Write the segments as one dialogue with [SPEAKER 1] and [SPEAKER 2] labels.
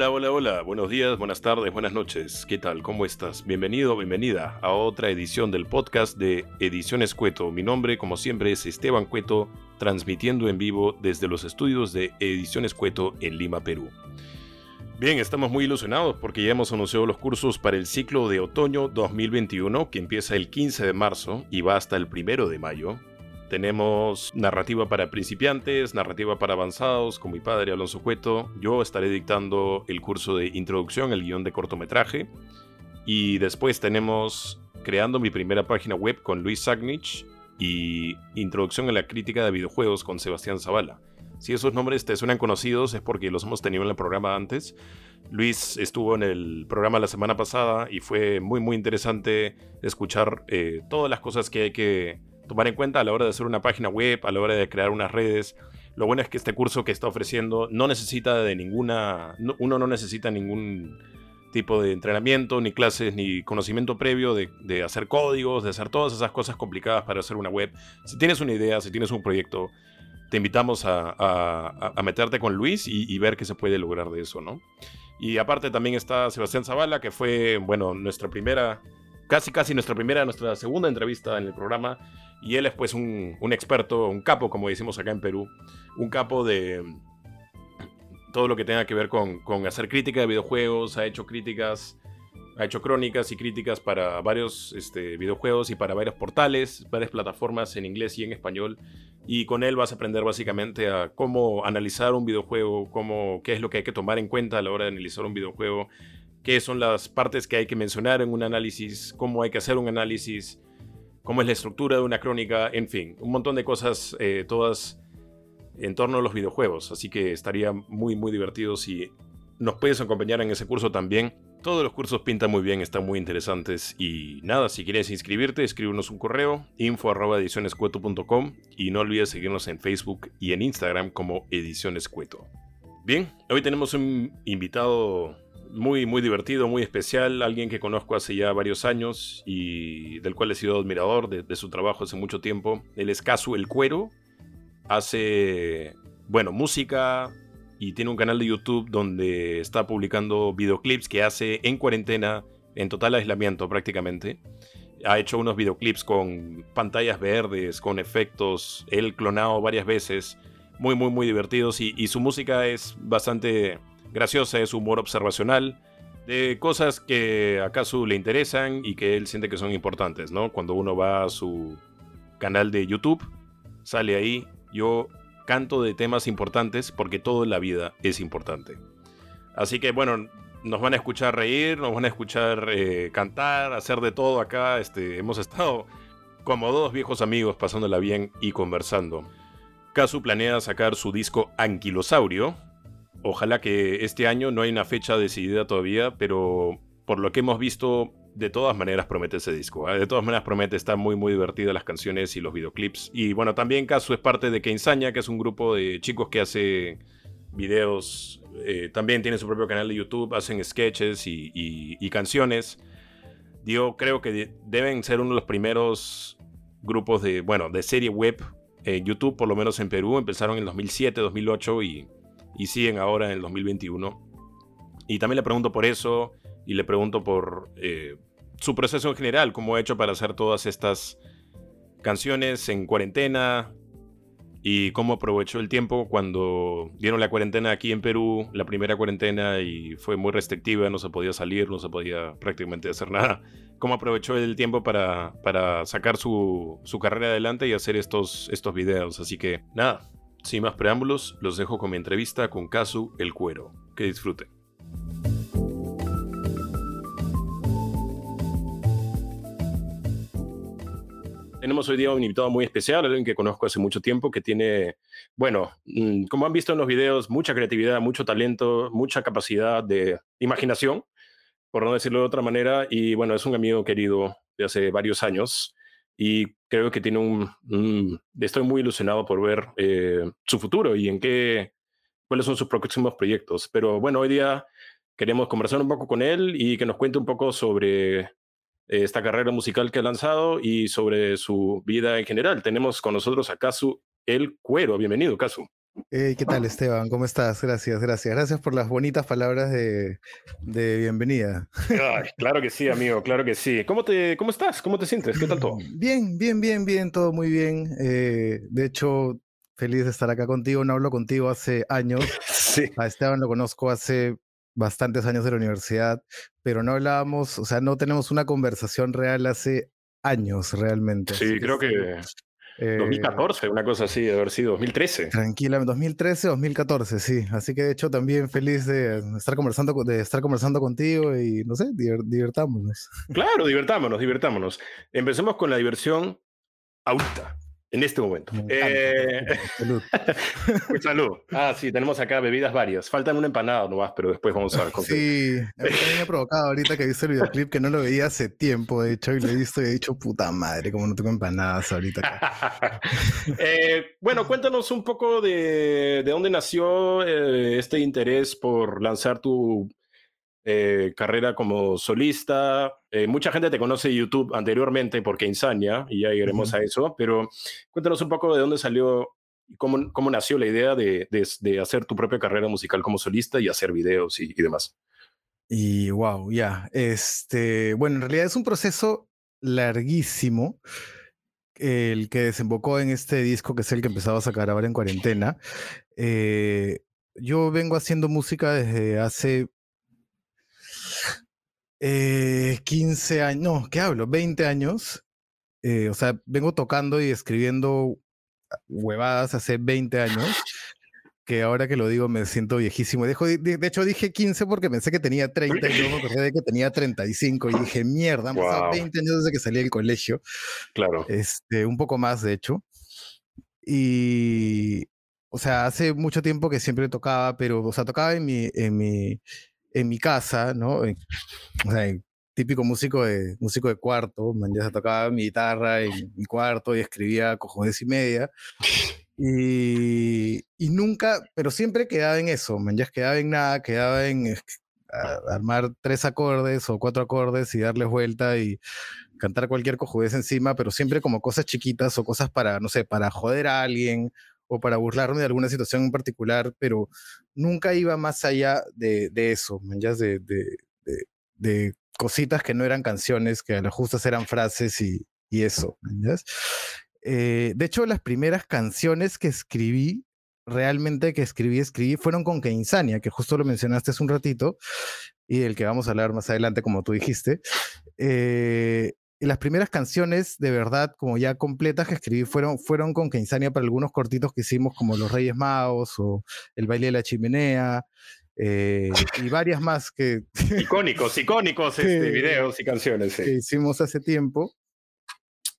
[SPEAKER 1] Hola, hola, hola. Buenos días, buenas tardes, buenas noches. ¿Qué tal? ¿Cómo estás? Bienvenido, bienvenida a otra edición del podcast de Ediciones Cueto. Mi nombre, como siempre, es Esteban Cueto, transmitiendo en vivo desde los estudios de Ediciones Cueto en Lima, Perú. Bien, estamos muy ilusionados porque ya hemos anunciado los cursos para el ciclo de otoño 2021 que empieza el 15 de marzo y va hasta el 1 de mayo. Tenemos narrativa para principiantes, narrativa para avanzados, con mi padre Alonso Cueto. Yo estaré dictando el curso de introducción al guion de cortometraje. Y después tenemos creando mi primera página web con Luis Sagnich y introducción a la crítica de videojuegos con Sebastián Zavala. Si esos nombres te suenan conocidos es porque los hemos tenido en el programa antes. Luis estuvo en el programa la semana pasada y fue muy muy interesante escuchar eh, todas las cosas que hay que tomar en cuenta a la hora de hacer una página web, a la hora de crear unas redes. Lo bueno es que este curso que está ofreciendo no necesita de ninguna, uno no necesita ningún tipo de entrenamiento, ni clases, ni conocimiento previo de, hacer códigos, de hacer todas esas cosas complicadas para hacer una web. Si tienes una idea, si tienes un proyecto, te invitamos a, meterte con Luis y, y, ver qué se puede lograr de eso, ¿no? Y aparte también está Sebastián Zavala, que fue, bueno, nuestra primera, casi casi nuestra primera, nuestra segunda entrevista en el programa y él es pues un, experto, un capo, como decimos acá en Perú, un capo de todo lo que tenga que ver con, hacer crítica de videojuegos, ha hecho críticas, ha hecho crónicas y críticas para varios este, videojuegos y para varios portales, varias plataformas en inglés y en español. Y con él vas a aprender básicamente a cómo analizar un videojuego, cómo, qué es lo que hay que tomar en cuenta a la hora de analizar un videojuego, qué son las partes que hay que mencionar en un análisis, cómo hay que hacer un análisis, cómo es la estructura de una crónica, en fin, un montón de cosas, eh, todas en torno a los videojuegos. Así que estaría muy, muy divertido si nos puedes acompañar en ese curso también. Todos los cursos pintan muy bien, están muy interesantes. Y nada, si quieres inscribirte, escríbenos un correo, info y no olvides seguirnos en Facebook y en Instagram como Ediciones Cueto. Bien, hoy tenemos un invitado muy, muy divertido, muy especial, alguien que conozco hace ya varios años y del cual he sido admirador de, su trabajo hace mucho tiempo. Él es Casu El Cuero, hace, bueno, música y tiene un canal de YouTube donde está publicando videoclips que hace en cuarentena, en total aislamiento prácticamente. Ha hecho unos videoclips con pantallas verdes, con efectos, él clonado varias veces, muy, muy, muy divertidos y, y su música es bastante graciosa, es humor observacional, de cosas que acaso le interesan y que él siente que son importantes, ¿no? Cuando uno va a su canal de YouTube, sale ahí, yo canto de temas importantes porque todo en la vida es importante. Así que bueno, nos van a escuchar reír, nos van a escuchar eh, cantar, hacer de todo acá. Este, hemos estado como dos viejos amigos pasándola bien y conversando. Casu planea sacar su disco Anquilosaurio, Ojalá que este año no hay una fecha decidida todavía, pero por lo que hemos visto, de todas maneras promete ese disco. ¿eh? De todas maneras promete, estar muy muy divertidas las canciones y los videoclips. Y bueno, también Casu es parte de Keinsaña, que es un grupo de chicos que hace videos, eh, también tiene su propio canal de YouTube, hacen sketches y, canciones. Yo creo que deben ser uno de los primeros grupos de, bueno, de serie web en YouTube, por lo menos en Perú. Empezaron en 2007, 2008 y y siguen ahora en el 2021. Y también le pregunto por eso y le pregunto por eh, su proceso en general, cómo ha hecho para hacer todas estas canciones en cuarentena y cómo aprovechó el tiempo cuando dieron la cuarentena aquí en Perú, la primera cuarentena y fue muy restrictiva, no se podía salir, no se podía prácticamente hacer nada. Cómo aprovechó el tiempo para, para sacar su, su carrera adelante y hacer estos, estos videos. Así que nada, sin más preámbulos, los dejo con mi entrevista con Casu El Cuero. Que disfruten. Tenemos hoy día un invitado muy especial, alguien que conozco hace mucho tiempo, que tiene, bueno, mm, como han visto en los videos, mucha creatividad, mucho talento, mucha capacidad de imaginación, por no decirlo de otra manera, y bueno, es un amigo querido de hace varios años y creo que tiene un, estoy muy ilusionado por ver eh, su futuro y en qué, cuáles son sus próximos proyectos. Pero bueno, hoy día queremos conversar un poco con él y que nos cuente un poco sobre eh, esta carrera musical que ha lanzado y sobre su vida en general. Tenemos con nosotros a Casu El Cuero. Bienvenido, Casu.
[SPEAKER 2] ¿Qué tal, Esteban? ¿Cómo estás? Gracias, gracias. Gracias por las bonitas palabras de, bienvenida.
[SPEAKER 1] claro que sí, amigo, claro que sí. ¿Cómo, te, ¿Cómo estás? ¿Cómo te sientes? ¿Qué tal todo?
[SPEAKER 2] Bien, bien, bien, bien, todo muy bien. Eh, de hecho, feliz de estar acá contigo. No hablo contigo hace años.
[SPEAKER 1] Sí.
[SPEAKER 2] A Esteban lo conozco hace bastantes años de la universidad, pero no hablábamos, o sea, no tenemos una conversación real hace años realmente.
[SPEAKER 1] Sí, creo que 2014, eh, una cosa así, de haber sido 2013.
[SPEAKER 2] Tranquila, 2013, 2014, sí. Así que de hecho también feliz de estar conversando, de estar conversando contigo y no sé, divertámonos.
[SPEAKER 1] Claro, divertámonos, divertámonos. Empecemos con la diversión ahorita. En este momento. Eh, salud. pues salud. Ah, sí, tenemos acá bebidas varias. Faltan una empanada nomás, pero después vamos a ver.
[SPEAKER 2] Sí, me ha provocado ahorita que he visto el videoclip que no lo veía hace tiempo, de hecho, y lo he visto y he dicho, puta madre, como no tengo empanadas ahorita.
[SPEAKER 1] eh, bueno, cuéntanos un poco de, de dónde nació eh, este interés por lanzar tu eh, carrera como solista. Eh, mucha gente te conoce en YouTube anteriormente porque Insania, y ya iremos a eso, pero cuéntanos un poco de dónde salió y cómo, cómo nació la idea de, de, hacer tu propia carrera musical como solista y hacer videos y, demás.
[SPEAKER 2] Y wow, ya. Este, bueno, en realidad es un proceso larguísimo el que desembocó en este disco que es el que empezaba a sacar ahora en cuarentena. Eh, yo vengo haciendo música desde hace 15 eh, años, no, ¿qué hablo? 20 años. Eh, o sea, vengo tocando y escribiendo huevadas hace 20 años, que ahora que lo digo me siento viejísimo. De, de, hecho, dije 15 porque pensé que tenía 30 y luego me acordé de que tenía 35 y dije, mierda, han pasado 20 años desde que salí del colegio.
[SPEAKER 1] Claro.
[SPEAKER 2] Este, un poco más, de hecho. Y, o sea, hace mucho tiempo que siempre tocaba, pero, o sea, tocaba en mi, en mi, en mi casa, ¿no? o sea, típico músico de, músico de cuarto, man, ya se tocaba mi guitarra en mi cuarto y escribía cojones y media. Y, y, nunca, pero siempre quedaba en eso, man, ya quedaba en nada, quedaba en armar tres acordes o cuatro acordes y darles vuelta y cantar cualquier cojudez encima, pero siempre como cosas chiquitas o cosas para, no sé, para joder a alguien o para burlarme de alguna situación en particular, pero nunca iba más allá de, de eso, de, de, de, cositas que no eran canciones, que a las justas eran frases y, y eso. Eh, de hecho, las primeras canciones que escribí, realmente que escribí, escribí, fueron con Keinsania, que justo lo mencionaste hace un ratito, y del que vamos a hablar más adelante, como tú dijiste. Eh, y las primeras canciones de verdad, como ya completas que escribí, fueron, fueron con Keinsania para algunos cortitos que hicimos, como Los Reyes Magos o El baile de la chimenea, eh, y varias más que...
[SPEAKER 1] Icónicos, icónicos este, videos y canciones.
[SPEAKER 2] Que hicimos hace tiempo.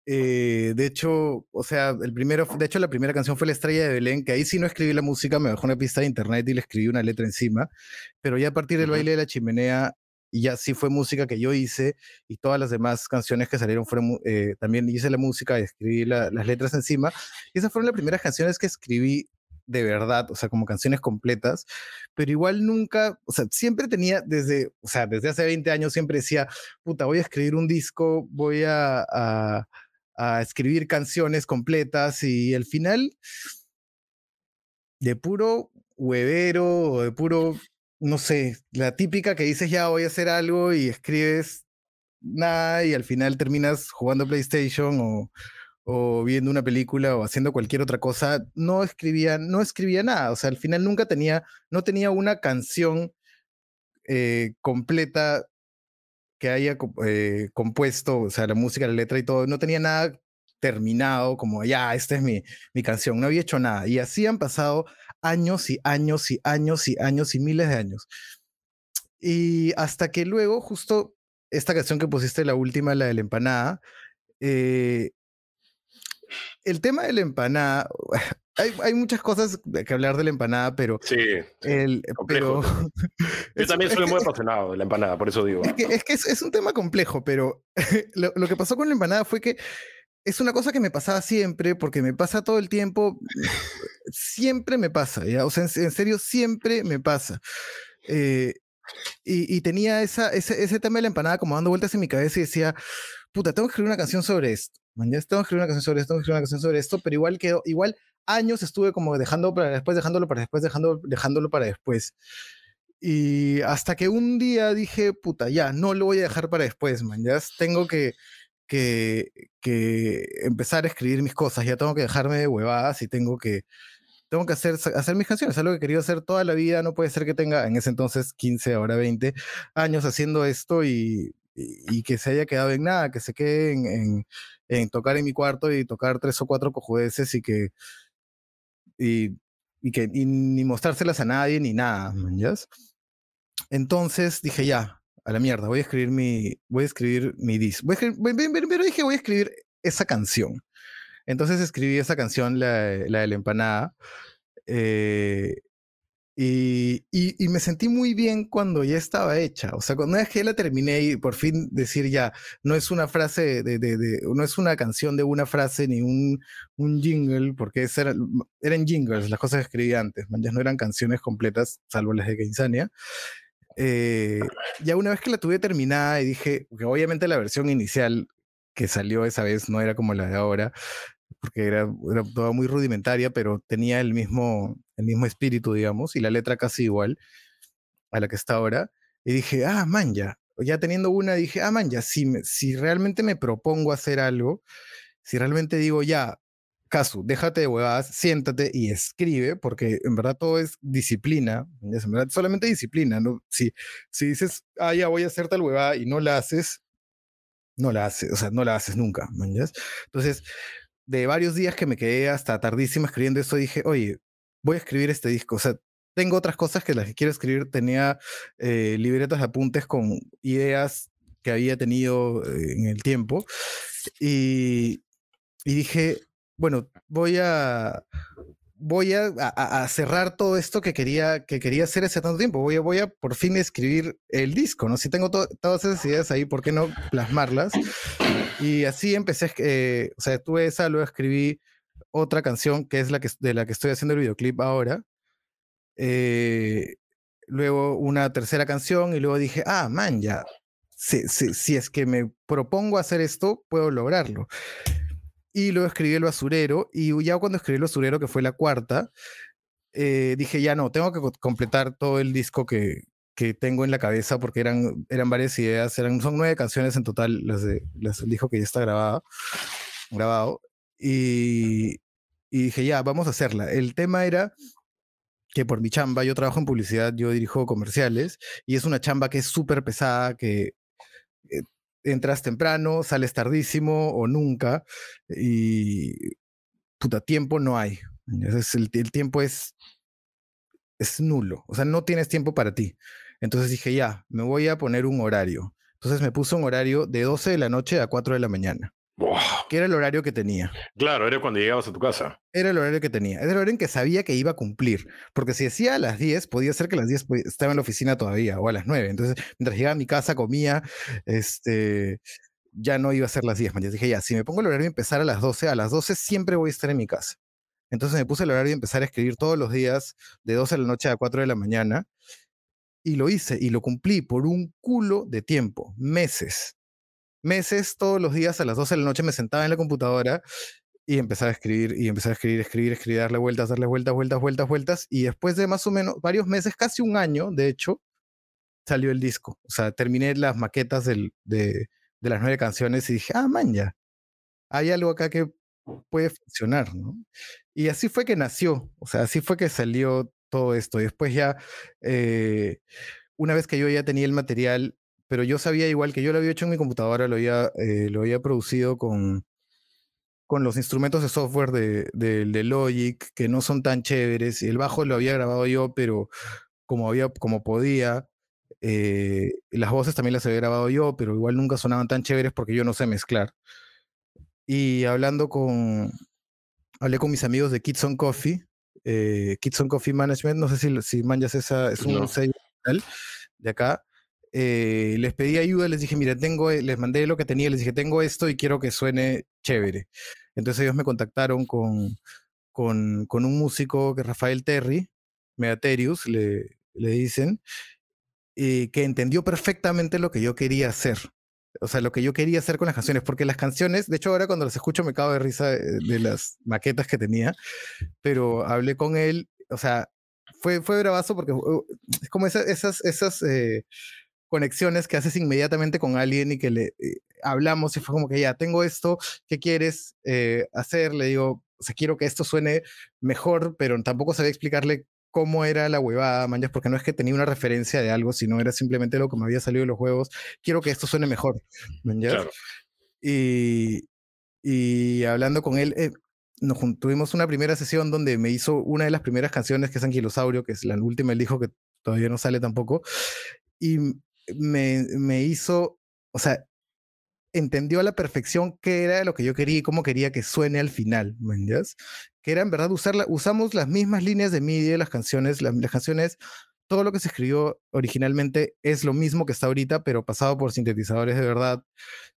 [SPEAKER 2] Eh, de hecho, o sea, el primero, de hecho, la primera canción fue La Estrella de Belén, que ahí sí no escribí la música, me bajó una pista de internet y le escribí una letra encima, pero ya a partir del baile de la chimenea y ya sí fue música que yo hice y todas las demás canciones que salieron fueron, eh, también hice la música escribí las letras encima. Y esas fueron las primeras canciones que escribí de verdad, o sea, como canciones completas, pero igual nunca, o sea, siempre tenía desde, o sea, desde hace 20 años siempre decía, puta, voy a escribir un disco, voy a, a, a escribir canciones completas y al final, de puro huevero o de puro no sé, la típica que dices ya voy a hacer algo y escribes nada y al final terminas jugando PlayStation o, o viendo una película o haciendo cualquier otra cosa, no escribía, no escribía nada. O sea, al final nunca tenía, no tenía una canción eh, completa que haya eh, compuesto, o sea, la música, la letra y todo, no tenía nada terminado, como ya, esta es mi, mi canción, no había hecho nada. Y así han pasado años y años y años y años y miles de años. Y hasta que luego, justo esta canción que pusiste, la última, la de la empanada, eh, el tema de la empanada, hay, hay, muchas cosas que hablar de la empanada, pero.
[SPEAKER 1] Sí.
[SPEAKER 2] El, pero
[SPEAKER 1] Yo también soy muy apasionado de la empanada, por eso digo.
[SPEAKER 2] Es que es, que es, un tema complejo, pero lo, lo, que pasó con la empanada fue que es una cosa que me pasaba siempre, porque me pasa todo el tiempo, siempre me pasa, ¿ya? O sea, en, serio, siempre me pasa. Eh, y, tenía esa, ese, ese, tema de la empanada como dando vueltas en mi cabeza y decía, puta, tengo que escribir una canción sobre esto. tengo que escribir una canción sobre esto, tengo que escribir una canción sobre esto, pero igual quedó, igual años estuve como dejando para después, dejándolo para después, dejando, dejándolo para después. Y hasta que un día dije, puta, ya, no lo voy a dejar para después, man, ya tengo que, que, empezar a escribir mis cosas, ya tengo que dejarme de huevadas y tengo que, tengo que hacer, hacer mis canciones, es algo que he querido hacer toda la vida, no puede ser que tenga en ese entonces 15, ahora 20 años haciendo esto y, y, que se haya quedado en nada, que se quede en, en, tocar en mi cuarto y tocar tres o cuatro cojudeces y que, y, y que ni mostrárselas a nadie ni nada. Entonces dije, ya, a la mierda, voy a escribir mi, voy a escribir mi disco. Pero dije, voy a escribir esa canción. Entonces escribí esa canción, la, la de la empanada. Eh, y, y, me sentí muy bien cuando ya estaba hecha. O sea, cuando vez que la terminé y por fin decir ya, no es una frase de, de, de no es una canción de una frase ni un, un jingle, porque eran, eran jingles las cosas que escribí antes, ya no eran canciones completas, salvo las de Keinsania. Eh, ya una vez que la tuve terminada y dije, que obviamente la versión inicial que salió esa vez no era como la de ahora, porque era, era toda muy rudimentaria, pero tenía el mismo, el mismo espíritu, digamos, y la letra casi igual a la que está ahora. Y dije, ah, man, ya, ya teniendo una, dije, ah, man, ya, si, si realmente me propongo hacer algo, si realmente digo, ya, Casu, déjate de huevadas, siéntate y escribe, porque en verdad todo es disciplina, en verdad solamente disciplina, ¿no? Si, si dices, ah, ya voy a hacer tal huevada y no la haces, no la haces, o sea, no la haces nunca. Entonces, de varios días que me quedé hasta tardísimo escribiendo esto, dije, oye, voy a escribir este disco. O sea, tengo otras cosas que las que quiero escribir. Tenía eh, libretas de apuntes con ideas que había tenido eh, en el tiempo. Y dije, bueno, voy a, voy a, cerrar todo esto que quería, que quería hacer hace tanto tiempo. Voy a, voy a por fin escribir el disco, ¿no? Si tengo todas esas ideas ahí, ¿por qué no plasmarlas? Y así empecé, eh, o sea, tuve esa, luego escribí otra canción que es la que, de la que estoy haciendo el videoclip ahora. Eh, luego una tercera canción y luego dije, ah, man, ya, si, si es que me propongo hacer esto, puedo lograrlo. Y luego escribí El Basurero, y ya cuando escribí El Basurero, que fue la cuarta, eh, dije, ya no, tengo que completar todo el disco que, que tengo en la cabeza, porque eran, eran varias ideas, eran, son nueve canciones en total, las, de, que ya está grabado, grabado. Y, y dije, ya, vamos a hacerla. El tema era que por mi chamba, yo trabajo en publicidad, yo dirijo comerciales, y es una chamba que es súper pesada, que entras temprano, sales tardísimo o nunca y puta tiempo no hay. el, el, tiempo es, es nulo, o sea, no tienes tiempo para ti. Entonces dije, ya, me voy a poner un horario. Entonces me puse un horario de 12 de la noche a 4 de la mañana que era el horario que tenía.
[SPEAKER 1] Claro, era cuando llegabas a tu casa.
[SPEAKER 2] Era el horario que tenía. Era el horario en que sabía que iba a cumplir. Porque si decía a las 10, podía ser que a las 10 pues, estaba en la oficina todavía, o a las 9. Entonces, mientras llegaba a mi casa, comía, este, ya no iba a ser las 10. Man. dije, ya, si me pongo el horario de empezar a las 12, a las 12 siempre voy a estar en mi casa. Entonces me puse el horario de empezar a escribir todos los días, de 12 de la noche a 4 de la mañana. Y lo hice y lo cumplí por un culo de tiempo, meses meses, todos los días a las 12 de la noche me sentaba en la computadora y empezaba a escribir y empezaba a escribir, escribir, escribir, darle vueltas, darle vueltas, vueltas, vueltas, vueltas. Y después de más o menos varios meses, casi un año, de hecho, salió el disco. O sea, terminé las maquetas del, de, de, las nueve canciones y dije, ah, man, ya, hay algo acá que puede funcionar. Y así fue que nació, o sea, así fue que salió todo esto. Y después ya, eh, una vez que yo ya tenía el material, pero yo sabía igual que yo lo había hecho en mi computadora, lo había, eh, lo había producido con, con los instrumentos de software de, de, Logic, que no son tan chéveres. El bajo lo había grabado yo, pero como, había, como podía. Eh, las voces también las había grabado yo, pero igual nunca sonaban tan chéveres porque yo no sé mezclar. Y hablando con, hablé con mis amigos de Kids on Coffee, eh, Kids on Coffee Management, no sé si, si manjas esa, es un sello de acá. Eh, les pedí ayuda, les dije, mira, tengo, eh, les mandé lo que tenía, les dije, tengo esto y quiero que suene chévere. Entonces ellos me contactaron con, con, con un músico que Rafael Terry, Meaterius, le, le dicen, y que entendió perfectamente lo que yo quería hacer. o sea, lo que yo quería hacer con las canciones, porque las canciones, de hecho ahora cuando las escucho me cago de risa de, las maquetas que tenía, pero hablé con él, o sea, fue, fue bravazo porque uh, es como esas, esas, esas eh, conexiones que haces inmediatamente con alguien y que le eh, hablamos y fue como que ya, tengo esto, ¿qué quieres eh, hacer? Le digo, o sea, quiero que esto suene mejor, pero tampoco sabía explicarle cómo era la huevada, manjas, porque no es que tenía una referencia de algo, sino era simplemente lo que me había salido de los juegos. Quiero que esto suene mejor, manjas. Y, y hablando con él, eh, nos tuvimos una primera sesión donde me hizo una de las primeras canciones, que es Anquilosaurio, que es la última, él dijo que todavía no sale tampoco, y me, me hizo, o sea, entendió a la perfección qué era lo que yo quería y cómo quería que suene al final, ¿entiendes? Que era en verdad usarla, usamos las mismas líneas de MIDI de las canciones, las, canciones, todo lo que se escribió originalmente es lo mismo que está ahorita, pero pasado por sintetizadores de verdad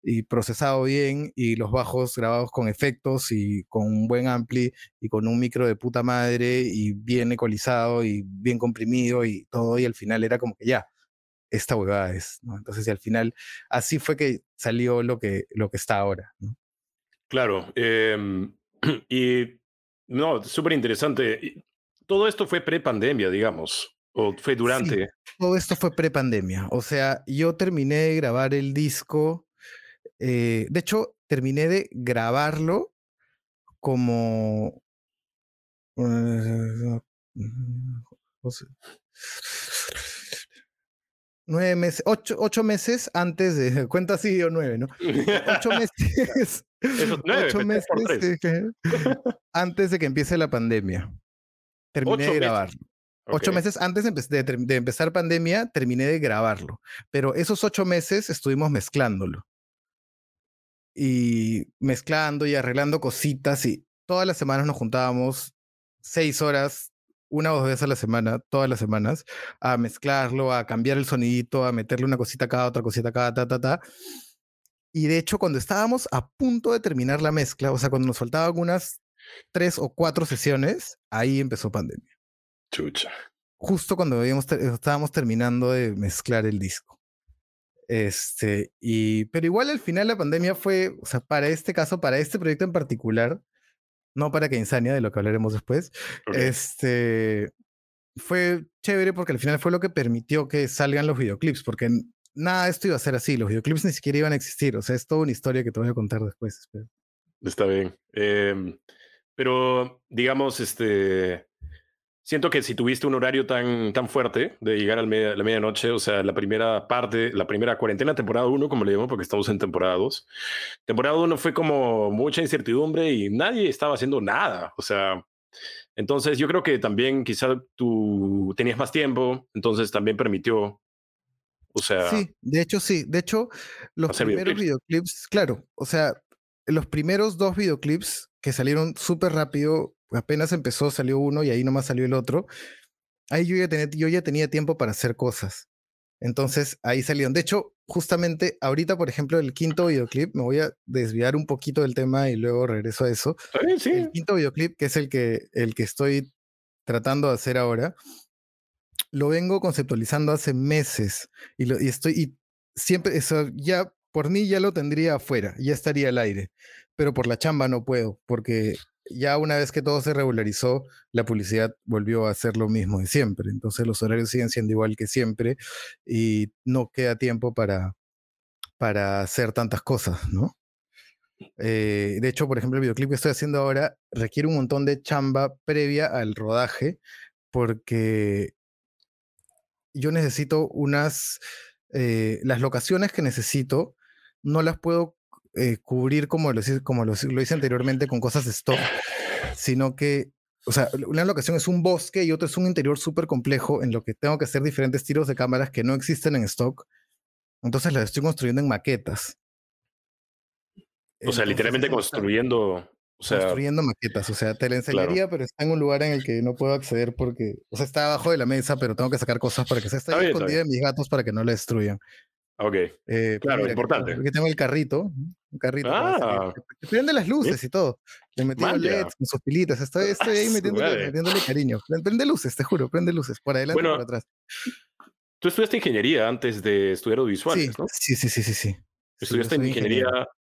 [SPEAKER 2] y procesado bien y los bajos grabados con efectos y con un buen ampli y con un micro de puta madre y bien ecualizado y bien comprimido y todo y al final era como que ya, esta huevada es, ¿no? Entonces, y al final, así fue que salió lo que, lo que está ahora, ¿no?
[SPEAKER 1] Claro, em, y no, súper interesante. Todo esto fue pre-pandemia, digamos, o fue durante.
[SPEAKER 2] todo esto fue pre-pandemia. O sea, yo terminé de grabar el disco. Eh, de hecho, terminé de grabarlo como. Uh, nueve meses, ocho, ocho, meses antes de, cuenta así o nueve, ¿no? Ocho meses, ocho meses antes de que empiece la pandemia. Terminé de grabarlo. Ocho meses antes de, de, empezar pandemia, terminé de grabarlo. Pero esos ocho meses estuvimos mezclándolo. Y mezclando y arreglando cositas y todas las semanas nos juntábamos seis horas una o dos veces a la semana, todas las semanas, a mezclarlo, a cambiar el sonidito, a meterle una cosita acá, otra cosita acá, ta, ta, ta. Y de hecho, cuando estábamos a punto de terminar la mezcla, o sea, cuando nos faltaban algunas tres o cuatro sesiones, ahí empezó pandemia.
[SPEAKER 1] Chucha.
[SPEAKER 2] Justo cuando estábamos terminando de mezclar el disco. Este, y, pero igual al final la pandemia fue, o sea, para este caso, para este proyecto en particular, no para que insania, de lo que hablaremos después. Este fue chévere porque al final fue lo que permitió que salgan los videoclips, porque nada de esto iba a ser así, los videoclips ni siquiera iban a existir, o sea, es toda una historia que te voy a contar después.
[SPEAKER 1] Está bien. Em, pero, digamos, este, Siento que si tuviste un horario tan, tan fuerte de llegar a la medianoche, o sea, la primera parte, la primera cuarentena, temporada 1, como le llamo, porque estamos en temporada 2. Temporada 1 fue como mucha incertidumbre y nadie estaba haciendo nada. O sea, entonces yo creo que también quizá tú tenías más tiempo, entonces también permitió, o sea...
[SPEAKER 2] Sí, de hecho sí. De hecho, los primeros videoclips, claro, o sea, los primeros dos videoclips que salieron súper rápido apenas empezó, salió uno y ahí nomás salió el otro. Ahí yo ya tenía, yo ya tenía tiempo para hacer cosas. Entonces ahí salieron. De hecho, justamente ahorita, por ejemplo, el quinto videoclip, me voy a desviar un poquito del tema y luego regreso a eso. El quinto videoclip, que es el que, el que estoy tratando de hacer ahora, lo vengo conceptualizando hace meses y, lo, y estoy, y siempre, eso ya, por mí ya lo tendría afuera, ya estaría al aire, pero por la chamba no puedo, porque ya una vez que todo se regularizó, la publicidad volvió a hacer lo mismo de siempre. Entonces los horarios siguen siendo igual que siempre y no queda tiempo para, para hacer tantas cosas, ¿no? Eh, de hecho, por ejemplo, el videoclip que estoy haciendo ahora requiere un montón de chamba previa al rodaje porque yo necesito unas, eh, las locaciones que necesito, no las puedo eh, cubrir como, lo, como lo, hice anteriormente con cosas de stock, sino que, o sea, una locación es un bosque y otra es un interior súper complejo en lo que tengo que hacer diferentes tiros de cámaras que no existen en stock. Entonces las estoy construyendo en maquetas.
[SPEAKER 1] O sea, literalmente construyendo. O sea,
[SPEAKER 2] construyendo maquetas, o sea, te la enseñaría, pero está en un lugar en el que no puedo acceder porque, o sea, está abajo de la mesa, pero tengo que sacar cosas para que se esté escondida de mis gatos para que no la destruyan.
[SPEAKER 1] Ok. Eh, claro, importante.
[SPEAKER 2] Porque tengo el carrito, un carrito ah. prende las luces y todo. Le metí LEDs con sus pilitas. Estoy, estoy ahí metiéndole, metiéndole, cariño. Prende luces, te juro, prende luces. Por adelante y por atrás.
[SPEAKER 1] Tú estudiaste ingeniería antes de estudiar audiovisuales,
[SPEAKER 2] sí,
[SPEAKER 1] ¿no?
[SPEAKER 2] Sí, sí, sí, sí, sí.
[SPEAKER 1] Estudiaste en ingeniería,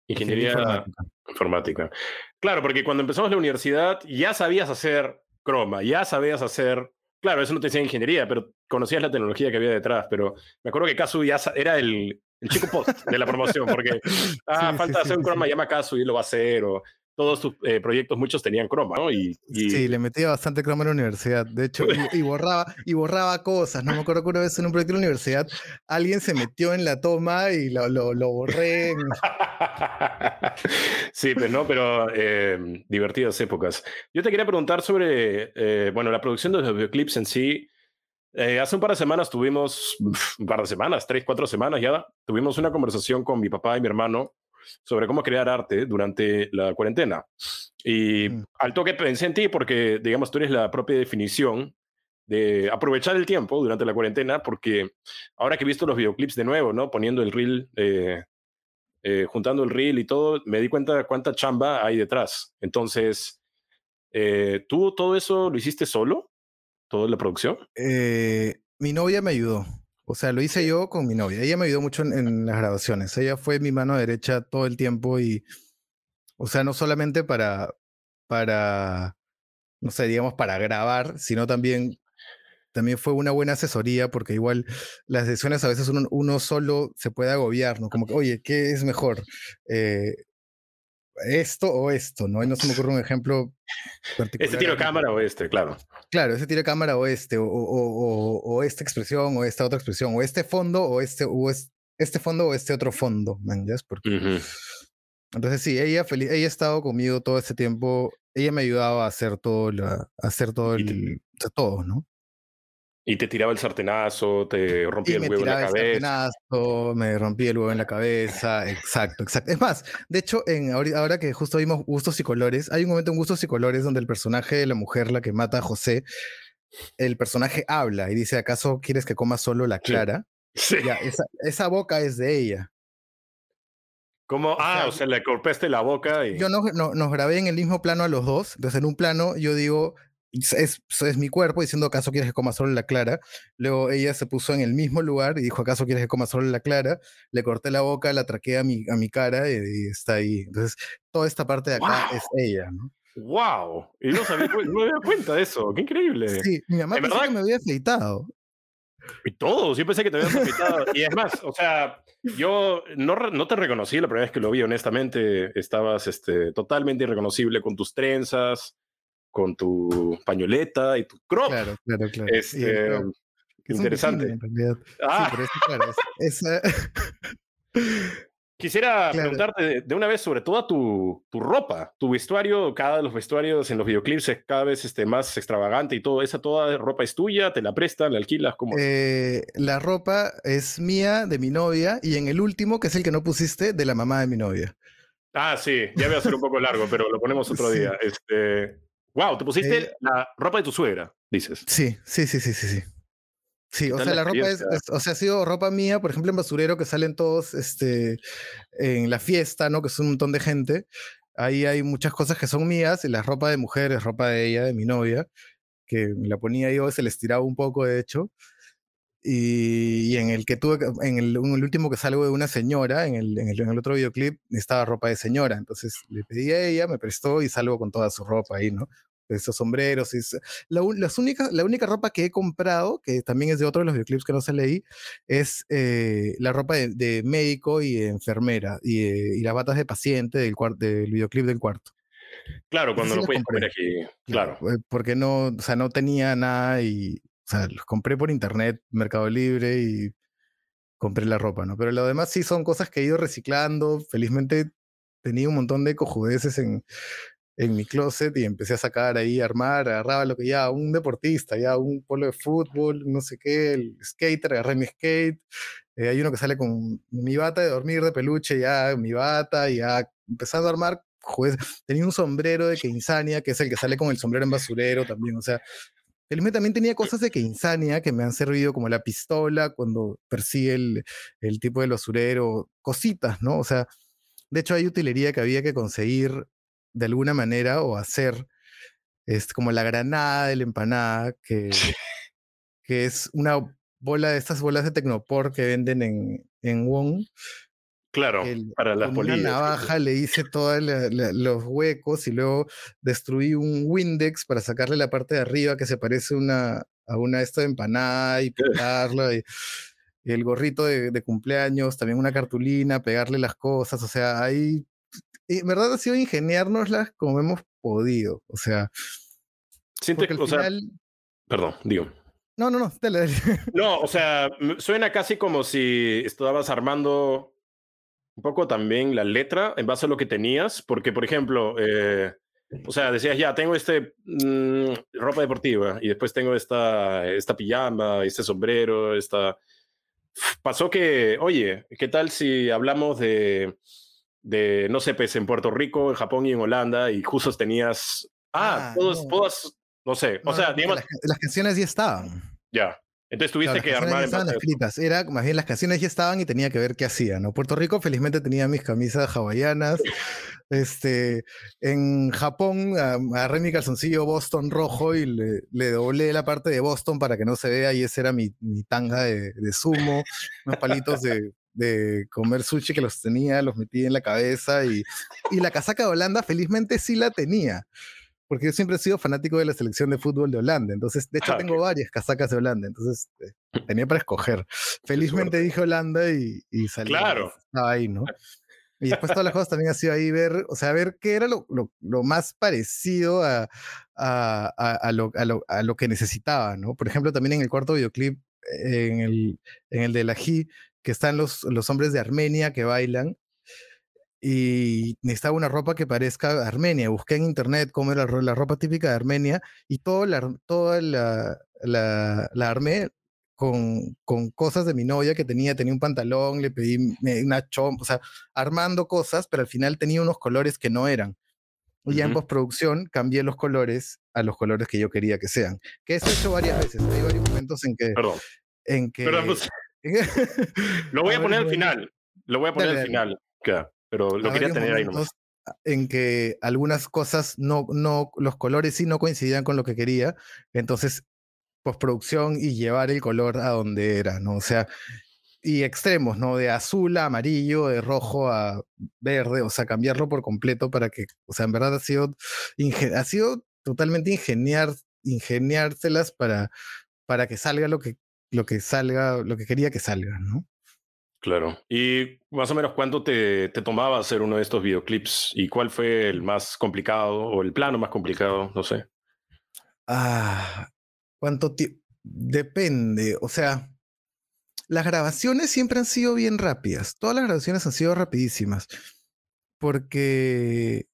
[SPEAKER 1] ingeniería, informática. Claro, porque cuando empezamos la universidad ya sabías hacer croma, ya sabías hacer Claro, eso no te decía ingeniería, pero conocías la tecnología que había detrás. Pero me acuerdo que Kazu ya era el, chico post de la promoción, porque ah, falta hacer un croma, llama a Kazu y lo va a hacer. O todos sus eh, proyectos, muchos tenían croma, ¿no? Y,
[SPEAKER 2] Sí, le metía bastante croma en la universidad. De hecho, y, borraba, y borraba cosas. No me acuerdo que una vez en un proyecto de la universidad alguien se metió en la toma y lo, lo, borré.
[SPEAKER 1] sí, pues no, pero eh, divertidas épocas. Yo te quería preguntar sobre, eh, bueno, la producción de los videoclips en sí. Hace un par de semanas tuvimos, un par de semanas, tres, cuatro semanas ya, tuvimos una conversación con mi papá y mi hermano sobre cómo crear arte durante la cuarentena. Y mm. al toque pensé en ti porque, digamos, tú eres la propia definición de aprovechar el tiempo durante la cuarentena, porque ahora que he visto los videoclips de nuevo, ¿no? Poniendo el reel, eh, eh, juntando el reel y todo, me di cuenta de cuánta chamba hay detrás. Entonces, eh, ¿tú todo eso lo hiciste solo? ¿Toda la producción?
[SPEAKER 2] mi novia me ayudó. O sea, lo hice yo con mi novia. Ella me ayudó mucho en, las grabaciones. Ella fue mi mano derecha todo el tiempo y, o sea, no solamente para, para, no sé, digamos, para grabar, sino también, también fue una buena asesoría porque igual las decisiones a veces uno, solo se puede agobiar, ¿no? Como que, oye, ¿qué es mejor? Eh, esto o esto, ¿no? Y no se me ocurre un ejemplo
[SPEAKER 1] particular. Este tiro cámara o este, claro.
[SPEAKER 2] Claro, ese tiro cámara o este, o, o, o, esta expresión o esta otra expresión, o este fondo o este, o este fondo o este otro fondo, man, Porque... Entonces sí, ella, feliz, ella ha estado conmigo todo este tiempo, ella me ayudaba a hacer todo, la, a hacer todo el, todo, ¿no?
[SPEAKER 1] Y te tiraba el sartenazo, te rompía el huevo en la cabeza.
[SPEAKER 2] me rompía el huevo en la cabeza, exacto, exacto. Es más, de hecho, en, ahora que justo vimos Gustos y Colores, hay un momento en Gustos y Colores donde el personaje de la mujer, la que mata a José, el personaje habla y dice, ¿acaso quieres que coma solo la clara? Sí. Ya, esa, boca es de ella.
[SPEAKER 1] ¿Cómo? Ah, o sea, le golpeaste la boca y...
[SPEAKER 2] Yo no, no, nos grabé en el mismo plano a los dos. Entonces, en un plano yo digo, es, es, mi cuerpo diciendo, ¿acaso quieres que coma solo la clara? Luego ella se puso en el mismo lugar y dijo, ¿acaso quieres que coma solo la clara? Le corté la boca, la traqué a mi, a mi cara y, está ahí. Entonces, toda esta parte de acá es ella, ¿no?
[SPEAKER 1] ¡Wow! Y no, sabía, no me había cuenta de eso. ¡Qué increíble!
[SPEAKER 2] Sí, mi mamá pensó que me había afeitado.
[SPEAKER 1] Y todo, sí pensé que te habías afeitado. y es más, o sea, yo no, no te reconocí la primera vez que lo vi, honestamente. Estabas este, totalmente irreconocible con tus trenzas, con tu pañoleta y tu crop.
[SPEAKER 2] Claro, claro, claro.
[SPEAKER 1] Este, interesante.
[SPEAKER 2] ah.
[SPEAKER 1] Quisiera preguntarte de una vez sobre toda tu, tu, ropa, tu vestuario, cada de los vestuarios en los videoclips es cada vez este, más extravagante y todo. ¿Esa toda ropa es tuya? ¿Te la prestan? ¿La alquilas? ¿Cómo?
[SPEAKER 2] Eh, la ropa es mía, de mi novia, y en el último, que es el que no pusiste, de la mamá de mi novia.
[SPEAKER 1] Ah, sí, ya voy a ser un poco largo, pero lo ponemos otro día. Este, Wow, te pusiste eh, la ropa de tu suegra, dices.
[SPEAKER 2] Sí, sí, sí, sí, sí, sí. Sí, o sea, la, ropa es, o sea, ha sido ropa mía, por ejemplo, en Basurero, que salen todos este, en la fiesta, ¿no? Que es un montón de gente. Ahí hay muchas cosas que son mías, y la ropa de mujer es ropa de ella, de mi novia, que me la ponía yo, se le estiraba un poco, de hecho. Y, en el que tuve, en el, en el, último que salgo de una señora, en el, en el, en el otro videoclip, estaba ropa de señora. Entonces le pedí a ella, me prestó y salgo con toda su ropa ahí, ¿no? Esos sombreros. Y la, las únicas, la única ropa que he comprado, que también es de otro de los videoclips que no se leí, es eh, la ropa de, médico y enfermera y, eh, y, las batas de paciente del, del videoclip del cuarto.
[SPEAKER 1] Claro, cuando lo puedes poner aquí. Claro.
[SPEAKER 2] Eh, porque no, o sea, no tenía nada y sea, los compré por internet, Mercado Libre y compré la ropa, ¿no? Pero lo demás sí son cosas que he ido reciclando. Felizmente tenía un montón de cojudeces en, en mi closet y empecé a sacar ahí, a armar, agarraba lo que ya, un deportista, ya un polo de fútbol, no sé qué, el skater, agarré mi skate. Eh, hay uno que sale con mi bata de dormir de peluche, ya mi bata, ya empezando a armar. tenía un sombrero de Keinsania, que es el que sale con el sombrero en basurero también, o sea, Felizmente también tenía cosas de que insania que me han servido como la pistola cuando persigue el, el tipo del basurero, cositas, ¿no? O sea, de hecho hay utilería que había que conseguir de alguna manera o hacer, es como la granada de la empanada, que, que es una bola de estas bolas de Tecnopor que venden en, en Wong,
[SPEAKER 1] Claro, para las
[SPEAKER 2] con
[SPEAKER 1] polillas.
[SPEAKER 2] Una navaja le hice todos los huecos y luego destruí un Windex para sacarle la parte de arriba que se parece una, a una esta de empanada y pintarla. y, el gorrito de, cumpleaños, también una cartulina, pegarle las cosas. O sea, ahí. En verdad ha sido ingeniárnoslas como hemos podido. O sea.
[SPEAKER 1] Siente, o final, sea, perdón, digo.
[SPEAKER 2] No, no, no, dale, dale.
[SPEAKER 1] No, o sea, suena casi como si estabas armando un poco también la letra en base a lo que tenías, porque, por ejemplo, eh, o sea, decías, ya, tengo este mm, ropa deportiva y después tengo esta, esta pijama, este sombrero, esta... Pasó que, oye, ¿qué tal si hablamos de, de, no sé, pues en Puerto Rico, en Japón y en Holanda y justo tenías, ah, ah todos, todas, no sé, o sea, digamos...
[SPEAKER 2] las canciones ya estaban.
[SPEAKER 1] Ya. Entonces tuviste que armar.
[SPEAKER 2] estaban escritas. Era más bien las canciones ya estaban y tenía que ver qué hacía, ¿no? Puerto Rico felizmente tenía mis camisas hawaianas. este, en Japón agarré mi calzoncillo Boston rojo y le, le, doblé la parte de Boston para que no se vea y ese era mi, mi tanga de, de sumo, unos palitos de, de comer sushi que los tenía, los metí en la cabeza y, y la casaca de Holanda felizmente sí la tenía porque yo siempre he sido fanático de la selección de fútbol de Holanda. Entonces, de hecho, ah, tengo varias casacas de Holanda. Entonces, eh, tenía para escoger. Felizmente dije Holanda y, y salí.
[SPEAKER 1] Claro.
[SPEAKER 2] Estaba ahí, ¿no? Y después todas las cosas también ha sido ahí ver, o sea, ver qué era lo, lo, lo más parecido a, a, a, lo, a, lo, que necesitaba, ¿no? Por ejemplo, también en el cuarto videoclip, en el, en el de la G, que están los, los hombres de Armenia que bailan, y necesitaba una ropa que parezca Armenia. Busqué en internet cómo era la, ropa típica de Armenia y todo la, toda la, la, armé con, con, cosas de mi novia que tenía. Tenía un pantalón, le pedí una chompa, o sea, armando cosas, pero al final tenía unos colores que no eran. Y ya en postproducción cambié los colores a los colores que yo quería que sean. Que eso he hecho varias veces. Hay varios momentos en que.
[SPEAKER 1] Perdón.
[SPEAKER 2] En que.
[SPEAKER 1] Pues, lo voy a, poner al final. Lo voy a poner al final. Claro pero lo quería tener ahí nomás.
[SPEAKER 2] En que algunas cosas no, no, los colores sí no coincidían con lo que quería, entonces postproducción y llevar el color a donde era, ¿no? O sea, y extremos, ¿no? De azul a amarillo, de rojo a verde, o sea, cambiarlo por completo para que, o sea, en verdad ha sido, ha sido totalmente ingeniar, ingeniárselas para, para que salga lo que, lo que salga, lo que quería que salga, ¿no?
[SPEAKER 1] Claro. ¿Y más o menos cuánto te, te, tomaba hacer uno de estos videoclips? ¿Y cuál fue el más complicado o el plano más complicado? No sé.
[SPEAKER 2] Ah, ¿cuánto tiempo? Depende. O sea, las grabaciones siempre han sido bien rápidas. Todas las grabaciones han sido rapidísimas. Porque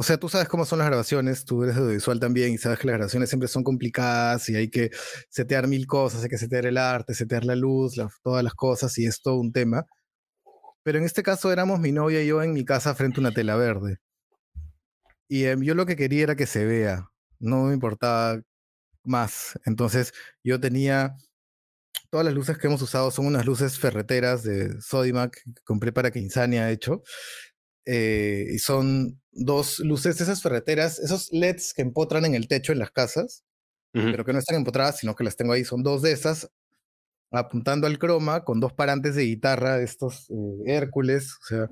[SPEAKER 2] o sea, tú sabes cómo son las grabaciones, tú eres audiovisual también y sabes que las grabaciones siempre son complicadas y hay que setear mil cosas, hay que setear el arte, setear la luz, todas las cosas y es todo un tema. Pero en este caso éramos mi novia y yo en mi casa frente a una tela verde. Y em, yo lo que quería era que se vea, no me importaba más. Entonces yo tenía todas las luces que hemos usado son unas luces ferreteras de Sodimac que compré para que Insania ha hecho. Eh, y son dos luces, esas ferreteras, esos LEDs que empotran en el techo en las casas, pero que no están empotradas, sino que las tengo ahí. Son dos de esas apuntando al croma con dos parantes de guitarra, estos eh, Hércules, o sea,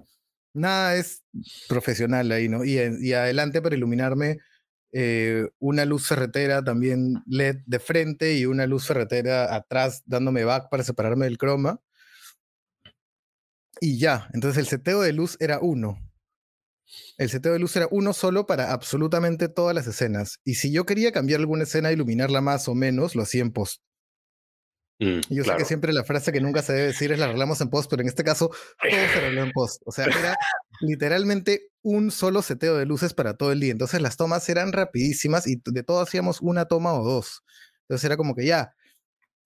[SPEAKER 2] nada es profesional ahí, ¿no? Y, y adelante para iluminarme eh, una luz ferretera también LED de frente y una luz ferretera atrás dándome back para separarme del croma. Y ya, entonces el seteo de luz era uno. El seteo de luz era uno solo para absolutamente todas las escenas. Y si yo quería cambiar alguna escena, iluminarla más o menos, lo hacía en post. Mm, yo sé que siempre la frase que nunca se debe decir es la arreglamos en post, pero en este caso todo se arregló en post. O sea, era literalmente un solo seteo de luces para todo el día. Entonces las tomas eran rapidísimas y de todo hacíamos una toma o dos. Entonces era como que ya,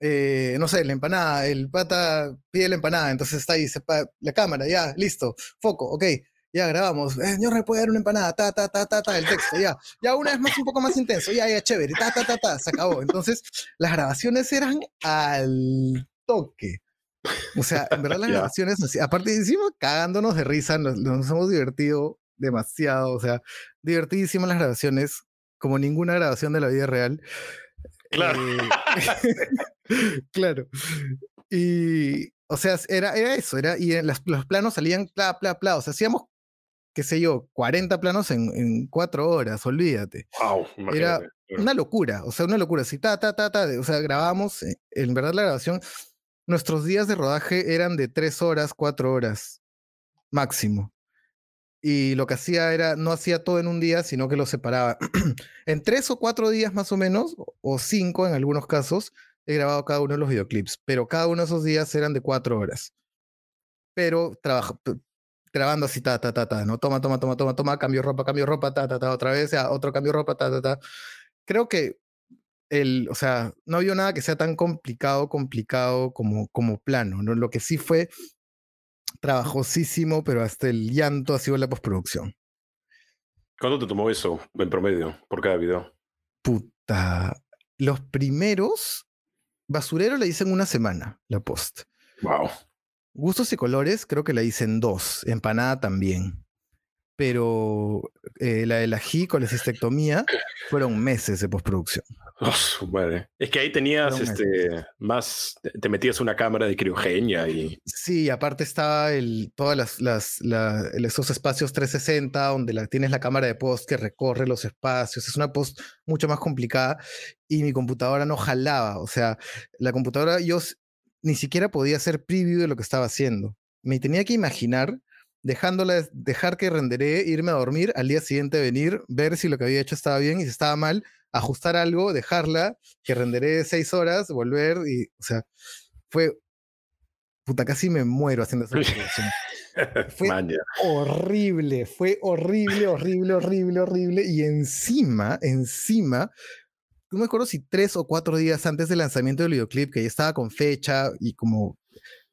[SPEAKER 2] eh, no sé, la empanada, el pata pide la empanada, entonces está ahí, sepa, la cámara, ya, listo, foco, ok, ya grabamos, eh, señor, ¿me puede dar una empanada? Ta, ta, ta, ta, ta, el texto, ya, ya una vez más, un poco más intenso, ya, ya, chévere, ta, ta, ta, ta, se acabó. Entonces, las grabaciones eran al toque. O sea, en verdad las grabaciones, aparte hicimos cagándonos de risa, nos, hemos divertido demasiado, o sea, divertidísimas las grabaciones, como ninguna grabación de la vida real.
[SPEAKER 1] Claro.
[SPEAKER 2] Eh, claro. Y, O sea, era, era eso, era, y los planos salían pla, pla, pla. O sea, hacíamos, qué sé yo, 40 planos en, en cuatro horas, olvídate.
[SPEAKER 1] Wow,
[SPEAKER 2] era una locura, o sea, una locura. Así, ta, ta, ta, ta, o sea, grabamos, eh, en verdad la grabación, nuestros días de rodaje eran de tres horas, cuatro horas, máximo y lo que hacía era, no hacía todo en un día, sino que lo separaba. en tres o cuatro días más o menos, o cinco en algunos casos, he grabado cada uno de los videoclips, pero cada uno de esos días eran de cuatro horas. Pero trabajo, grabando así, ta, ta, ta, ta, ¿no? Toma, toma, toma, toma, toma, cambio ropa, cambio ropa, ta, ta, ta, otra vez, ya, otro cambio ropa, ta, ta, ta. Creo que el, o sea, no había nada que sea tan complicado, complicado como, como plano, ¿no? Lo que sí fue trabajosísimo, pero hasta el llanto ha sido la postproducción.
[SPEAKER 1] ¿Cuánto te tomó eso en promedio por cada video?
[SPEAKER 2] Puta. Los primeros, Basurero le hice en una semana, la post.
[SPEAKER 1] Wow.
[SPEAKER 2] Gustos y colores, creo que la hice en dos. Empanada también. Pero eh, la de la G con la cistectomía fueron meses de postproducción.
[SPEAKER 1] Oh, Es que ahí tenías este, más, te metías una cámara de criogenia y...
[SPEAKER 2] Sí, aparte estaba el, todas las, las esos espacios 360 donde la, tienes la cámara de post que recorre los espacios. Es una post mucho más complicada y mi computadora no jalaba. O sea, la computadora yo ni siquiera podía hacer preview de lo que estaba haciendo. Me tenía que imaginar dejándola, dejar que renderé, irme a dormir, al día siguiente venir, ver si lo que había hecho estaba bien y si estaba mal, ajustar algo, dejarla, que renderé seis horas, volver y, o sea, fue, puta, casi me muero haciendo esa producción. fue horrible, fue horrible, horrible, horrible, horrible. Y encima, encima, no me acuerdo si tres o cuatro días antes del lanzamiento del videoclip, que ya estaba con fecha y como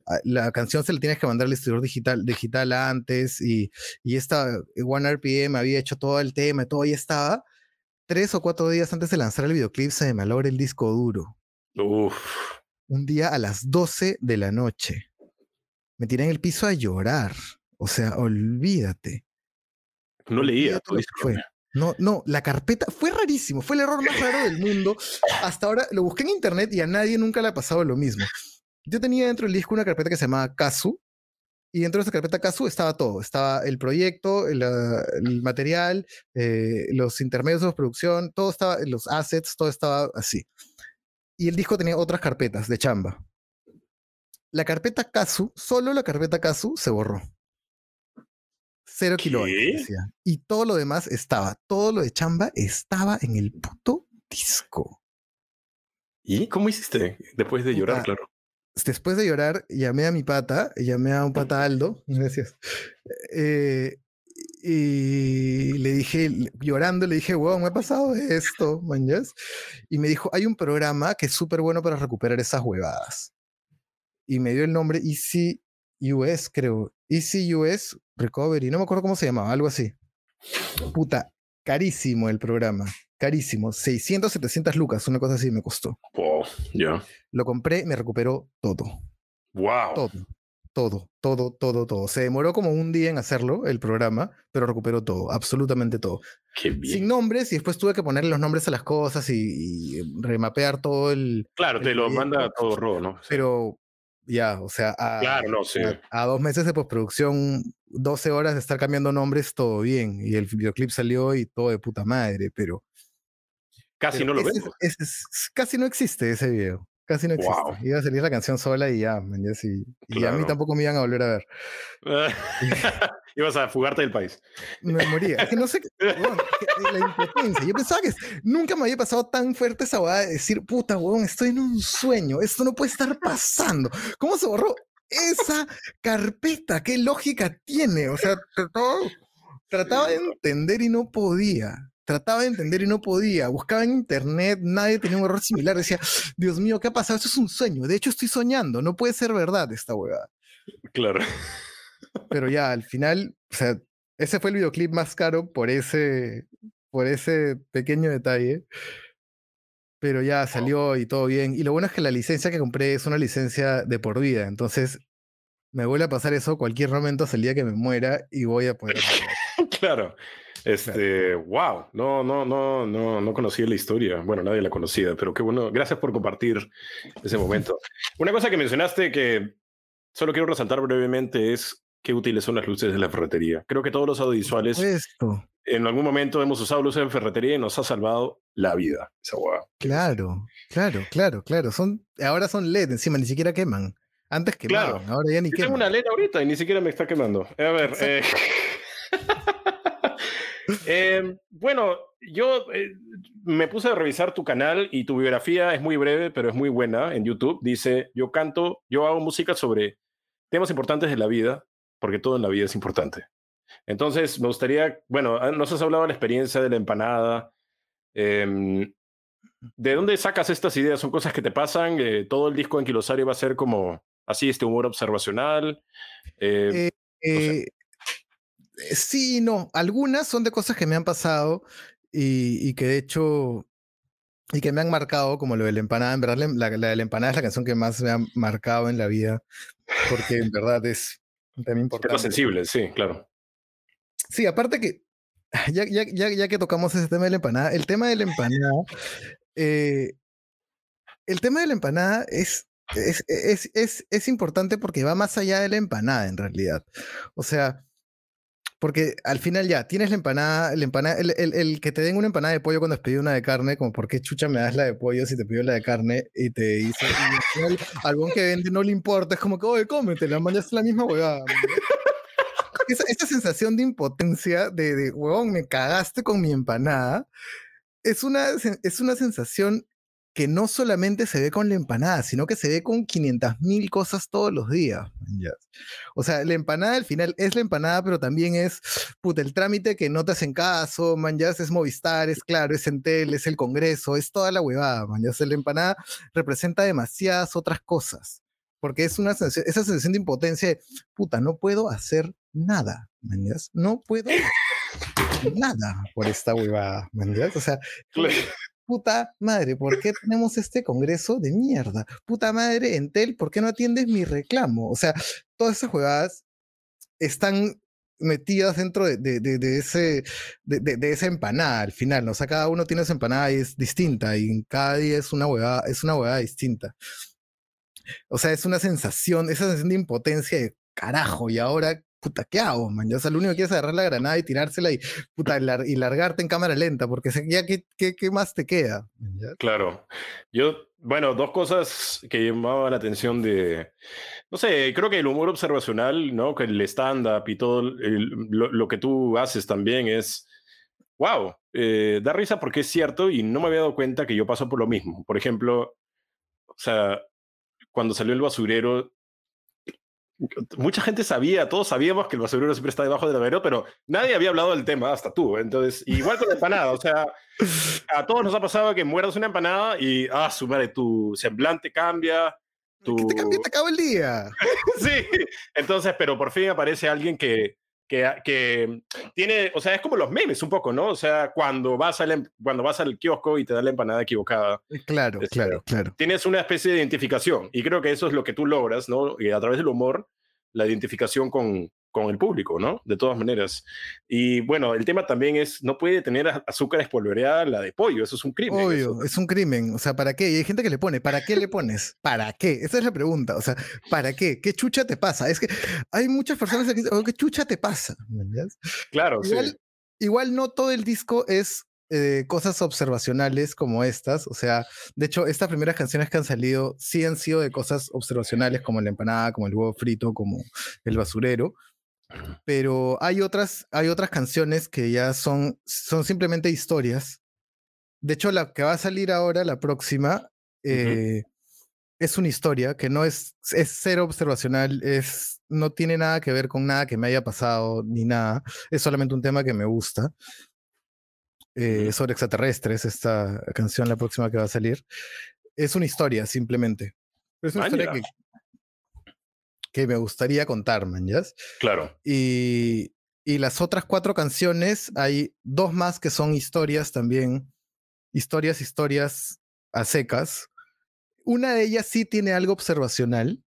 [SPEAKER 2] ah, la canción se la tienes que mandar al distribuidor digital, digital antes y, y esta One RPM había hecho todo el tema, todo ya estaba tres o cuatro días antes de lanzar el videoclip se me malogra el disco duro.
[SPEAKER 1] Uf.
[SPEAKER 2] Un día a las 12 de la noche. Me tiré en el piso a llorar. O sea, olvídate.
[SPEAKER 1] No leía todo
[SPEAKER 2] fue. No, no, la carpeta fue rarísimo, fue el error más raro del mundo. Hasta ahora lo busqué en internet y a nadie nunca le ha pasado lo mismo. Yo tenía dentro del disco una carpeta que se llamaba Kazu, y dentro de esa carpeta Casu estaba todo. Estaba el proyecto, el, material, eh, los intermedios de producción, todo estaba, los assets, todo estaba así. Y el disco tenía otras carpetas de chamba. La carpeta Casu, solo la carpeta Casu se borró. Cero kilobytes. Y todo lo demás estaba. Todo lo de chamba estaba en el puto disco.
[SPEAKER 1] ¿Y cómo hiciste? Después de llorar, claro
[SPEAKER 2] después de llorar, llamé a mi pata, llamé a un pata Aldo, gracias. Eh, y le dije, llorando, le dije, wow, me ha pasado esto, manjas. Y me dijo, hay un programa que es súper bueno para recuperar esas huevadas. Y me dio el nombre Easy US, creo. Easy US Recovery, no me acuerdo cómo se llamaba, algo así. Puta, carísimo el programa carísimo, 600, 700 lucas, una cosa así me costó.
[SPEAKER 1] Wow, ya.
[SPEAKER 2] Lo compré, me recuperó todo.
[SPEAKER 1] Wow.
[SPEAKER 2] Todo, todo, todo, todo, todo. Se demoró como un día en hacerlo, el programa, pero recuperó todo, absolutamente todo.
[SPEAKER 1] Qué bien.
[SPEAKER 2] Sin nombres y después tuve que ponerle los nombres a las cosas y, remapear todo el...
[SPEAKER 1] Claro, te lo manda todo rojo, ¿no?
[SPEAKER 2] Pero ya, o sea, a,
[SPEAKER 1] claro, no,
[SPEAKER 2] a, dos meses de postproducción, 12 horas de estar cambiando nombres, todo bien. Y el videoclip salió y todo de puta madre, pero
[SPEAKER 1] Casi no lo vemos.
[SPEAKER 2] casi no existe ese video. Casi no existe. Iba a salir la canción sola y ya, y, a mí tampoco me iban a volver a ver.
[SPEAKER 1] Ibas a fugarte del país.
[SPEAKER 2] Me moría. Es que no sé, la impotencia. Yo pensaba que nunca me había pasado tan fuerte esa boda de decir, puta, weón, estoy en un sueño. Esto no puede estar pasando. ¿Cómo se borró esa carpeta? ¿Qué lógica tiene? O sea, trataba de entender y no podía trataba de entender y no podía. Buscaba en internet, nadie tenía un error similar. Decía, Dios mío, ¿qué ha pasado? Esto es un sueño. De hecho, estoy soñando. No puede ser verdad esta huevada.
[SPEAKER 1] Claro.
[SPEAKER 2] Pero ya, al final, o sea, ese fue el videoclip más caro por ese, por ese pequeño detalle. Pero ya salió y todo bien. Y lo bueno es que la licencia que compré es una licencia de por vida. Entonces, me vuelve a pasar eso cualquier momento hasta el día que me muera y voy a poder.
[SPEAKER 1] claro. Este, wow, no, no, no, no, no conocía la historia. Bueno, nadie la conocía, pero qué bueno. Gracias por compartir ese momento. Una cosa que mencionaste que solo quiero resaltar brevemente es qué útiles son las luces de la ferretería. Creo que todos los audiovisuales en algún momento hemos usado luces de ferretería y nos ha salvado la vida. Esa
[SPEAKER 2] Claro, claro, claro, claro. Son, ahora son LED encima, ni siquiera queman. Antes quemaban, claro. ahora ya ni queman.
[SPEAKER 1] Tengo una LED ahorita y ni siquiera me está quemando. A ver, eh... eh, bueno, yo eh, me puse a revisar tu canal y tu biografía es muy breve, pero es muy buena en YouTube. Dice, yo canto, yo hago música sobre temas importantes de la vida, porque todo en la vida es importante. Entonces, me gustaría, bueno, ah, nos has hablado de la experiencia de la empanada. Em, ¿De dónde sacas estas ideas? ¿Son cosas que te pasan? Eh, ¿Todo el disco Anquilosario va a ser como así, este humor observacional?
[SPEAKER 2] Eh, eh, sí, no. Algunas son de cosas que me han pasado y, que de hecho y que me han marcado, como lo de la empanada. En verdad, la, la, de la empanada es la canción que más me ha marcado en la vida, porque en verdad es también importante.
[SPEAKER 1] Es sensible, sí, claro.
[SPEAKER 2] Sí, aparte que, ya, ya, ya, ya, que tocamos ese tema de la empanada, el tema de la empanada, eh, el tema de la empanada es, es, es, es, es importante porque va más allá de la empanada en realidad. O sea, porque al final ya, tienes la empanada, el, empanada el, el, que te den una empanada de pollo cuando has pedido una de carne, como por qué chucha me das la de pollo si te pido la de carne y te dice, y algún que vende no le importa, es como que, oye, cómetela, man, es la misma huevada. esa, esa, sensación de impotencia, de, de, huevón, me cagaste con mi empanada, es una, es una sensación que no solamente se ve con la empanada, sino que se ve con 500 mil cosas todos los días. O sea, la empanada al final es la empanada, pero también es puta, el trámite que no te hacen caso, man, ya es Movistar, es claro, es Entel, es el Congreso, es toda la huevada, man, ya la empanada representa demasiadas otras cosas, porque es una sensación, esa sensación de impotencia de, puta, no puedo hacer nada, man, no puedo nada por esta huevada, man, o sea, puta madre, ¿por qué tenemos este congreso de mierda? Puta madre, Entel, ¿por qué no atiendes mi reclamo? O sea, todas esas jugadas están metidas dentro de, de, ese, de, esa empanada al final. O sea, cada uno tiene esa empanada y es distinta y cada día es una huevada, es una huevada distinta. O sea, es una sensación, esa sensación de impotencia de carajo, y ahora puta, ¿qué hago, man? o sea, lo único que quieres es agarrar la granada y tirársela y, puta, y largarte en cámara lenta, porque ya, ¿qué, qué, más te queda?
[SPEAKER 1] Claro. Yo, bueno, dos cosas que llamaban la atención de, no sé, creo que el humor observacional, ¿no? Que el stand-up y todo lo, que tú haces también es, wow, eh, da risa porque es cierto y no me había dado cuenta que yo paso por lo mismo. Por ejemplo, o sea, cuando salió el basurero, mucha gente sabía, todos sabíamos que el basurero siempre está debajo del lavero, pero nadie había hablado del tema, hasta tú. Entonces, igual con la empanada, o sea, a todos nos ha pasado que mueras una empanada y, ah, su madre, tu semblante cambia. Tu...
[SPEAKER 2] ¿Qué te cambia? Te acaba el día.
[SPEAKER 1] sí, entonces, pero por fin aparece alguien que, que, que, tiene, o sea, es como los memes un poco, ¿no? O sea, cuando vas, al, em, cuando vas al kiosco y te da la empanada equivocada.
[SPEAKER 2] Eh, claro, este, claro, claro.
[SPEAKER 1] Tienes una especie de identificación y creo que eso es lo que tú logras, ¿no? Y a través del humor, la identificación con, con el público, ¿no? De todas maneras. Y bueno, el tema también es, no puede tener azúcar espolvoreada la de pollo, eso es un crimen.
[SPEAKER 2] Obvio, es un crimen, o sea, ¿para qué? Y hay gente que le pone, ¿para qué le pones? ¿Para qué? Esa es la pregunta, o sea, ¿para qué? ¿Qué chucha te pasa? Es que hay muchas personas que dicen, oh, ¿qué chucha te pasa?
[SPEAKER 1] Claro,
[SPEAKER 2] igual,
[SPEAKER 1] sí.
[SPEAKER 2] Igual no todo el disco es eh, cosas observacionales como estas. O sea, de hecho, estas primeras canciones que han salido sí han sido de cosas observacionales como la empanada, como el huevo frito, como el basurero. Pero hay otras, hay otras canciones que ya son, son simplemente historias. De hecho, la que va a salir ahora, la próxima, eh, es una historia que no es, es cero observacional, es, no tiene nada que ver con nada que me haya pasado ni nada. Es solamente un tema que me gusta. Eh, sobre extraterrestres, esta canción, la próxima que va a salir. Es una historia, simplemente. Es una historia que, que me gustaría contar, man,
[SPEAKER 1] Claro.
[SPEAKER 2] Y, y las otras cuatro canciones, hay dos más que son historias también, historias, historias a secas. Una de ellas sí tiene algo observacional,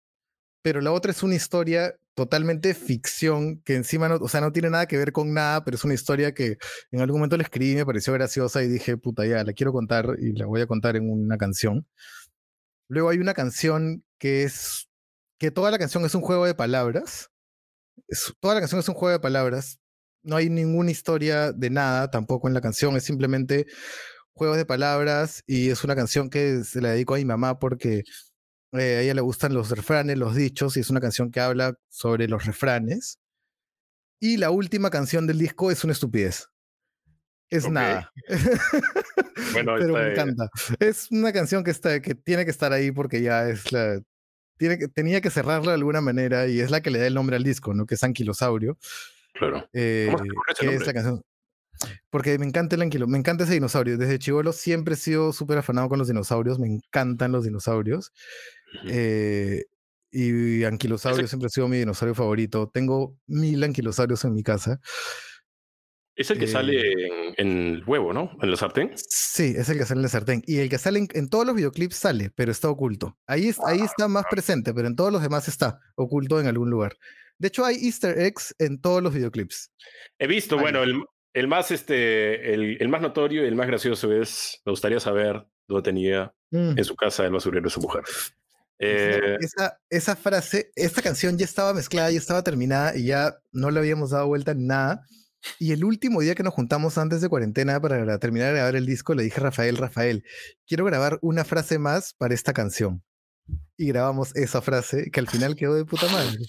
[SPEAKER 2] pero la otra es una historia totalmente ficción, que encima no, o sea, no tiene nada que ver con nada, pero es una historia que en algún momento la escribí, me pareció graciosa y dije, puta, ya, la quiero contar y la voy a contar en una canción. Luego hay una canción que es que toda la canción es un juego de palabras. toda la canción es un juego de palabras. No hay ninguna historia de nada tampoco en la canción. Es simplemente juegos de palabras y es una canción que se la dedico a mi mamá porque eh, a ella le gustan los refranes, los dichos y es una canción que habla sobre los refranes. Y la última canción del disco es una estupidez. Es nada. Bueno, Pero me encanta. Es una canción que, está, que tiene que estar ahí porque ya es la, tiene que, tenía que cerrarla de alguna manera y es la que le da el nombre al disco, ¿no? Que es Anquilosaurio.
[SPEAKER 1] Claro.
[SPEAKER 2] Eh, que es la canción. Porque me encanta el anquilo, me encanta ese dinosaurio. Desde chivolo siempre he sido súper afanado con los dinosaurios, me encantan los dinosaurios. eh, y anquilosaurio siempre ha sido mi dinosaurio favorito. Tengo mil anquilosaurios en mi casa.
[SPEAKER 1] Es el que sale eh, en, el huevo, ¿no? En la sartén.
[SPEAKER 2] Sí, es el que sale en la sartén. Y el que sale en, todos los videoclips sale, pero está oculto. Ahí, ahí está más presente, pero en todos los demás está oculto en algún lugar. De hecho, hay Easter eggs en todos los videoclips.
[SPEAKER 1] He visto, bueno, el, más este, el, más notorio y el más gracioso es, me gustaría saber dónde tenía mm. en su casa el basurero de su mujer.
[SPEAKER 2] Eh, esa, esa frase, esta canción ya estaba mezclada, ya estaba terminada y ya no le habíamos dado vuelta ni nada. Y el último día que nos juntamos antes de cuarentena para terminar de grabar el disco, le dije a Rafael, Rafael, quiero grabar una frase más para esta canción. Y grabamos esa frase que al final quedó de puta madre.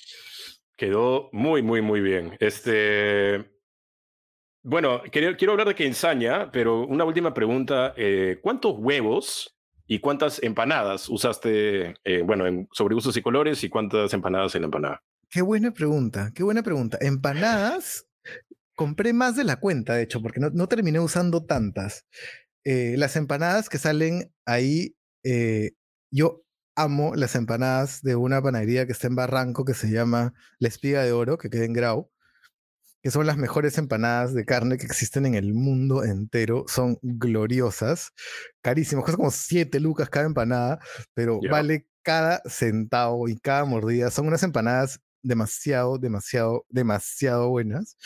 [SPEAKER 1] Quedó muy, muy, muy bien. Este. Bueno, quiero, quiero hablar de que ensaña, pero una última pregunta. Eh, ¿Cuántos huevos y cuántas empanadas usaste, eh, bueno, en, sobre usos y colores y cuántas empanadas en la empanada?
[SPEAKER 2] Qué buena pregunta, qué buena pregunta. Empanadas, compré más de la cuenta, de hecho, porque no, no terminé usando tantas. Eh, las empanadas que salen ahí, eh, yo amo las empanadas de una panadería que está en Barranco que se llama La Espiga de Oro, que queda en Grau, que son las mejores empanadas de carne que existen en el mundo entero. Son gloriosas, carísimas, cosas como 7 lucas cada empanada, pero vale cada centavo y cada mordida. Son unas empanadas demasiado, demasiado, demasiado buenas.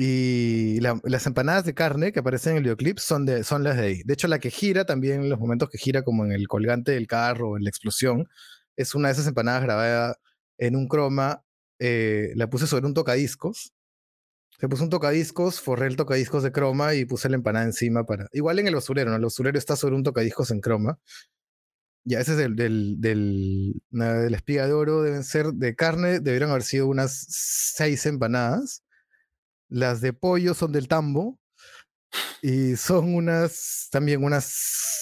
[SPEAKER 2] Y las empanadas de carne que aparecen en el videoclip son, de, son las de ahí. De hecho, la que gira también en los momentos que gira, como en el colgante del carro, en la explosión, es una de esas empanadas grabada en un croma. Eh, la puse sobre un tocadiscos. Se puso un tocadiscos, forré el tocadiscos de croma y puse la empanada encima para. Igual en el basurero, ¿no? El basurero está sobre un tocadiscos en croma. Ya, ese es del, del, del, de la espiga de oro, deben ser de carne, deberían haber sido unas seis empanadas las de pollo son del tambo. Y son unas, también unas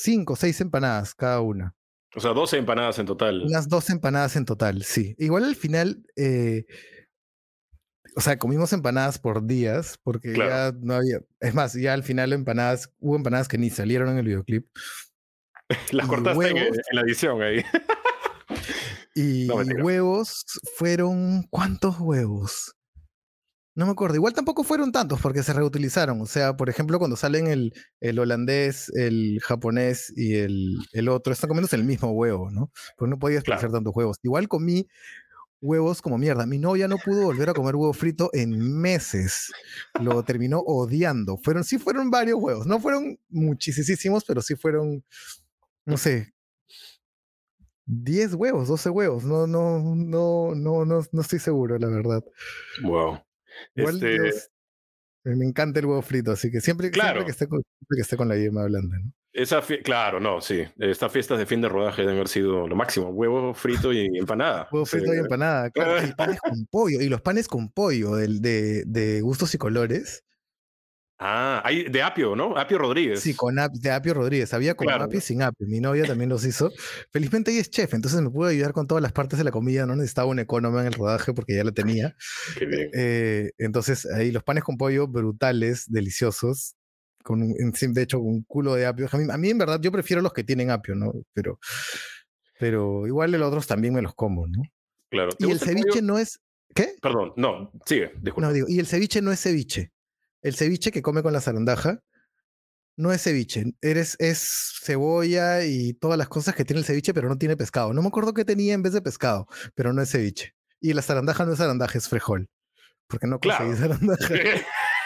[SPEAKER 2] cinco o seis empanadas cada una.
[SPEAKER 1] O sea, 12 empanadas en total.
[SPEAKER 2] Unas 12 empanadas en total, sí. Igual al final, eh, o sea, comimos empanadas por días, porque ya no había. Es más, ya al final empanadas, hubo empanadas que ni salieron en el videoclip.
[SPEAKER 1] Las cortaste en, la edición ahí.
[SPEAKER 2] y huevos fueron. ¿Cuántos huevos? No me acuerdo. Igual tampoco fueron tantos porque se reutilizaron. O sea, por ejemplo, cuando salen el, el holandés, el japonés y el, el otro, están comiendo el mismo huevo, ¿no? Porque no podías hacer tantos huevos. Igual comí huevos como mierda. Mi novia no pudo volver a comer huevo frito en meses. Lo terminó odiando. Fueron, sí fueron varios huevos. No fueron muchísimos, pero sí fueron, no sé, 10 huevos, 12 huevos. No, no, no, no, no, no estoy seguro, la verdad.
[SPEAKER 1] Wow.
[SPEAKER 2] Este me encanta el huevo frito, así que siempre, claro. que, esté con, que esté con la yema blanda. ¿no?
[SPEAKER 1] Esa claro, no, sí. Estas fiestas de fin de rodaje deben haber sido lo máximo. Huevo frito y empanada.
[SPEAKER 2] Huevo frito y empanada, claro. y panes con pollo. Y los panes con pollo de, de gustos y colores
[SPEAKER 1] Ah, hay de Apio, ¿no? Apio Rodríguez.
[SPEAKER 2] Sí, con de Apio Rodríguez. Había con Apio y sin Apio. Mi novia también los hizo. Felizmente ella es chef, entonces me pudo ayudar con todas las partes de la comida. No necesitaba un economía en el rodaje porque ya la tenía. Qué bien. Eh, entonces ahí los panes con pollo brutales, deliciosos. Con de hecho, un culo de apio. A mí, a mí, en verdad, yo prefiero los que tienen apio, ¿no? Pero, pero igual los otros también me los como, ¿no?
[SPEAKER 1] Claro.
[SPEAKER 2] Y el ceviche no es. ¿Qué?
[SPEAKER 1] Perdón, no, sigue,
[SPEAKER 2] No, digo, y el ceviche no es ceviche el ceviche que come con la zarandaja no es ceviche, eres, es cebolla y todas las cosas que tiene el ceviche, pero no tiene pescado. No me acuerdo qué tenía en vez de pescado, pero no es ceviche. Y la zarandaja no es zarandaja, es frejol. Porque no conseguí zarandaja.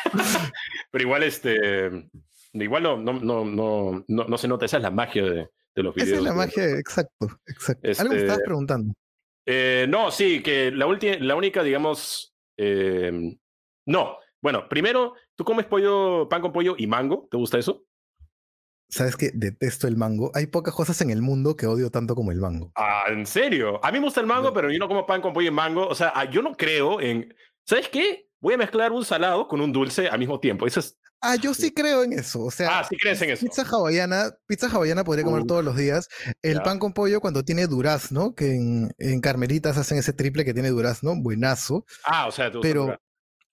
[SPEAKER 1] pero igual, este. Igual no, no, no, no, se nota, esa es la magia de, los videos.
[SPEAKER 2] Esa es la magia, exacto, exacto. Algo me estabas este preguntando.
[SPEAKER 1] Eh, no, sí, que la, la única, digamos, eh, no. Bueno, primero, ¿tú comes pollo, pan con pollo y mango? ¿Te gusta eso?
[SPEAKER 2] Sabes que detesto el mango. Hay pocas cosas en el mundo que odio tanto como el mango.
[SPEAKER 1] Ah, ¿en serio? A mí me gusta el mango, pero yo no como pan con pollo y mango. O sea, ah, yo no creo en. ¿Sabes qué? Voy a mezclar un salado con un dulce al mismo tiempo. Eso es.
[SPEAKER 2] Ah, yo sí creo en eso. O sea,
[SPEAKER 1] ah, sí crees en eso.
[SPEAKER 2] Pizza hawaiana, pizza hawaiana podría comer todos los días. El pan con pollo cuando tiene durazno, que en, en Carmelitas hacen ese triple que tiene durazno, buenazo.
[SPEAKER 1] Ah, o sea, tú
[SPEAKER 2] pero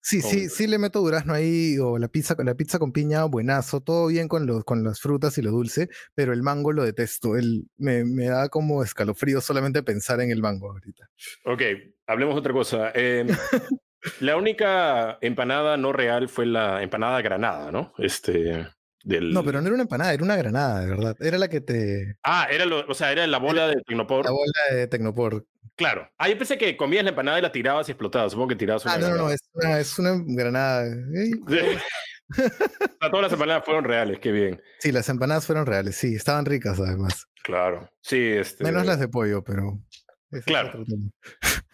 [SPEAKER 2] Sí, sí, sí le meto durazno ahí, o la pizza, la pizza con piña, buenazo, todo bien con, los, con las frutas y lo dulce, pero el mango lo detesto. El, me, me da como escalofrío solamente pensar en el mango ahorita.
[SPEAKER 1] Ok, hablemos otra cosa. Em, la única empanada no real fue la empanada granada, ¿no? Este, del...
[SPEAKER 2] No, pero no era una empanada, era una granada, de verdad. Era la que te.
[SPEAKER 1] Ah, era lo, o sea, era la bola de Tecnopor.
[SPEAKER 2] La bola de Tecnopor.
[SPEAKER 1] Claro. Ah, yo pensé que comías la empanada y la tirabas y explotaba. Supongo que tirabas
[SPEAKER 2] una Ah, no, no, no, es una, es una granada.
[SPEAKER 1] todas las empanadas fueron reales, qué bien.
[SPEAKER 2] Sí, las empanadas fueron reales, sí, estaban ricas además.
[SPEAKER 1] Claro, sí. Este...
[SPEAKER 2] Menos las de pollo, pero...
[SPEAKER 1] Claro.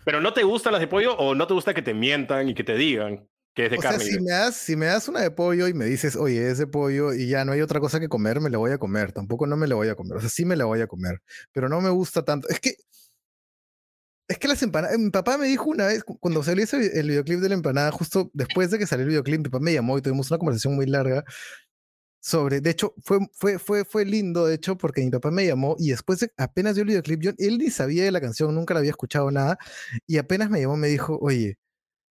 [SPEAKER 1] ¿Pero no te gustan las de pollo o no te gusta que te mientan y que te digan que es de
[SPEAKER 2] o
[SPEAKER 1] carne?
[SPEAKER 2] Sea, si, me das, si me das una de pollo y me dices, oye, es de pollo y ya no hay otra cosa que comer, me la voy a comer. Tampoco no me la voy a comer. O sea, sí me la voy a comer, pero no me gusta tanto. Es que es que las empanadas, mi papá me dijo una vez, cuando salió ese, el videoclip de la empanada, justo después de que salió el videoclip, mi papá me llamó y tuvimos una conversación muy larga sobre, de hecho, fue, fue, fue, fue lindo, de hecho, porque mi papá me llamó y después de, apenas dio el videoclip, yo, él ni sabía de la canción, nunca la había escuchado nada, y apenas me llamó, me dijo, oye,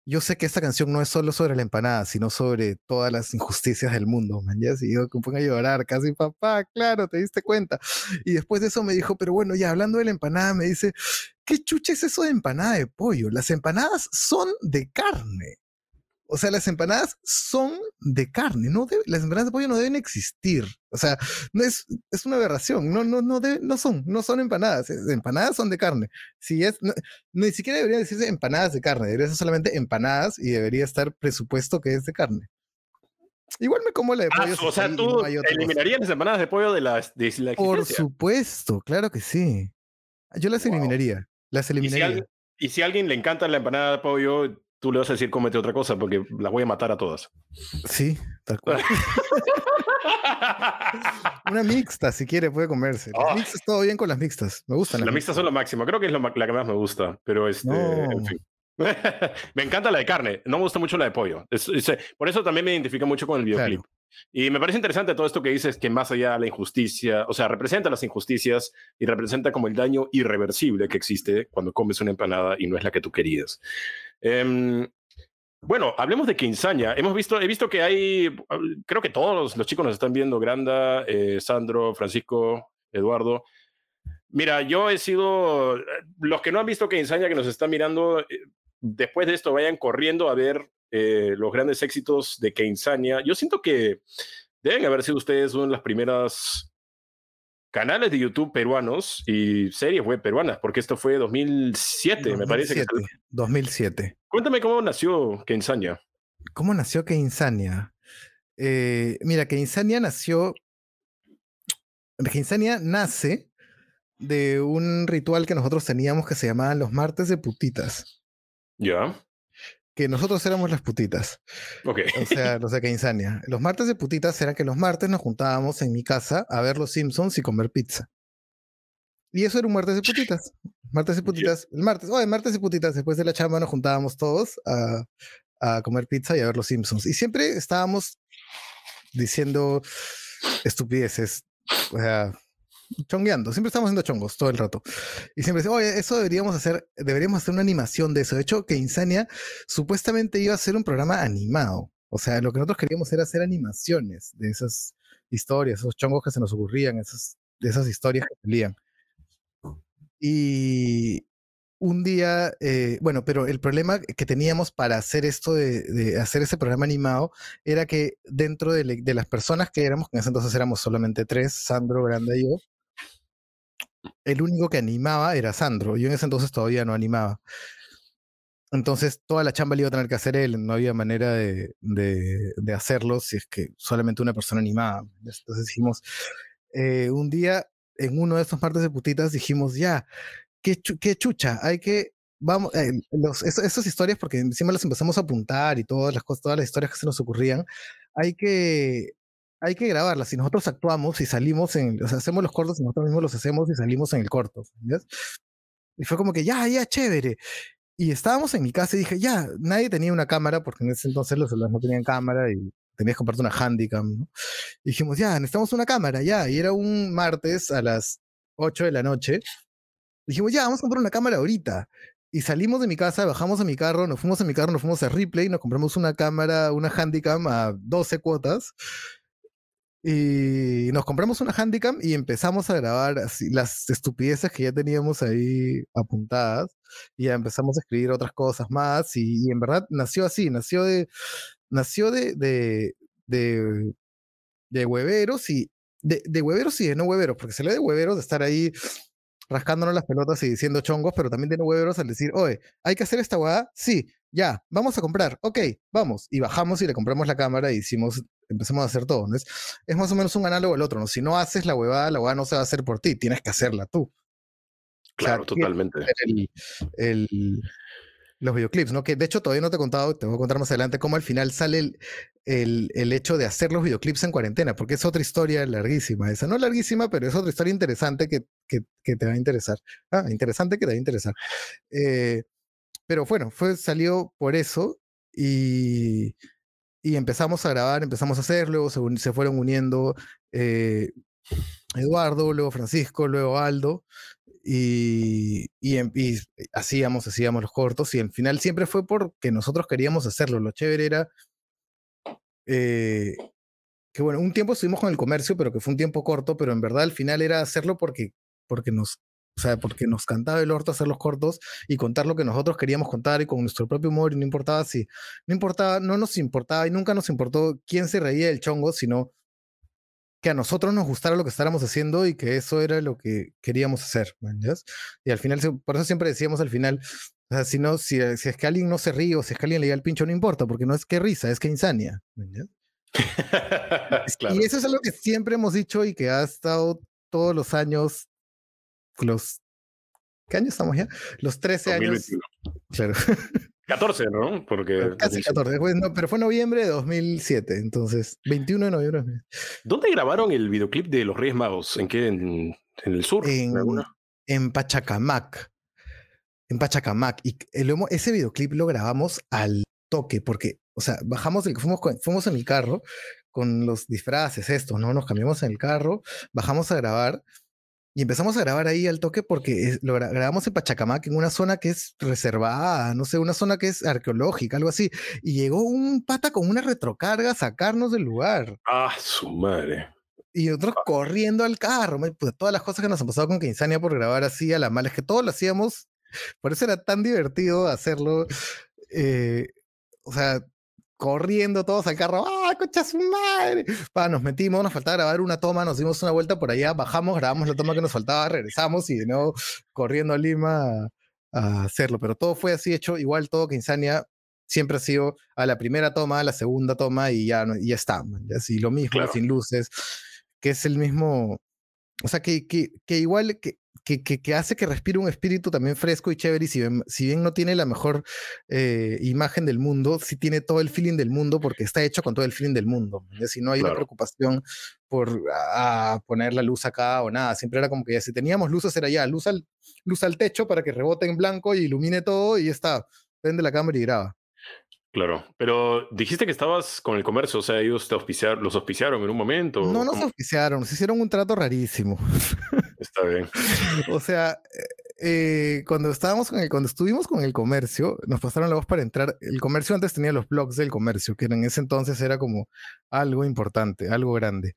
[SPEAKER 2] yo sé que esta canción no es solo sobre la empanada, sino sobre todas las injusticias del mundo, man. Ya, yo pongo a llorar, casi, papá, claro, te diste cuenta. Y después de eso me dijo, pero bueno, ya hablando de la empanada, me dice, ¿qué chucha es eso de empanada de pollo? Las empanadas son de carne. O sea, las empanadas son de carne, no las empanadas de pollo no deben existir. O sea, no es, es una aberración, no, no, no, no son, no son empanadas, empanadas son de carne. Si es, ni siquiera debería decirse empanadas de carne, debería ser solamente empanadas y debería estar presupuesto que es de carne. Igual me como la de pollo.
[SPEAKER 1] Ah, o sea, tú eliminarías las empanadas de pollo de la, de
[SPEAKER 2] Por supuesto, claro que sí. Yo las eliminaría, las eliminaría.
[SPEAKER 1] ¿Y si a alguien le encanta la empanada de pollo, tú le vas a decir cómete otra cosa porque las voy a matar a todas.
[SPEAKER 2] Sí, tal cual. Una mixta, si quiere, puede comerse. Las oh. mixtas, todo bien con las mixtas. Me gustan.
[SPEAKER 1] Las, mixtas, son lo máximo. Creo que es la que más me gusta. Pero este. me encanta la de carne. No me gusta mucho la de pollo. por eso también me identifica mucho con el videoclip. Y me parece interesante todo esto que dices, que más allá de la injusticia, o sea, representa las injusticias y representa como el daño irreversible que existe cuando comes una empanada y no es la que tú querías. Em, bueno, hablemos de Quinzaña. Hemos visto, he visto que hay, creo que todos los chicos nos están viendo, Granda, eh, Sandro, Francisco, Eduardo. Mira, yo he sido, los que no han visto Quinzaña, que nos están mirando, eh, después de esto vayan corriendo a ver eh, los grandes éxitos de Quinzaña. Yo siento que deben haber sido ustedes una de las primeras canales de YouTube peruanos y series web peruanas, porque esto fue 2007, me parece. Que
[SPEAKER 2] 2007.
[SPEAKER 1] Cuéntame cómo nació Keinsania.
[SPEAKER 2] ¿Cómo nació Keinsania? Eh, mira, Keinsania nació. Keinsania nace de un ritual que nosotros teníamos que se llamaban los martes de putitas.
[SPEAKER 1] Ya
[SPEAKER 2] que nosotros éramos las putitas.
[SPEAKER 1] Ok.
[SPEAKER 2] O sea, los de Keinsania. Los martes de putitas era que los martes nos juntábamos en mi casa a ver los Simpsons y comer pizza. Y eso era un martes de putitas. Martes de putitas. El martes, oye, martes de putitas. Después de la chamba nos juntábamos todos a, a comer pizza y a ver los Simpsons. Y siempre estábamos diciendo estupideces. O sea, chongueando, siempre estamos haciendo chongos todo el rato. Y siempre decimos, oye, eso deberíamos hacer, deberíamos hacer una animación de eso. De hecho, que Insania supuestamente iba a ser un programa animado. O sea, lo que nosotros queríamos era hacer animaciones de esas historias, esos chongos que se nos ocurrían, esas, de esas historias que salían. Y un día, eh, bueno, pero el problema que teníamos para hacer esto de, hacer ese programa animado era que dentro de, de, las personas que éramos, que en ese entonces éramos solamente tres, Sandro, Grande y yo, el único que animaba era Sandro. Yo en ese entonces todavía no animaba. Entonces toda la chamba le iba a tener que hacer él, no había manera de, de, hacerlo si es que solamente una persona animaba. Entonces dijimos, eh, un día en uno de estos martes de putitas dijimos, ya, qué, qué chucha, hay que vamos, eh, los, esas historias, porque encima las empezamos a apuntar y todas las cosas, todas las historias que se nos ocurrían, hay que, hay que grabarlas. Si nosotros actuamos y salimos en, o sea, hacemos los cortos y nosotros mismos los hacemos y salimos en el corto. Y fue como que, ya, ya, chévere. Y estábamos en mi casa y dije, ya, nadie tenía una cámara, porque en ese entonces los celulares no tenían cámara y tenías que comprarte una handicam, ¿no? Y dijimos, ya, necesitamos una cámara, ya. Y era un martes a las 8 de la noche. Dijimos, ya, vamos a comprar una cámara ahorita. Y salimos de mi casa, bajamos a mi carro, nos fuimos a mi carro, nos fuimos a Ripley, nos compramos una cámara, una Handicam a 12 cuotas. Y nos compramos una Handicam y empezamos a grabar las estupideces que ya teníamos ahí apuntadas. Y ya empezamos a escribir otras cosas más. Y, en verdad nació así, nació de. Nació de. de, de, de hueveros y. De, de hueveros y de no hueveros, porque se le de hueveros de estar ahí rascándonos las pelotas y diciendo chongos, pero también tiene huevos al decir, oye, ¿hay que hacer esta hueá? Sí, ya, vamos a comprar, ok, vamos. Y bajamos y le compramos la cámara y hicimos, empezamos a hacer todo. ¿no? Es, es más o menos un análogo al otro, ¿no? Si no haces la huevada, la huevada no se va a hacer por ti, tienes que hacerla tú.
[SPEAKER 1] Claro, totalmente.
[SPEAKER 2] el, los videoclips, ¿no? Que de hecho todavía no te he contado, te voy a contar más adelante cómo al final sale el, el, el, hecho de hacer los videoclips en cuarentena, porque es otra historia larguísima, esa no larguísima, pero es otra historia interesante que, que, que te va a interesar. Ah, interesante que te va a interesar. Eh, pero bueno, fue, salió por eso y, y empezamos a grabar, empezamos a hacer, luego se, fueron uniendo eh, Eduardo, luego Francisco, luego Aldo, y, y, y, hacíamos, hacíamos los cortos y al final siempre fue porque nosotros queríamos hacerlo. Lo chévere era eh, que, bueno, un tiempo estuvimos con el comercio, pero que fue un tiempo corto, pero en verdad al final era hacerlo porque, porque nos... O sea, porque nos cantaba el orto hacer los cortos y contar lo que nosotros queríamos contar y con nuestro propio humor y no importaba si, no importaba, no nos importaba y nunca nos importó quién se reía del chongo, sino que a nosotros nos gustara lo que estábamos haciendo y que eso era lo que queríamos hacer. Y al final, por eso siempre decíamos al final, o sea, si, no, si, si, es que alguien no se ríe o si es que alguien le da el pincho, no importa, porque no es que risa, es que insania. Y eso es algo que siempre hemos dicho y que ha estado todos los años, los ¿Qué años estamos ya? Los 13 años.
[SPEAKER 1] Claro. 14, ¿no? Porque.
[SPEAKER 2] Casi 14, pero fue noviembre de 2007, entonces, 21 de noviembre.
[SPEAKER 1] ¿Dónde grabaron el videoclip de Los Reyes Magos? ¿En qué? ¿En, el sur?
[SPEAKER 2] En, en Pachacamac. En Pachacamac. Y el, ese videoclip lo grabamos al toque, porque, o sea, bajamos, el, fuimos, fuimos en el carro con los disfraces, esto, ¿no? Nos cambiamos en el carro, bajamos a grabar y empezamos a grabar ahí al toque porque lo grabamos en Pachacamac, en una zona que es reservada, no sé, una zona que es arqueológica, algo así. Y llegó un pata con una retrocarga a sacarnos del lugar.
[SPEAKER 1] Ah, su madre.
[SPEAKER 2] Y otros ah. corriendo al carro. Pues, todas las cosas que nos han pasado con Quinzania por grabar así a la mala, es que todos lo hacíamos. Por eso era tan divertido hacerlo. Eh, o sea, corriendo todos al carro, ¡ah, concha su madre! Pa, nos metimos, nos faltaba grabar una toma, nos dimos una vuelta por allá, bajamos, grabamos la toma que nos faltaba, regresamos y de nuevo corriendo a Lima a, hacerlo. Pero todo fue así hecho, igual todo que Insania siempre ha sido a la primera toma, a la segunda toma y ya, y ya está. Así lo mismo, sin luces, que es el mismo. O sea, que, que, que igual que que, que, hace que respire un espíritu también fresco y chévere. Y si bien, si bien no tiene la mejor eh, imagen del mundo, sí tiene todo el feeling del mundo porque está hecho con todo el feeling del mundo. Si no hay una preocupación por poner la luz acá o nada, siempre era como que ya si teníamos luces era ya luz al, luz al techo para que rebote en blanco y ilumine todo y ya está. Prende la cámara y graba.
[SPEAKER 1] Claro, pero dijiste que estabas con el comercio, o sea, ellos te auspiciaron, los auspiciaron en un momento.
[SPEAKER 2] No nos auspiciaron, nos hicieron un trato rarísimo.
[SPEAKER 1] Está bien.
[SPEAKER 2] o sea, eh, cuando estábamos con el, cuando estuvimos con el comercio, nos pasaron la voz para entrar. El comercio antes tenía los blogs del comercio, que en ese entonces era como algo importante, algo grande.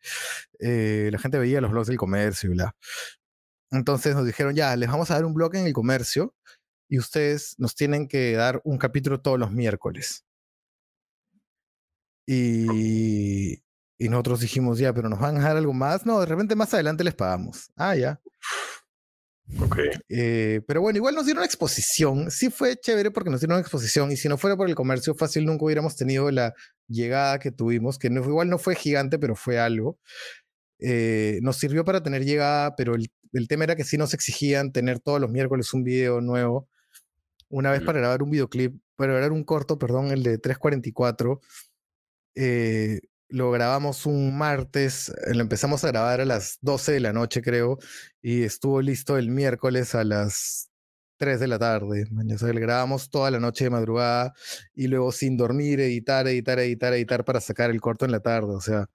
[SPEAKER 2] Eh, la gente veía los blogs del comercio y bla. Entonces nos dijeron, ya, les vamos a dar un blog en el comercio y ustedes nos tienen que dar un capítulo todos los miércoles. Y, y nosotros dijimos, ya, pero nos van a dejar algo más. No, de repente más adelante les pagamos. Ah, ya.
[SPEAKER 1] Ok.
[SPEAKER 2] Eh, pero bueno, igual nos dieron exposición. Sí fue chévere porque nos dieron exposición. Y si no fuera por el comercio fácil, nunca hubiéramos tenido la llegada que tuvimos, que no, igual no fue gigante, pero fue algo. Eh, nos sirvió para tener llegada, pero el tema era que sí nos exigían tener todos los miércoles un video nuevo. Una vez para grabar un videoclip, para grabar un corto, perdón, el de 344, eh, lo grabamos un martes, eh, lo empezamos a grabar a las 12 de la noche, creo, y estuvo listo el miércoles a las 3 de la tarde. O sea, grabamos toda la noche de madrugada y luego sin dormir, editar, editar, editar, editar para sacar el corto en la tarde. O sea,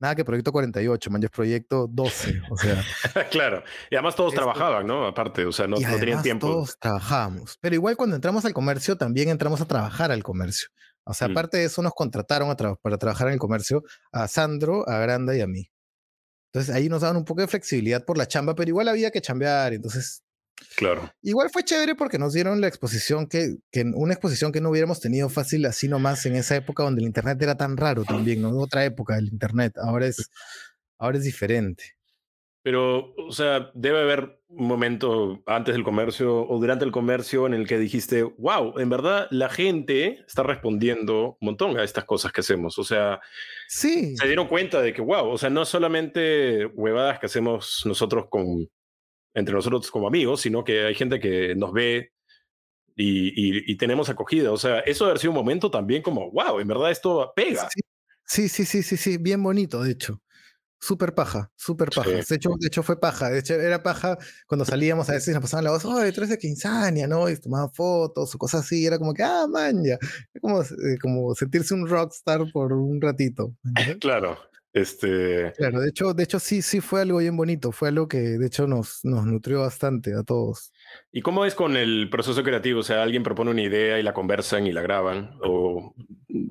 [SPEAKER 2] nada que proyecto 48, man, es proyecto 12. O sea.
[SPEAKER 1] claro. Y además todos trabajaban, ¿no? Aparte, o sea, no, no tenían tiempo.
[SPEAKER 2] Todos trabajábamos. Pero igual cuando entramos al comercio, también entramos a trabajar al comercio. O sea, mm. aparte de eso, nos contrataron para trabajar en el comercio a Sandro, a Granda y a mí. Entonces ahí nos daban un poco de flexibilidad por la chamba, pero igual había que chambear. Entonces
[SPEAKER 1] Claro.
[SPEAKER 2] Igual fue chévere porque nos dieron la exposición que, que una exposición que no hubiéramos tenido fácil así nomás en esa época donde el internet era tan raro también, ¿no? Otra época del internet. Ahora es, ahora es diferente.
[SPEAKER 1] Pero, o sea, debe haber un momento antes del comercio o durante el comercio en el que dijiste, wow, en verdad la gente está respondiendo un montón a estas cosas que hacemos. O sea,
[SPEAKER 2] sí.
[SPEAKER 1] se dieron cuenta de que, wow, o sea, no solamente huevadas que hacemos nosotros con entre nosotros como amigos, sino que hay gente que nos ve y, tenemos acogida. O sea, eso debe haber sido un momento también como, wow, en verdad esto pega.
[SPEAKER 2] Sí, sí, sí, sí, sí, bien bonito, de hecho. Súper paja, súper paja. De, hecho, de hecho, fue paja. De hecho, era paja cuando salíamos a veces nos pasaban la voz, oh, detrás de Quinzania, ¿no? Y tomaban fotos o cosas así. Era como que, ah, man, ya. Como, eh, como sentirse un rockstar por un ratito.
[SPEAKER 1] claro. Este...
[SPEAKER 2] Claro, de hecho, de hecho sí, sí fue algo bien bonito, fue algo que de hecho nos, nos nutrió bastante a todos.
[SPEAKER 1] ¿Y cómo es con el proceso creativo? O sea, alguien propone una idea y la conversan y la graban, o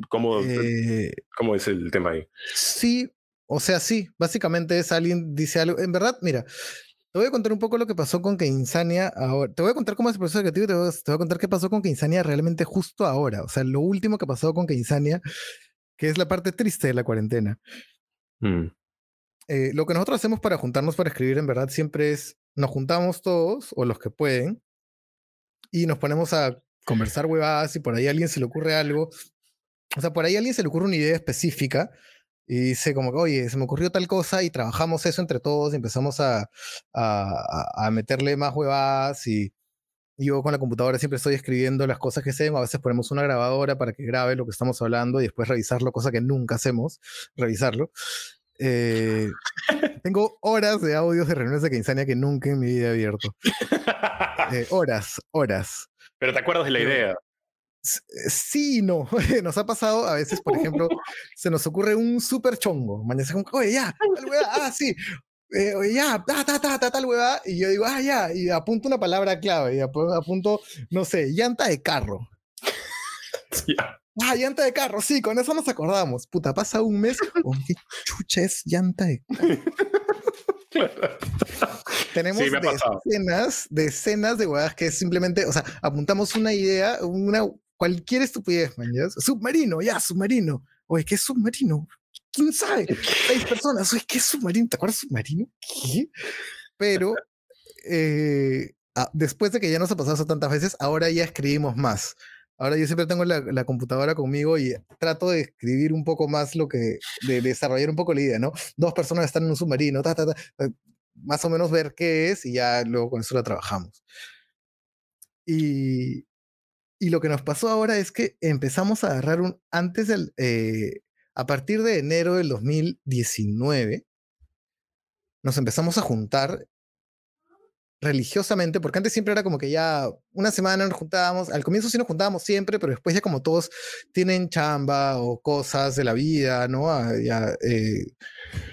[SPEAKER 1] cómo, eh, cómo es el tema ahí?
[SPEAKER 2] Sí, o sea, sí, básicamente es alguien dice algo. En verdad, mira, te voy a contar un poco lo que pasó con que Insania ahora. Te voy a contar cómo es el proceso creativo y te voy, a, te voy a contar qué pasó con que Insania realmente justo ahora. O sea, lo último que pasó con que Insania, que es la parte triste de la cuarentena. Mm. Eh, lo que nosotros hacemos para juntarnos para escribir, en verdad, siempre es, nos juntamos todos, o los que pueden, y nos ponemos a conversar huevadas y por ahí a alguien se le ocurre algo. O sea, por ahí a alguien se le ocurre una idea específica y dice como que, oye, se me ocurrió tal cosa y trabajamos eso entre todos y empezamos a, a, a meterle más huevadas y, yo con la computadora siempre estoy escribiendo las cosas que sé, a veces ponemos una grabadora para que grabe lo que estamos hablando y después revisarlo, cosa que nunca hacemos, revisarlo. Eh, tengo horas de audios de reuniones de Quinzania que nunca en mi vida he abierto. Eh, horas, horas.
[SPEAKER 1] Pero te acuerdas de la idea.
[SPEAKER 2] Sí, no. Nos ha pasado a veces, por ejemplo, se nos ocurre un súper chongo. Mañana como, oye, ya, ah, sí, eh, ya, ta, ta, ta, ta, tal hueva, y yo digo, ah, ya, y apunto una palabra clave, y apunto, no sé, llanta de carro. Ah, llanta de carro, sí, con eso nos acordamos. Puta, pasa un mes, oh, ¿qué chucha es llanta de carro? Tenemos decenas, decenas de huevas que es simplemente, o sea, apuntamos una idea, una, cualquier estupidez, man, Submarino, ya, submarino. Oye, ¿qué es submarino? ¿Quién sabe? Seis personas. Oye, ¿qué es submarino? ¿Te acuerdas submarino? ¿Qué? Pero eh, ah, después de que ya nos ha pasado eso tantas veces, ahora ya escribimos más. Ahora yo siempre tengo la, computadora conmigo y trato de escribir un poco más lo que, de, desarrollar un poco la idea, ¿no? Dos personas están en un submarino, ta, ta, ta, más o menos ver qué es y ya luego con eso la trabajamos. Y, y lo que nos pasó ahora es que empezamos a agarrar un, antes del, eh, a partir de enero del 2019, nos empezamos a juntar religiosamente, porque antes siempre era como que ya una semana nos juntábamos, al comienzo sí nos juntábamos siempre, pero después ya como todos tienen chamba o cosas de la vida, ¿no? Ah, ya, eh,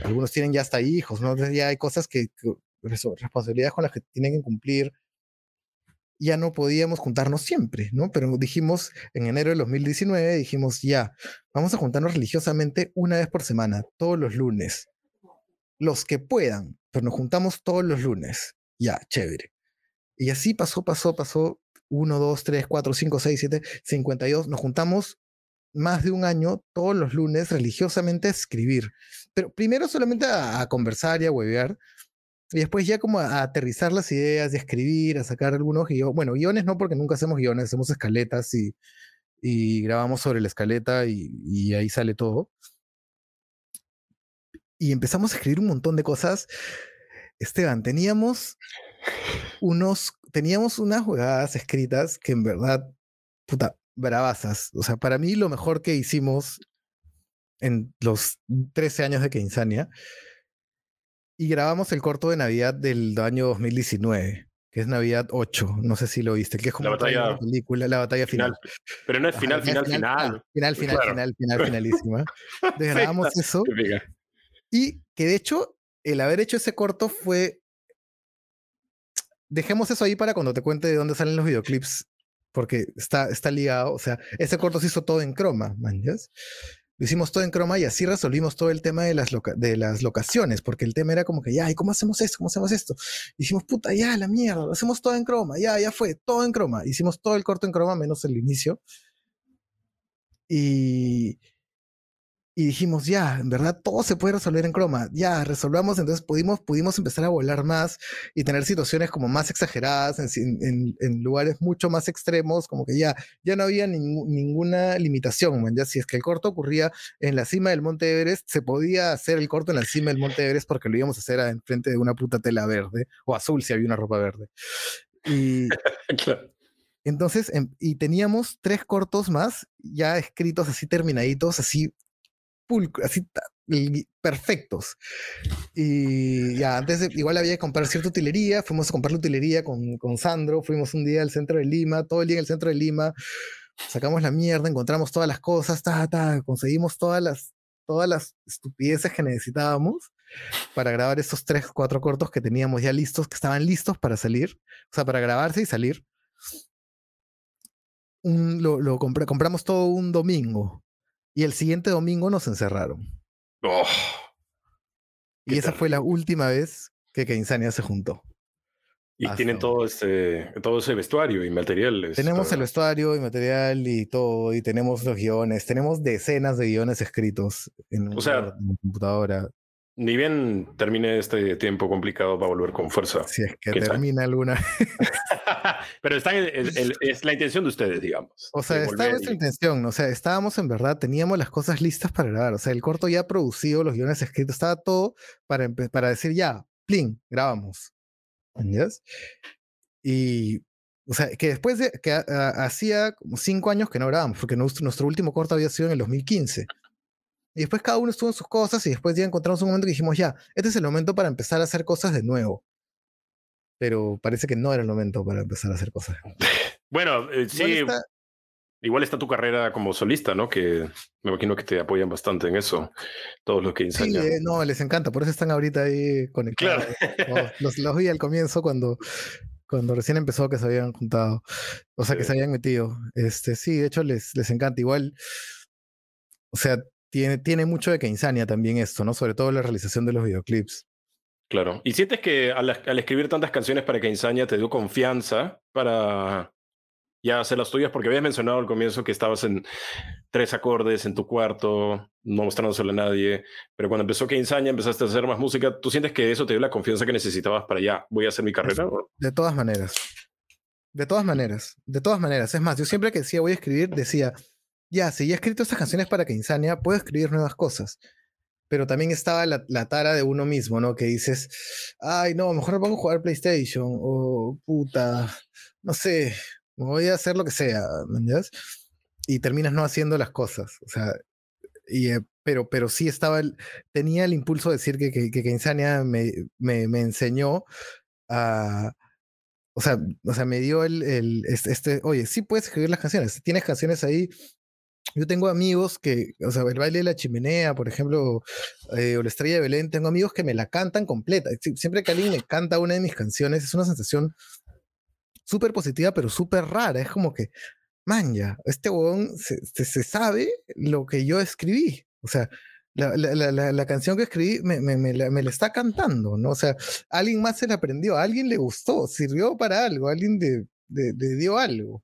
[SPEAKER 2] algunos tienen ya hasta hijos, ¿no? ya hay cosas que, que, responsabilidades con las que tienen que cumplir ya no podíamos juntarnos siempre, ¿no? Pero dijimos, en enero del 2019, dijimos, ya, vamos a juntarnos religiosamente una vez por semana, todos los lunes. Los que puedan, pero nos juntamos todos los lunes. Ya, chévere. Y así pasó, pasó, pasó. 1, 2, 3, 4, 5, 6, 7, 52. Nos juntamos más de un año todos los lunes religiosamente a escribir. Pero primero solamente a, conversar y a huevear, y después ya como a, aterrizar las ideas, de escribir, a sacar algunos guiones. Bueno, guiones no, porque nunca hacemos guiones, hacemos escaletas y, y grabamos sobre la escaleta y, y, ahí sale todo. Y empezamos a escribir un montón de cosas. Esteban, teníamos unos, teníamos unas jugadas escritas que en verdad, puta, bravasas. O sea, para mí lo mejor que hicimos en los 13 años de Keinsania y grabamos el corto de Navidad del año 2019, que es Navidad 8, no sé si lo viste, que es como
[SPEAKER 1] la batalla,
[SPEAKER 2] película, la batalla final.
[SPEAKER 1] Pero no es final, final,
[SPEAKER 2] final. Final, final, final, final, finalísima. Entonces grabamos eso. Y que de hecho, el haber hecho ese corto fue. Dejemos eso ahí para cuando te cuente de dónde salen los videoclips, porque está, está ligado. O sea, ese corto se hizo todo en croma, man, lo hicimos todo en croma y así resolvimos todo el tema de las, de las locaciones, porque el tema era como que, ya, ¿y cómo hacemos esto? ¿Cómo hacemos esto? Y dijimos, puta, ya, la mierda, lo hacemos todo en croma, ya, ya fue, todo en croma. Hicimos todo el corto en croma, menos el inicio. Y, y dijimos, ya, en verdad todo se puede resolver en croma, ya, resolvamos, entonces pudimos, pudimos empezar a volar más y tener situaciones como más exageradas, en, en, lugares mucho más extremos, como que ya, ya no había ninguna limitación, ya si es que el corto ocurría en la cima del Monte Everest, se podía hacer el corto en la cima del Monte Everest porque lo íbamos a hacer enfrente de una puta tela verde, o azul si había una ropa verde. Y... Entonces, em, y teníamos tres cortos más ya escritos así terminaditos, así así perfectos. Y ya, antes de, igual había que comprar cierta utilería, fuimos a comprar la utilería con, con Sandro, fuimos un día al centro de Lima, todo el día en el centro de Lima, sacamos la mierda, encontramos todas las cosas, ta, ta, conseguimos todas las, todas las estupideces que necesitábamos para grabar esos tres, cuatro cortos que teníamos ya listos, que estaban listos para salir, o sea, para grabarse y salir. Un, lo, lo compramos todo un domingo. Y el siguiente domingo nos encerraron.
[SPEAKER 1] Oh,
[SPEAKER 2] y esa fue la última vez que Keinsania se juntó.
[SPEAKER 1] Y tienen todo ese, todo ese vestuario y material.
[SPEAKER 2] Tenemos el vestuario y material y todo, y tenemos los guiones, tenemos decenas de guiones escritos en,
[SPEAKER 1] o sea,
[SPEAKER 2] computadora.
[SPEAKER 1] Ni bien termine este tiempo complicado, va a volver con fuerza.
[SPEAKER 2] Si es que termina alguna.
[SPEAKER 1] Pero está es la intención de ustedes, digamos.
[SPEAKER 2] O sea, está nuestra intención. O sea, estábamos en verdad, teníamos las cosas listas para grabar. O sea, el corto ya producido, los guiones escritos, estaba todo para, para decir ya, plin, grabamos. ¿Entiendes? Y o sea, que después de que hacía como cinco años que no grabamos, porque nuestro, nuestro último corto había sido en el 2015. Y después cada uno estuvo en sus cosas y después ya encontramos un momento que dijimos, ya, este es el momento para empezar a hacer cosas de nuevo. Pero parece que no era el momento para empezar a hacer cosas.
[SPEAKER 1] Bueno, eh, sí. Igual está tu carrera como solista, ¿no? Que me imagino que te apoyan bastante en eso, todos los que enseñan. Sí,
[SPEAKER 2] eh, no, les encanta, por eso están ahorita ahí conectados. Claro. los, los, vi al comienzo cuando, cuando recién empezó que se habían juntado, o sea, que se habían metido. Este, sí, de hecho les, les encanta. Igual, o sea, tiene, tiene mucho de Keinsania también esto, ¿no? Sobre todo la realización de los videoclips.
[SPEAKER 1] Claro. ¿Y sientes que al, escribir tantas canciones para Keinsania te dio confianza para ya hacer las tuyas? Porque habías mencionado al comienzo que estabas en tres acordes en tu cuarto, no mostrándoselo a nadie, pero cuando empezó Keinsania empezaste a hacer más música. ¿Tú sientes que eso te dio la confianza que necesitabas para ya, voy a hacer mi carrera?
[SPEAKER 2] De todas maneras. De todas maneras. De todas maneras. Es más, yo siempre que decía voy a escribir, decía, ya, si ya he escrito estas canciones para que Insania, puedo escribir nuevas cosas. Pero también estaba la, tara de uno mismo, ¿no? Que dices, ay, no, mejor vamos a jugar PlayStation, o puta, no sé, voy a hacer lo que sea, ¿me entiendes? Y terminas no haciendo las cosas, o sea, y, eh, pero, pero sí estaba, tenía el impulso de decir que, que, que Insania me, me, me enseñó a, o sea, o sea, me dio el, el este, este, oye, sí puedes escribir las canciones, tienes canciones ahí yo tengo amigos que, o sea, el baile de la chimenea, por ejemplo, eh, o la estrella de Belén, tengo amigos que me la cantan completa. Siempre que alguien me canta una de mis canciones, es una sensación súper positiva, pero súper rara. Es como que, man, ya, este huevón se, sabe lo que yo escribí. O sea, la, la, la, la canción que escribí me, me, la, está cantando, ¿no? O sea, alguien más se la aprendió, alguien le gustó, sirvió para algo, alguien le de, de, dio algo.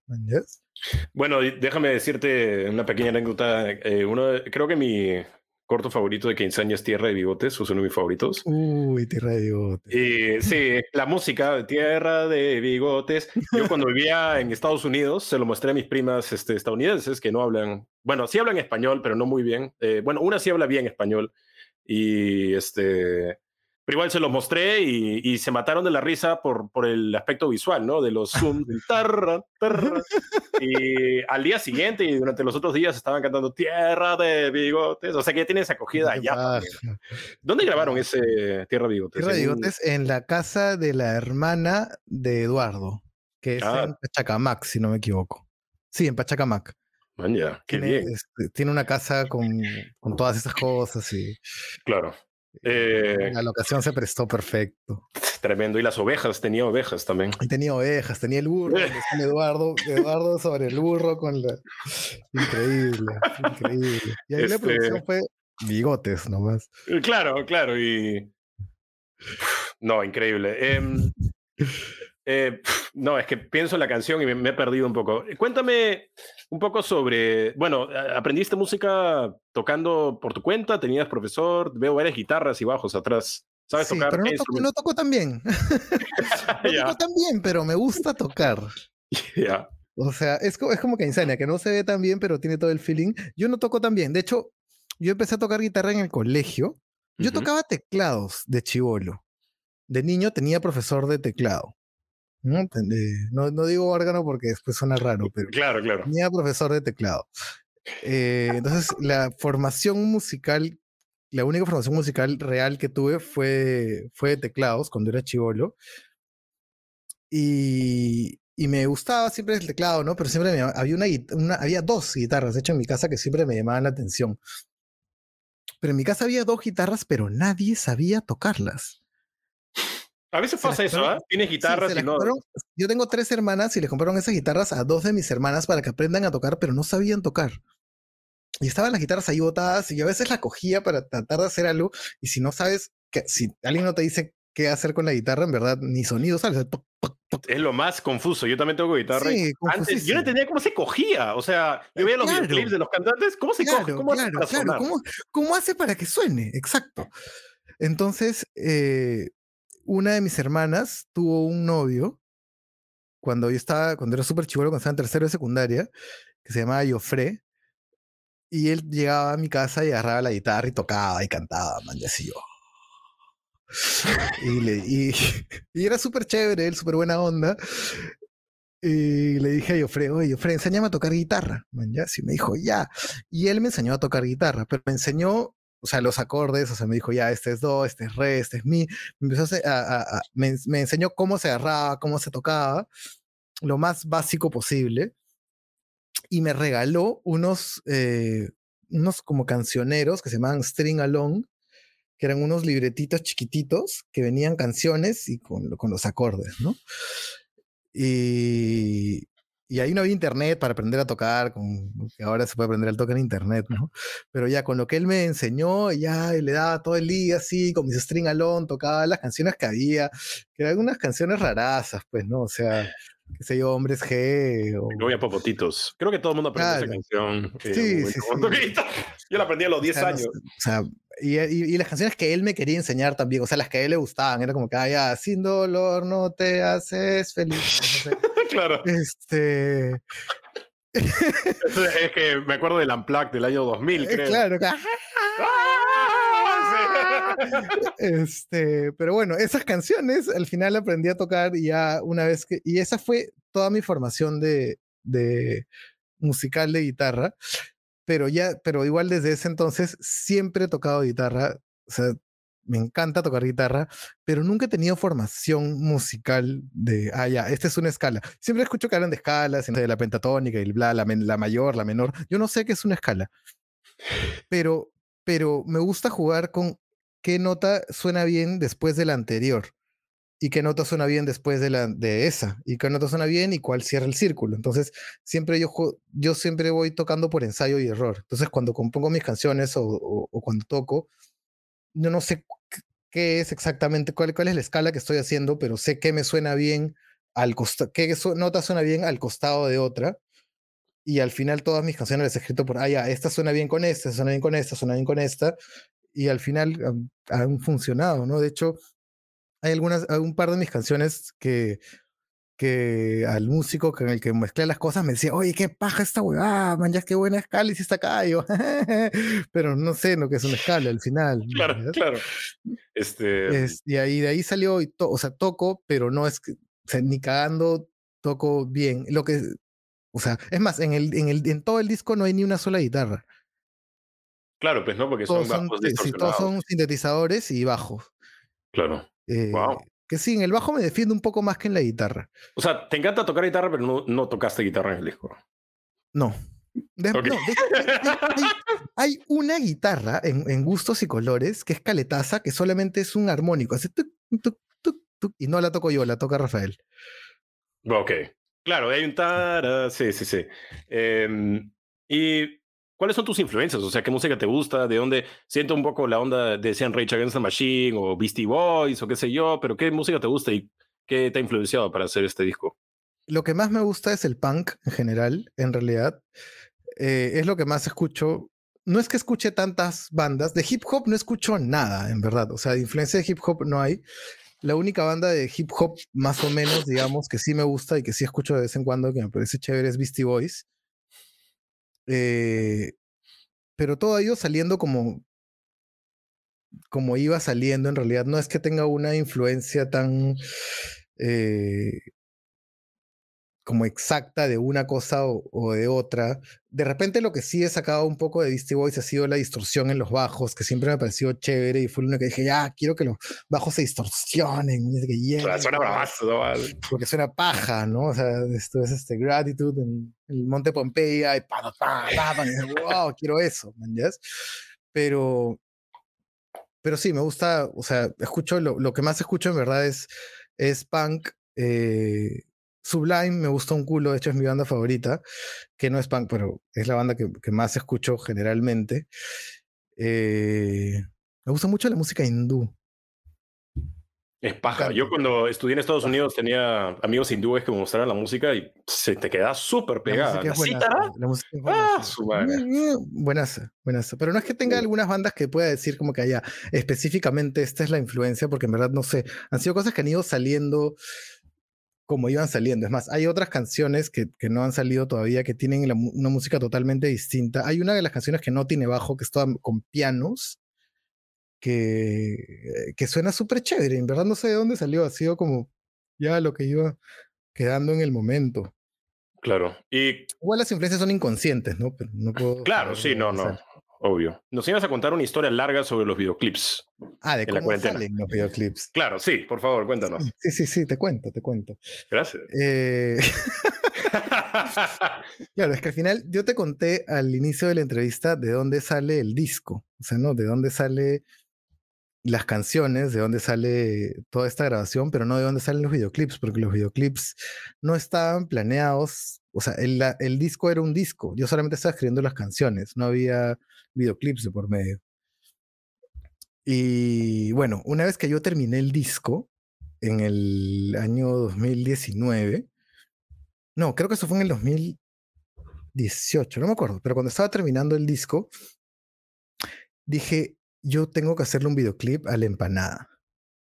[SPEAKER 1] Bueno, déjame decirte una pequeña anécdota. Eh, uno, creo que mi corto favorito de que enseña es Tierra de Bigotes, es uno de mis favoritos.
[SPEAKER 2] Uy, Tierra de Bigotes.
[SPEAKER 1] Y sí, la música de Tierra de Bigotes. Yo cuando vivía en Estados Unidos se lo mostré a mis primas este, estadounidenses que no hablan, bueno, sí hablan español, pero no muy bien. Eh, bueno, una sí habla bien español y este Pero igual se los mostré y, se mataron de la risa por, por el aspecto visual, ¿no? De los zoom, del tarra, tarra. Y al día siguiente y durante los otros días estaban cantando Tierra de Bigotes. O sea que ya tienes acogida allá. ¿Dónde grabaron ese Tierra de Bigotes?
[SPEAKER 2] Tierra de Bigotes en la casa de la hermana de Eduardo, que es en ah. Pachacamac, si no me equivoco. Sí, en Pachacamac.
[SPEAKER 1] qué
[SPEAKER 2] tiene,
[SPEAKER 1] bien.
[SPEAKER 2] Este, tiene una casa con, con todas esas cosas y...
[SPEAKER 1] Claro.
[SPEAKER 2] Eh, la locación se prestó perfecto.
[SPEAKER 1] Tremendo. Y las ovejas, tenía ovejas también.
[SPEAKER 2] Y tenía ovejas, tenía el burro, Eduardo, Eduardo sobre el burro con la. Increíble, increíble. Y ahí la este producción fue bigotes nomás.
[SPEAKER 1] Eh, claro, claro, y. No, increíble. Em, eh, no, es que pienso en la canción y me, he perdido un poco. Cuéntame un poco sobre, bueno, ¿aprendiste música tocando por tu cuenta? ¿Tenías profesor? Veo varias guitarras y bajos atrás. ¿Sabes tocar?
[SPEAKER 2] Pero no, toco, tan bien. no toco tan bien, pero me gusta tocar.
[SPEAKER 1] Ya.
[SPEAKER 2] O sea, es, es como que insania, que no se ve tan bien, pero tiene todo el feeling. Yo no toco tan bien. De hecho, yo empecé a tocar guitarra en el colegio. Yo tocaba teclados de chivolo. De niño tenía profesor de teclado. ¿No? No, digo órgano porque después suena raro, pero
[SPEAKER 1] claro, claro.
[SPEAKER 2] tenía profesor de teclado. Eh, entonces, la formación musical, la única formación musical real que tuve fue, fue de teclados cuando era chivolo. Y, y me gustaba siempre el teclado, ¿no? Pero siempre había, una, había dos guitarras, de hecho, en mi casa que siempre me llamaban la atención. Pero en mi casa había dos guitarras, pero nadie sabía tocarlas.
[SPEAKER 1] A veces pasa eso, ¿ah? Tienes guitarras y no.
[SPEAKER 2] Yo tengo tres hermanas y le compraron esas guitarras a dos de mis hermanas para que aprendan a tocar, pero no sabían tocar. Y estaban las guitarras ahí botadas y yo a veces la cogía para tratar de hacer algo. Y si no sabes, que, si alguien no te dice qué hacer con la guitarra, en verdad, ni sonido sale.
[SPEAKER 1] Es lo más confuso. Yo también tengo guitarra. Antes yo no entendía cómo se cogía. O sea, yo veía los videoclips de los cantantes. ¿Cómo se coge? ¿Cómo hace para
[SPEAKER 2] ¿Cómo, ¿Cómo, hace para que suene? Exacto. Entonces, eh, una de mis hermanas tuvo un novio cuando yo estaba, cuando era súper chivolo, cuando estaba en tercero de secundaria, que se llamaba Jofre. Y él llegaba a mi casa y agarraba la guitarra y tocaba y cantaba, man, y así yo. Y, era súper chévere, él súper buena onda. Y le dije a Jofre, oye, Jofre, enséñame a tocar guitarra. Man, ya, sí, me dijo, ya. Y él me enseñó a tocar guitarra, pero me enseñó o sea, los acordes, o sea, me dijo, ya, este es do, este es re, este es mi. Me, empezó a, me, enseñó cómo se agarraba, cómo se tocaba, lo más básico posible. Y me regaló unos, eh, unos como cancioneros que se llamaban String Along, que eran unos libretitos chiquititos que venían canciones y con, con los acordes, ¿no? Y, y ahí no había internet para aprender a tocar, con, ahora se puede aprender a tocar en internet, ¿no? Pero ya con lo que él me enseñó, ya le daba todo el día así, con mis string alone, tocaba las canciones que había, que eran unas canciones rarazas, pues, ¿no? O sea, qué sé yo, Hombres G. O...
[SPEAKER 1] Voy a Popotitos. Creo que todo el mundo aprende esa canción.
[SPEAKER 2] Eh, sí, sí, sí.
[SPEAKER 1] Yo la aprendí a los 10 años. o
[SPEAKER 2] sea, y, y, las canciones que él me quería enseñar también, o sea, las que a él le gustaban, era como que, ah, ya, sin dolor no te haces feliz.
[SPEAKER 1] Claro.
[SPEAKER 2] Este.
[SPEAKER 1] es que me acuerdo del Unplugged del año 2000, eh, creo.
[SPEAKER 2] Claro, este, pero bueno, esas canciones al final aprendí a tocar y ya una vez que, y esa fue toda mi formación de, de musical de guitarra pero ya, pero igual desde ese entonces siempre he tocado guitarra, o sea, me encanta tocar guitarra, pero nunca he tenido formación musical de, ah, ya, esta es una escala. Siempre escucho que hablan de escalas, de la pentatónica y bla, la, la mayor, la menor. Yo no sé qué es una escala, pero, pero me gusta jugar con qué nota suena bien después de la anterior y qué nota suena bien después de, la, de esa, y qué nota suena bien y cuál cierra el círculo. Entonces, siempre yo, yo siempre voy tocando por ensayo y error. Entonces, cuando compongo mis canciones o, o, cuando toco, yo no sé qué es exactamente, cuál, cuál es la escala que estoy haciendo, pero sé que me suena bien al costado, qué nota suena bien al costado de otra. Y al final todas mis canciones las he escrito por, ah, ya, esta suena bien con esta, suena bien con esta, suena bien con esta. Y al final han funcionado, ¿no? De hecho, hay algunas, un par de mis canciones que que al músico con el que mezclé las cosas me decía, oye, qué paja esta weá, man, ya qué buena escala hiciste acá. Yo, pero no sé lo que es una escala al final.
[SPEAKER 1] Claro, claro. Este...
[SPEAKER 2] y ahí de ahí salió, y o sea, toco, pero no es o sea, ni cagando toco bien. Lo que, o sea, es más, en, el, en, el, en todo el disco no hay ni una sola guitarra.
[SPEAKER 1] Claro, pues no, porque
[SPEAKER 2] todos
[SPEAKER 1] son bajos
[SPEAKER 2] sí, todos son sintetizadores y bajos.
[SPEAKER 1] Claro. wow.
[SPEAKER 2] Que sí, en el bajo me defiende un poco más que en la guitarra.
[SPEAKER 1] O sea, te encanta tocar guitarra, pero no, no tocaste guitarra en el disco.
[SPEAKER 2] No. hay, una guitarra en, en, gustos y colores que es caletaza, que solamente es un armónico. Y no la toco yo, la toca Rafael.
[SPEAKER 1] Ok. Claro, hay un tara. Sí, sí, sí. Em, y ¿Cuáles son tus influencias? O sea, ¿qué música te gusta? ¿De dónde siento un poco la onda de Sean Rage Against the Machine o Beastie Boys o qué sé yo? Pero ¿qué música te gusta y qué te ha influenciado para hacer este disco?
[SPEAKER 2] Lo que más me gusta es el punk en general, en realidad. Eh, es lo que más escucho. No es que escuche tantas bandas. De hip hop no escucho nada, en verdad. O sea, de influencia de hip hop no hay. La única banda de hip hop, más o menos, digamos, que sí me gusta y que sí escucho de vez en cuando, que me parece chévere, es Beastie Boys. Eh, pero todo ello saliendo como, como iba saliendo en realidad. No es que tenga una influencia tan eh, como exacta de una cosa o, de otra. De repente lo que sí he sacado un poco de Beastie Boys ha sido la distorsión en los bajos, que siempre me pareció chévere y fue lo que dije, ya, quiero que los bajos se distorsionen. Que
[SPEAKER 1] suena
[SPEAKER 2] Porque suena paja, ¿no? O sea, esto es este Gratitude en el Monte Pompeya y pa, pa, pa, y wow, quiero eso, ¿man? Pero, pero sí, me gusta, o sea, escucho, lo, lo que más escucho en verdad es, es punk. Eh, Sublime me gusta un culo, de hecho es mi banda favorita, que no es punk, pero es la banda que, más escucho generalmente. Eh, me gusta mucho la música hindú.
[SPEAKER 1] Es paja. Yo cuando estudié en Estados Unidos tenía amigos hindúes que me mostraron la música y se te queda súper pegada.
[SPEAKER 2] La música La música es buena. Ah, su Buenas, buenas. Pero no es que tenga algunas bandas que pueda decir como que haya específicamente esta es la influencia, porque en verdad no sé. Han sido cosas que han ido saliendo como iban saliendo. Es más, hay otras canciones que, que no han salido todavía que tienen una música totalmente distinta. Hay una de las canciones que no tiene bajo, que es toda con pianos, que, que suena súper chévere. En verdad no sé de dónde salió, ha sido como ya lo que iba quedando en el momento.
[SPEAKER 1] Claro. Y...
[SPEAKER 2] Igual las influencias son inconscientes, ¿no? Pero no puedo
[SPEAKER 1] claro, sí, no, no. Obvio. Nos ibas a contar una historia larga sobre los videoclips.
[SPEAKER 2] Ah, de cómo salen los videoclips.
[SPEAKER 1] Claro, sí, por favor, cuéntanos.
[SPEAKER 2] Sí, sí, sí, te cuento, te cuento.
[SPEAKER 1] Gracias.
[SPEAKER 2] Eh, claro, es que al final yo te conté al inicio de la entrevista de dónde sale el disco. O sea, ¿no? De dónde sale las canciones, de dónde sale toda esta grabación, pero no de dónde salen los videoclips, porque los videoclips no estaban planeados. O sea, el, el disco era un disco. Yo solamente estaba escribiendo las canciones. No había videoclips de por medio. Y bueno, una vez que yo terminé el disco, en el año 2019, no, creo que eso fue en el 2018, no me acuerdo, pero cuando estaba terminando el disco, dije, yo tengo que hacerle un videoclip a la empanada.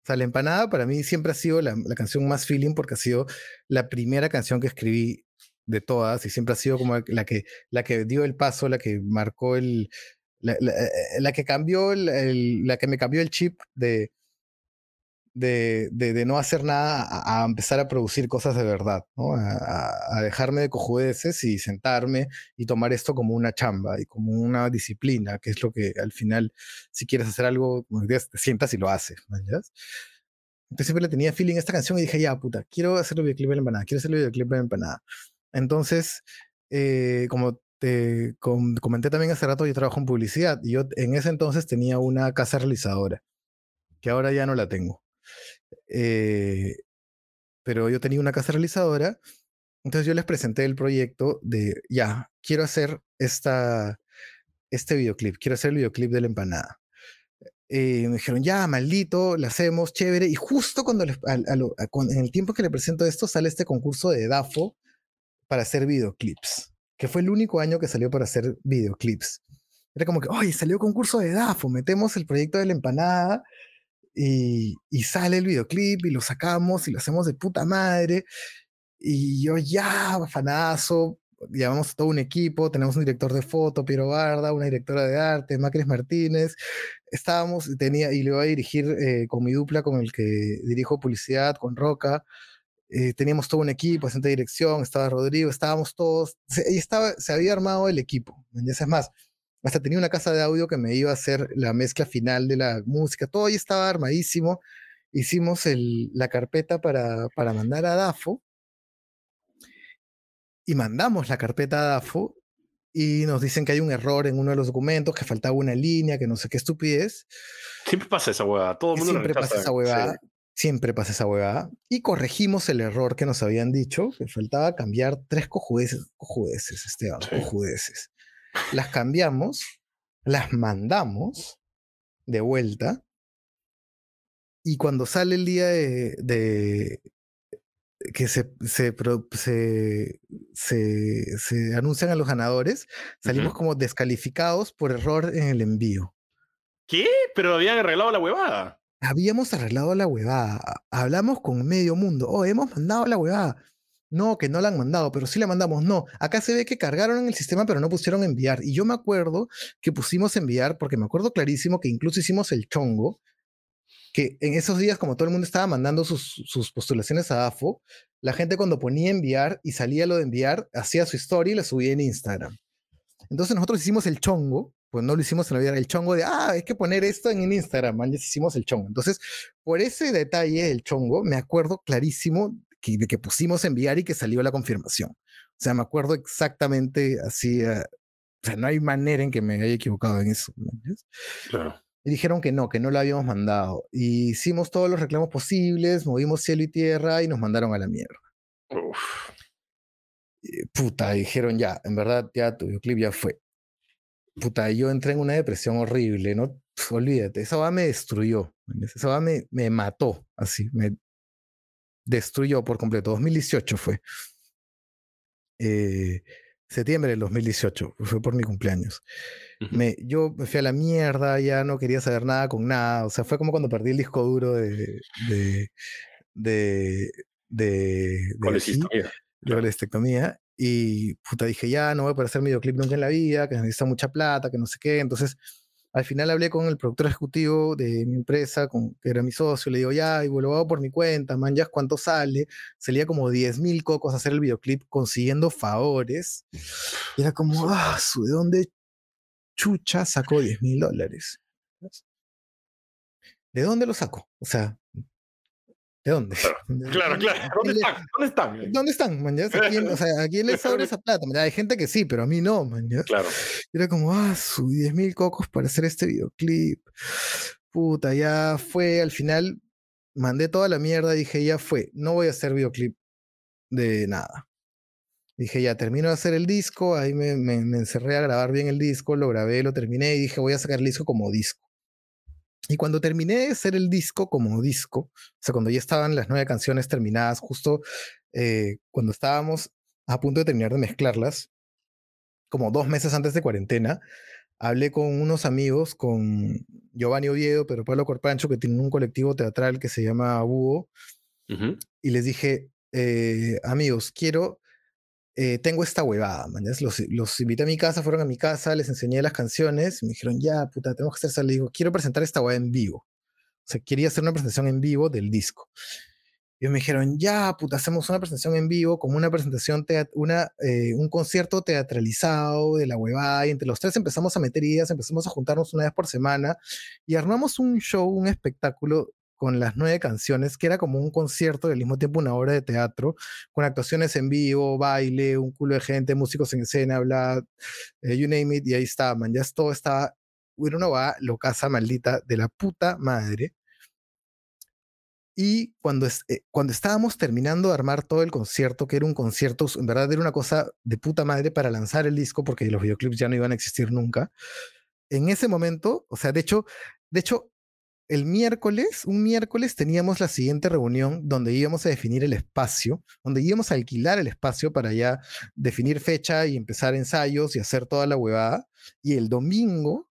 [SPEAKER 2] O sea, la empanada para mí siempre ha sido la, la, canción más feeling porque ha sido la primera canción que escribí de todas y siempre ha sido como la que, la que dio el paso, la que marcó el, la, eh, eh, la, que cambió el, la que me cambió el chip de, de, de, no hacer nada a, empezar a producir cosas de verdad, ¿no? A, a, dejarme de cojudeces y sentarme y tomar esto como una chamba y como una disciplina, que es lo que al final, si quieres hacer algo, te sientas y lo haces. Entonces siempre le tenía feeling a esta canción y dije, ya, puta, quiero hacer el videoclip de la empanada, quiero hacer el videoclip de la empanada. Entonces, eh, como te comenté también hace rato, yo trabajo en publicidad y yo en ese entonces tenía una casa realizadora, que ahora ya no la tengo. Eh, pero yo tenía una casa realizadora, entonces yo les presenté el proyecto de, ya, quiero hacer esta, este videoclip, quiero hacer el videoclip de la empanada. Eh, me dijeron, ya, maldito, lo hacemos, chévere. Y justo cuando en el tiempo que le presento esto, sale este concurso de DAFO para hacer videoclips, que fue el único año que salió para hacer videoclips. Era como que, oye, salió concurso de DAFO, metemos el proyecto de la empanada y, y, sale el videoclip y lo sacamos y lo hacemos de puta madre. Y yo ya, fanazo, llamamos a todo un equipo, tenemos un director de foto, Piero Barda, una directora de arte, Macris Martínez, estábamos, tenía, y le voy a dirigir eh, con mi dupla, con el que dirijo publicidad, con Roca, eh, teníamos todo un equipo, de dirección, estaba Rodrigo, estábamos todos, se, estaba, se había armado el equipo, es más, hasta tenía una casa de audio que me iba a hacer la mezcla final de la música, todo ahí estaba armadísimo, hicimos el, la carpeta para, para mandar a DAFO, y mandamos la carpeta a DAFO y nos dicen que hay un error en uno de los documentos, que faltaba una línea, que no sé qué estupidez.
[SPEAKER 1] Siempre pasa esa huevada, todo el mundo
[SPEAKER 2] Siempre pasa esa huevada, siempre pasa esa huevada. Y corregimos el error que nos habían dicho, que faltaba cambiar tres cojudeces, cojudeces, Esteban, cojudeces. Las cambiamos, las mandamos de vuelta, y cuando sale el día de, que se, se, se, se, anuncian a los ganadores, salimos como descalificados por error en el envío.
[SPEAKER 1] ¿Qué? Pero habían arreglado la huevada.
[SPEAKER 2] Habíamos arreglado la huevada. Hablamos con medio mundo. Oh, hemos mandado la huevada. No, que no la han mandado, pero sí la mandamos. No, acá se ve que cargaron en el sistema, pero no pusieron enviar. Y yo me acuerdo que pusimos enviar, porque me acuerdo clarísimo que incluso hicimos el chongo que en esos días, como todo el mundo estaba mandando sus, sus, postulaciones a AFO, la gente cuando ponía enviar y salía lo de enviar, hacía su historia y la subía en Instagram. Entonces nosotros hicimos el chongo, pues no lo hicimos en la vida, el chongo de, ah, hay que poner esto en Instagram, man, ya hicimos el chongo. Entonces, por ese detalle el chongo, me acuerdo clarísimo que, de que pusimos enviar y que salió la confirmación. O sea, me acuerdo exactamente así, uh, o sea, no hay manera en que me haya equivocado en eso. Claro. Y dijeron que no, que no la habíamos mandado. Y hicimos todos los reclamos posibles, movimos cielo y tierra y nos mandaron a la mierda. Uf. puta, dijeron ya, en verdad ya tu videoclip ya fue. Puta, yo entré en una depresión horrible, ¿no? olvídate, esa va me destruyó. Esa va me, me mató, así, me destruyó por completo. 2018 fue. Eh, septiembre del 2018, fue por mi cumpleaños. me, yo me fui a la mierda, ya no quería saber nada con nada, o sea, fue como cuando perdí el disco duro de... de, de, de, de la estectomía y puta dije ya no voy a poder hacer videoclip nunca en la vida que necesita mucha plata que no sé qué entonces al final hablé con el productor ejecutivo de mi empresa, con, que era mi socio, le digo, ya, y lo hago por mi cuenta, man, ya cuánto sale. Salía como 10 mil cocos a hacer el videoclip consiguiendo favores. Y era como, ah, ¿de dónde chucha sacó 10 mil dólares? ¿De dónde lo sacó? O sea, ¿De dónde?
[SPEAKER 1] Claro, claro. ¿Dónde están? ¿Dónde están?
[SPEAKER 2] ¿Dónde están, man? ¿A quién, o sea, ¿a quién le sobra esa plata? Hay gente que sí, pero a mí no, man.
[SPEAKER 1] Claro.
[SPEAKER 2] Era como, ah, su 10 mil cocos para hacer este videoclip. Puta, ya fue. Al final mandé toda la mierda. Dije, ya fue. No voy a hacer videoclip de nada. Dije, ya termino de hacer el disco. Ahí me, me, me encerré a grabar bien el disco. Lo grabé, lo terminé y dije, voy a sacar el disco como disco. Y cuando terminé de hacer el disco como disco, o sea, cuando ya estaban las nueve canciones terminadas, justo eh, cuando estábamos a punto de terminar de mezclarlas, como dos meses antes de cuarentena, hablé con unos amigos, con Giovanni Oviedo, pero Pablo Corpancho, que tiene un colectivo teatral que se llama Búho, y les dije, eh, amigos, quiero eh, tengo esta huevada, man. Los, los, invité a mi casa, fueron a mi casa, les enseñé las canciones, me dijeron, ya, puta, tenemos que hacer eso. Le digo, quiero presentar esta huevada en vivo. O sea, quería hacer una presentación en vivo del disco. Y me dijeron, ya, puta, hacemos una presentación en vivo, como una presentación, una, eh, un concierto teatralizado de la huevada. Y entre los tres empezamos a meter ideas, empezamos a juntarnos una vez por semana y armamos un show, un espectáculo con las nueve canciones, que era como un concierto y al mismo tiempo una obra de teatro, con actuaciones en vivo, baile, un culo de gente, músicos en escena, bla, eh, you name it, y ahí estaba, man, ya todo estaba, uno va, lo casa maldita de la puta madre. Y cuando, eh, cuando estábamos terminando de armar todo el concierto, que era un concierto, en verdad era una cosa de puta madre para lanzar el disco, porque los videoclips ya no iban a existir nunca. En ese momento, o sea, de hecho, de hecho, el miércoles, un miércoles teníamos la siguiente reunión donde íbamos a definir el espacio, donde íbamos a alquilar el espacio para ya definir fecha y empezar ensayos y hacer toda la huevada. Y el domingo,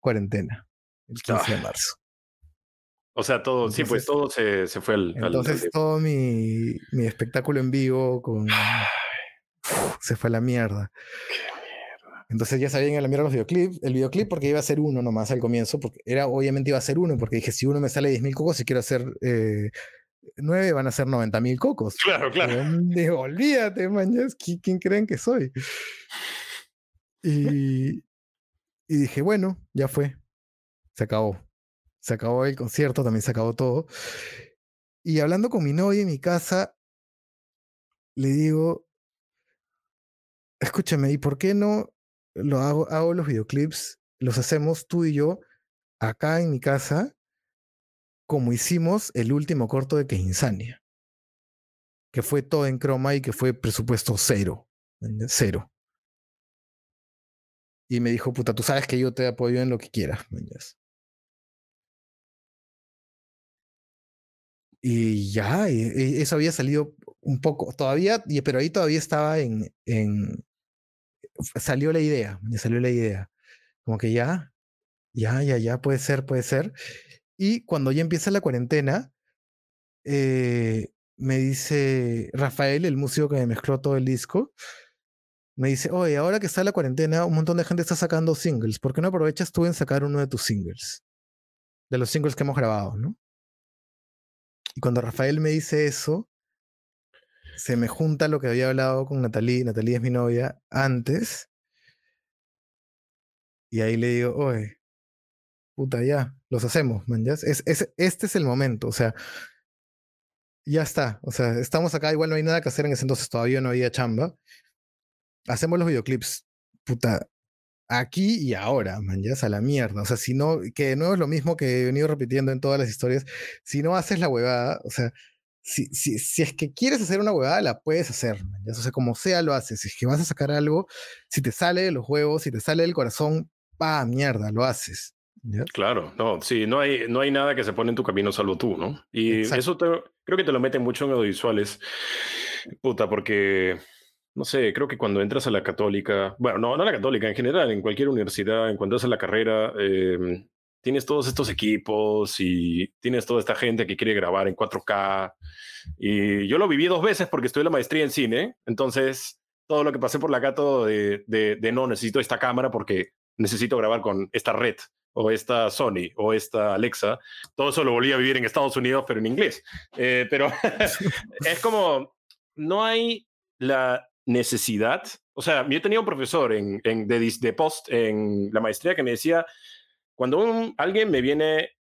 [SPEAKER 2] cuarentena, el 15 de marzo.
[SPEAKER 1] O sea, todo, sí, pues todo se, se fue al...
[SPEAKER 2] Entonces todo mi, mi espectáculo en vivo con... se fue a la mierda. Entonces ya sabían a la mierda los videoclips, el videoclip porque iba a ser uno nomás al comienzo, porque era, obviamente iba a ser uno, porque dije, si uno me sale 10.000 cocos, y quiero hacer eh, nueve, van a ser 90.000 cocos.
[SPEAKER 1] Claro, claro.
[SPEAKER 2] Digo, olvídate, mañas, ¿quién creen que soy? Y, y dije, bueno, ya fue, se acabó. Se acabó el concierto, también se acabó todo. Y hablando con mi novia en mi casa, le digo, escúchame, ¿y por qué no lo hago, hago los videoclips, los hacemos tú y yo acá en mi casa, como hicimos el último corto de Insania, que fue todo en croma y que fue presupuesto cero, cero. Y me dijo, puta, tú sabes que yo te apoyo en lo que quieras. Y ya, eso había salido un poco, todavía, pero ahí todavía estaba en, salió la idea, me salió la idea. Como que ya, ya, ya, ya, puede ser, puede ser. Y cuando ya empieza la cuarentena, eh, me dice Rafael, el músico que me mezcló todo el disco, me dice, oye, ahora que está la cuarentena, un montón de gente está sacando singles. ¿Por qué no aprovechas tú en sacar uno de tus singles? De los singles que hemos grabado, ¿no? Y cuando Rafael me dice eso, se me junta lo que había hablado con Natalie, Natalie es mi novia, antes. Y ahí le digo, oye, puta, ya, los hacemos, man, ya. Es, este es el momento, o sea, ya está. O sea, estamos acá, igual no hay nada que hacer en ese entonces, todavía no había chamba. Hacemos los videoclips, puta, aquí y ahora, man, ya, a la mierda. O sea, si no, que no es lo mismo que he venido repitiendo en todas las historias, si no haces la huevada, o sea, si, si, si, es que quieres hacer una huevada, la puedes hacer. O sea, como sea, lo haces. Si es que vas a sacar algo, si te sale de los huevos, si te sale del corazón, pa, mierda, lo haces.
[SPEAKER 1] Claro, no, sí, no hay, no hay nada que se pone en tu camino salvo tú, ¿no? Y eso creo que te lo meten mucho en audiovisuales, puta, porque, no sé, creo que cuando entras a la católica, bueno, no, no a la católica, en general, en cualquier universidad, en cuando entras a la carrera, eh, tienes todos estos equipos y tienes toda esta gente que quiere grabar en 4K. Y yo lo viví dos veces porque en la maestría en cine. Entonces, todo lo que pasé por la gato de, de, no necesito esta cámara porque necesito grabar con esta red o esta Sony o esta Alexa, todo eso lo volví a vivir en Estados Unidos, pero en inglés. Eh, pero es como, no hay la necesidad. O sea, yo tenía un profesor en, en de, de post en la maestría que me decía, cuando alguien me viene,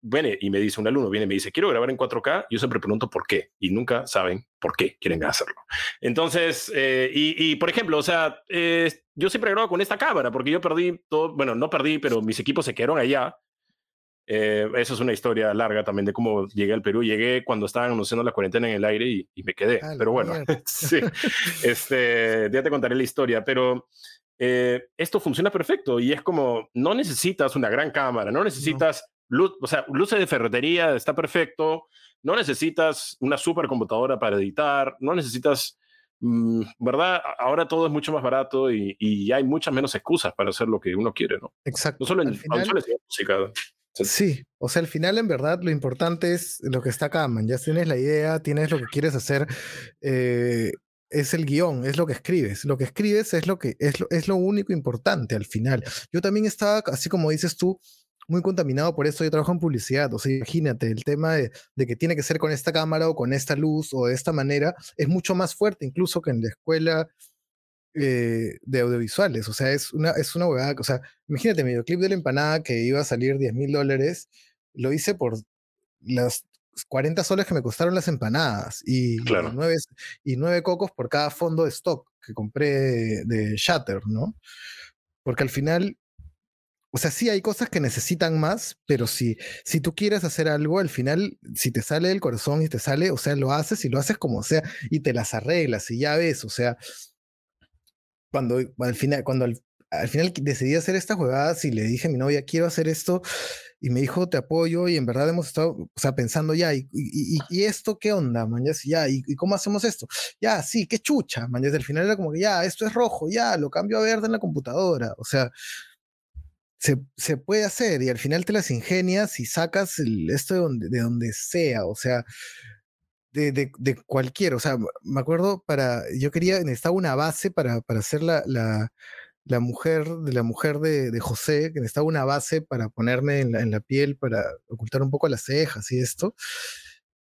[SPEAKER 1] viene y me dice, un alumno viene y me dice, quiero grabar en 4K, yo siempre pregunto por qué y nunca saben por qué quieren hacerlo. Entonces, eh, y, por ejemplo, o sea, eh, yo siempre grabo con esta cámara porque yo perdí todo, bueno, no perdí, pero mis equipos se quedaron allá. Eh, eso es una historia larga también de cómo llegué al Perú. Llegué cuando estaban anunciando la cuarentena en el aire y, me quedé. Ah, pero bueno, sí, este, ya te contaré la historia. Pero eh, esto funciona perfecto y es como, no necesitas una gran cámara, no necesitas luz, o sea, luces de ferretería, está perfecto, no necesitas una supercomputadora para editar, no necesitas, mm, ¿verdad? Ahora todo es mucho más barato y, y, hay muchas menos excusas para hacer lo que uno quiere, ¿no?
[SPEAKER 2] Exacto.
[SPEAKER 1] No solo en final, música.
[SPEAKER 2] Sí, o sea, al final en verdad lo importante es lo que está acá, man. Ya tienes la idea, tienes lo que quieres hacer. Eh, es el guion, es lo que escribes. Lo que escribes es lo que es lo, es lo único importante al final. Yo también estaba, así como dices tú, muy contaminado por eso. Yo trabajo en publicidad. O sea, imagínate, el tema de, que tiene que ser con esta cámara o con esta luz o de esta manera es mucho más fuerte incluso que en la escuela eh, de audiovisuales. O sea, es una, es una huevada. O sea, imagínate, mi videoclip de la empanada que iba a salir 10 mil dólares, lo hice por las 40 soles que me costaron las empanadas y,
[SPEAKER 1] claro.
[SPEAKER 2] nueve, y nueve cocos por cada fondo de stock que compré de Shatter, ¿no? Porque al final, o sea, sí hay cosas que necesitan más, pero si, si tú quieres hacer algo, al final, si te sale del corazón y te sale, o sea, lo haces y lo haces como sea y te las arreglas y ya ves, o sea, cuando al final, cuando al, al final decidí hacer esta jugada y le dije a mi novia, quiero hacer esto, y me dijo, te apoyo, y en verdad hemos estado, o sea, pensando ya, ¿y, y, esto qué onda, man? Ya, ¿y, cómo hacemos esto? Ya, sí, qué chucha, man. Al final era como que ya, esto es rojo, ya, lo cambio a verde en la computadora, o sea, se, puede hacer y al final te las ingenias y sacas esto de donde, de sea, o sea, de, de, cualquier, o sea, me acuerdo para, yo quería, necesitaba una base para, para hacer la, la mujer, de la mujer de, de, José, que necesitaba una base para ponerme en la, en la piel, para ocultar un poco las cejas y esto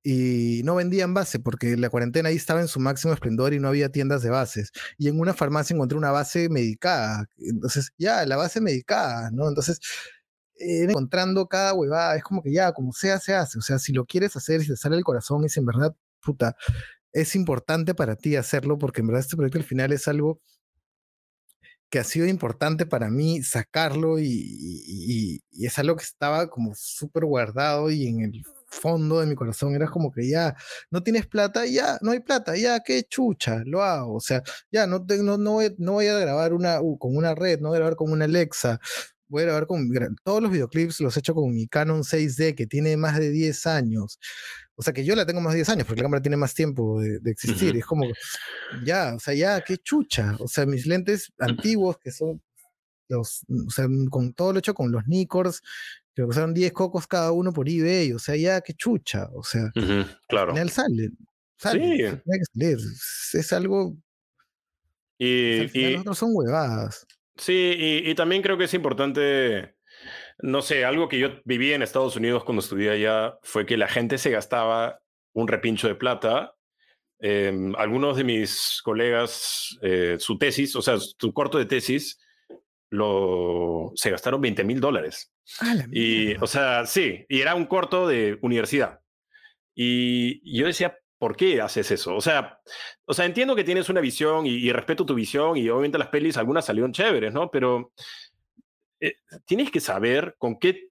[SPEAKER 2] y no vendían base porque la cuarentena ahí estaba en su máximo esplendor y no había tiendas de bases. Y en una farmacia encontré una base medicada. Entonces, ya, la base medicada, ¿no? Entonces, eh, encontrando cada huevada, es como que ya, como sea, se hace. O sea, si lo quieres hacer si te sale el corazón y si en verdad, puta, es importante para ti hacerlo porque en verdad este proyecto al final es algo que ha sido importante para mí sacarlo y, y, y es algo que estaba como súper guardado y en el fondo de mi corazón era como que ya, no tienes plata, ya, no hay plata, ya, qué chucha, lo hago. O sea, ya, no, no, no, voy, no voy a grabar una, uh, con una red, no voy a grabar con una Alexa, voy a grabar con todos los videoclips los he hecho con mi Canon 6D que tiene más de 10 años. O sea que yo la tengo más de 10 años porque la cámara tiene más tiempo de, existir. Es como, ya, o sea, ya, qué chucha. O sea, mis lentes antiguos que son los, o sea, con todo lo hecho con los Nikors, que costaron 10 cocos cada uno por eBay, o sea, ya qué chucha, o sea,
[SPEAKER 1] claro.
[SPEAKER 2] El sale, sale sí. es algo...
[SPEAKER 1] Y,
[SPEAKER 2] y son huevadas.
[SPEAKER 1] Sí, y, y, también creo que es importante, no sé, algo que yo viví en Estados Unidos cuando estudié allá fue que la gente se gastaba un repincho de plata. Eh, algunos de mis colegas, eh, su tesis, o sea, su corto de tesis, lo, se gastaron 20 mil dólares. y, o sea, sí, y era un corto de universidad. Y yo decía, ¿por qué haces eso? O sea, o sea entiendo que tienes una visión y, respeto tu visión y obviamente las pelis, algunas salieron chéveres, ¿no? Pero eh, tienes que saber con qué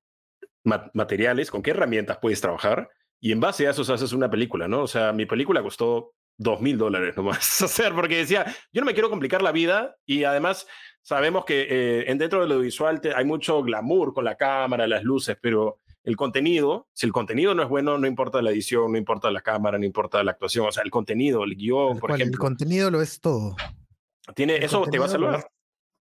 [SPEAKER 1] materiales, con qué herramientas puedes trabajar y en base a eso haces una película, ¿no? O sea, mi película costó dos mil dólares nomás hacer porque decía, yo no me quiero complicar la vida y además sabemos que eh, en dentro de lo visual hay mucho glamour con la cámara, las luces, pero el contenido, si el contenido no es bueno, no importa la edición, no importa la cámara, no importa la actuación, o sea, el contenido, el guion, por ejemplo.
[SPEAKER 2] El contenido lo es todo.
[SPEAKER 1] Tiene, eso te va a salvar.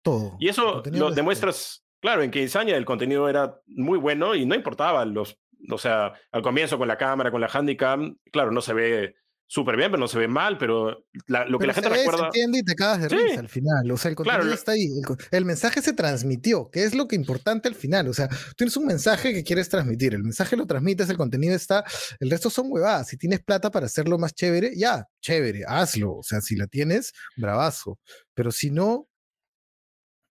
[SPEAKER 2] Todo.
[SPEAKER 1] Y eso lo demuestras, claro, en que Insaña el contenido era muy bueno y no importaba los, o sea, al comienzo con la cámara, con la handicam, claro, no se ve súper bien, pero no se ve mal, pero lo que la gente recuerda... Se
[SPEAKER 2] entiende y te cagas de risa al final, o sea, el contenido está ahí, el, mensaje se transmitió, que es lo que importante al final, o sea, tienes un mensaje que quieres transmitir, el mensaje lo transmites, el contenido está, el resto son huevadas, si tienes plata para hacerlo más chévere, ya, chévere, hazlo, o sea, si la tienes, bravazo, pero si no...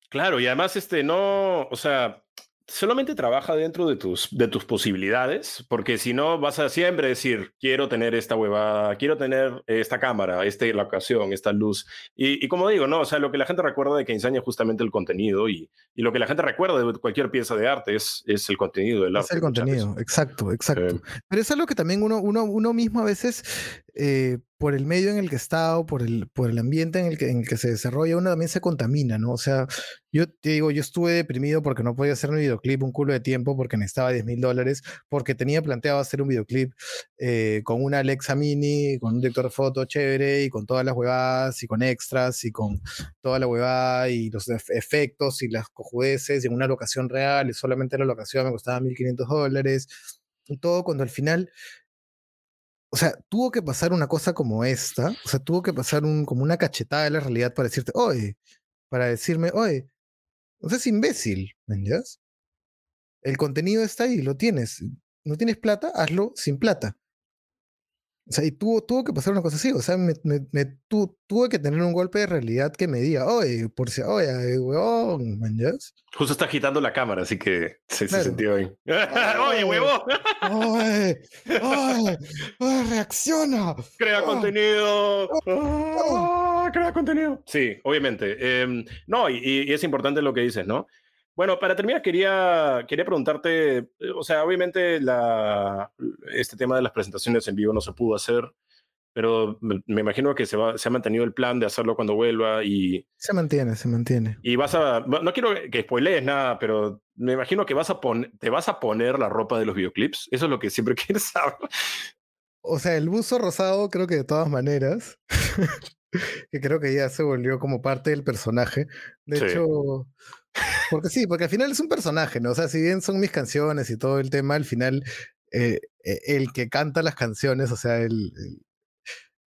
[SPEAKER 1] Claro, y además, este, no, o sea, solamente trabaja dentro de tus, de tus posibilidades, porque si no vas a siempre decir, quiero tener esta huevada, quiero tener esta cámara, esta ocasión, esta luz. Y, como digo, no, o sea, lo que la gente recuerda de que enseña justamente el contenido y, y, lo que la gente recuerda de cualquier pieza de arte es, es el contenido del arte.
[SPEAKER 2] Es el contenido, exacto, exacto. Eh. Pero es algo que también uno, uno, uno mismo a veces eh, por el medio en el que está o por el, por el ambiente en el, que, en el que se desarrolla, uno también se contamina, ¿no? O sea, yo te digo, yo estuve deprimido porque no podía hacer un videoclip un culo de tiempo porque necesitaba 10 mil dólares, porque tenía planteado hacer un videoclip eh, con una Alexa Mini, con un director de foto chévere y con todas las huevadas y con extras y con toda la huevada y los efectos y las cojudeces y en una locación real y solamente la locación me costaba 1.500 dólares todo cuando al final o sea, tuvo que pasar una cosa como esta, o sea, tuvo que pasar un, como una cachetada de la realidad para decirte, oye, para decirme, oye, no seas imbécil, ¿me entiendes? El contenido está ahí, lo tienes. ¿No tienes plata? Hazlo sin plata. O sea, y tuvo, tuvo que pasar una cosa así. O sea, me, me, tuve que tener un golpe de realidad que me diga, oye, por si, oye, huevón, ¿me
[SPEAKER 1] Justo está agitando la cámara, así que se, se sintió bien. oye, huevón.
[SPEAKER 2] oye, oye, oye, reacciona.
[SPEAKER 1] Crea ah. contenido. Ah, crea contenido. Sí, obviamente. Em, no, y, y es importante lo que dices, ¿no? Bueno, para terminar, quería, quería preguntarte, eh, o sea, obviamente la, este tema de las presentaciones en vivo no se pudo hacer, pero me, imagino que se, va, se ha mantenido el plan de hacerlo cuando vuelva y...
[SPEAKER 2] Se mantiene, se mantiene.
[SPEAKER 1] Y vas a, no quiero que spoilees nada, pero me imagino que vas a te vas a poner la ropa de los videoclips. Eso es lo que siempre quieres saber.
[SPEAKER 2] O sea, el buzo rosado creo que de todas maneras. que creo que ya se volvió como parte del personaje. De hecho, porque sí, porque al final es un personaje, ¿no? O sea, si bien son mis canciones y todo el tema, al final eh, e, el que canta las canciones, o sea, el,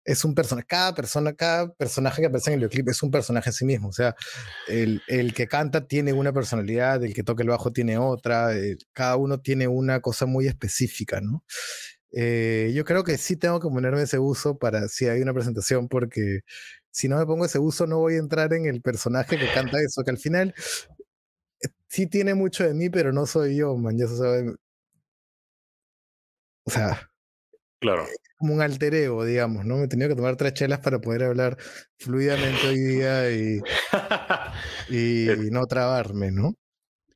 [SPEAKER 2] es un personaje, cada persona, cada personaje que aparece en el videoclip es un personaje en sí mismo, o sea, el, el que canta tiene una personalidad, el que toca el bajo tiene otra, cada uno tiene una cosa muy específica, ¿no? Eh, yo creo que sí tengo que ponerme ese uso para si hay una presentación, porque si no me pongo ese uso no voy a entrar en el personaje que canta eso, que al final eh, sí tiene mucho de mí, pero no soy yo, man. Sabe. O sea,
[SPEAKER 1] claro.
[SPEAKER 2] como un alter ego, digamos, ¿no? Me he tenido que tomar tres chelas para poder hablar fluidamente hoy día y, y no trabarme, ¿no?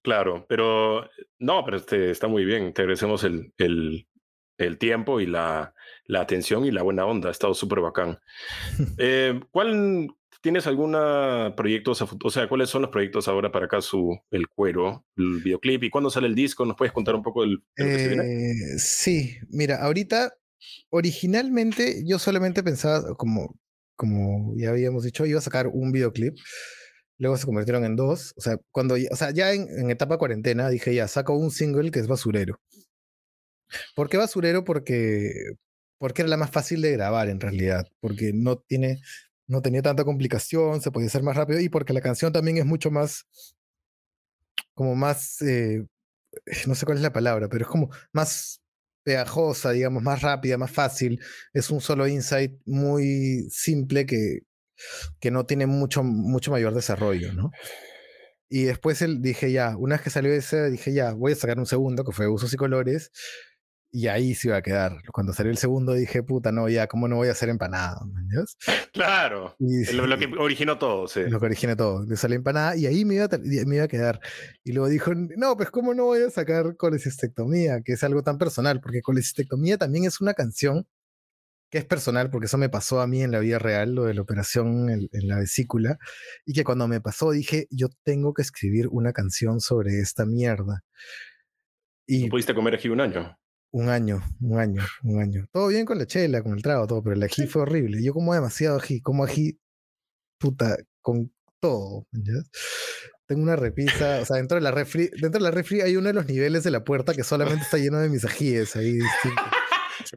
[SPEAKER 1] Claro, pero no, pero este, está muy bien. Te agradecemos el, el, el tiempo y la, la, atención y la buena onda. Ha estado súper bacán. Eh, ¿Cuál tienes alguna proyectos, o sea, cuáles son los proyectos ahora para acá su el cuero, el videoclip y cuándo sale el disco? ¿Nos puedes contar un poco del,
[SPEAKER 2] eh, Sí, mira, ahorita originalmente yo solamente pensaba como como ya habíamos dicho, iba a sacar un videoclip. Luego se convirtieron en dos. O sea, cuando, o sea, ya en, en etapa cuarentena dije, ya, saco un single que es basurero. ¿Por qué basurero? Porque, porque era la más fácil de grabar en realidad, porque no, tiene, no tenía tanta complicación, se podía hacer más rápido y porque la canción también es mucho más, como más, eh, no sé cuál es la palabra, pero es como más pegajosa, digamos, más rápida, más fácil. Es un solo insight muy simple que, que no tiene mucho, mucho mayor desarrollo, ¿no? Y después él, dije ya, una vez que salió ese, dije ya, voy a sacar un segundo, que fue Usos y Colores, y ahí se iba a quedar. Cuando salió el segundo dije, puta, no, ya, ¿cómo no voy a hacer empanada?
[SPEAKER 1] Claro. lo, que originó todo, sí.
[SPEAKER 2] Lo que originó todo. Le salió empanada y ahí me iba, a, me iba a quedar. Y luego dijo, no, pues ¿cómo no voy a sacar colecistectomía? Que es algo tan personal, porque colecistectomía también es una canción que es personal, porque eso me pasó a mí en la vida real, lo de la operación en, en la vesícula, y que cuando me pasó dije, yo tengo que escribir una canción sobre esta mierda.
[SPEAKER 1] Y, ¿No pudiste comer aquí un año?
[SPEAKER 2] Un año, un año, un año. Todo bien con la chela, con el trago, todo, pero el ají fue horrible. Yo como demasiado ají, como ají, puta, con todo. Tengo una repisa, o sea, dentro de la refri, dentro de la refri hay uno de los niveles de la puerta que solamente está lleno de mis ajíes ahí distintos.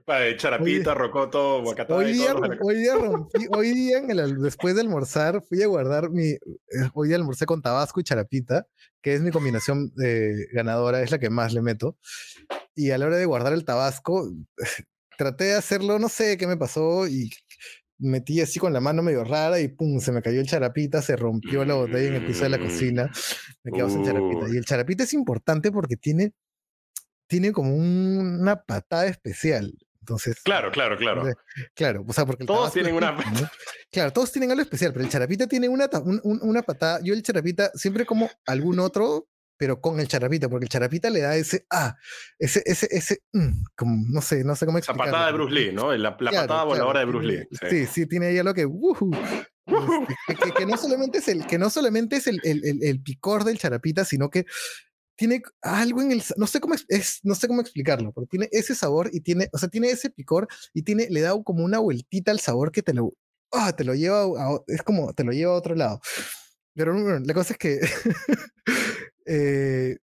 [SPEAKER 1] de charapita, rocoto, guacatá.
[SPEAKER 2] Hoy día, hoy día rompí, hoy día en el, después de almorzar fui a guardar mi, eh, hoy día almorcé con tabasco y charapita, que es mi combinación de ganadora, es la que más le meto y a la hora de guardar el tabasco, traté de hacerlo, no sé qué me pasó y metí así con la mano medio rara y pum, se me cayó el charapita, se rompió la botella en el piso de la cocina, me quedó sin charapita. Y el charapita es importante porque tiene, tiene como una patada especial. Entonces,
[SPEAKER 1] claro, claro, claro.
[SPEAKER 2] Claro, o sea, porque
[SPEAKER 1] todos tienen una.
[SPEAKER 2] Claro, todos tienen algo especial, pero el charapita tiene una, una patada. Yo el charapita siempre como algún otro, pero con el charapita, porque el charapita le da ese, ah, ese, ese, ese, mm, como, no sé, no sé cómo explicarlo.
[SPEAKER 1] La patada de Bruce Lee, ¿no? La, patada voladora de Bruce Lee.
[SPEAKER 2] Sí. sí, tiene ahí algo que, este, que, no solamente es el, que no solamente es el, el, el, picor del charapita, sino que tiene algo en el, no sé cómo es, no sé cómo explicarlo, pero tiene ese sabor y tiene, o sea, tiene ese picor y tiene, le da como una vueltita al sabor que te lo, ah, te lo lleva, a, es como, te lo lleva a otro lado. Pero la cosa es que Eh,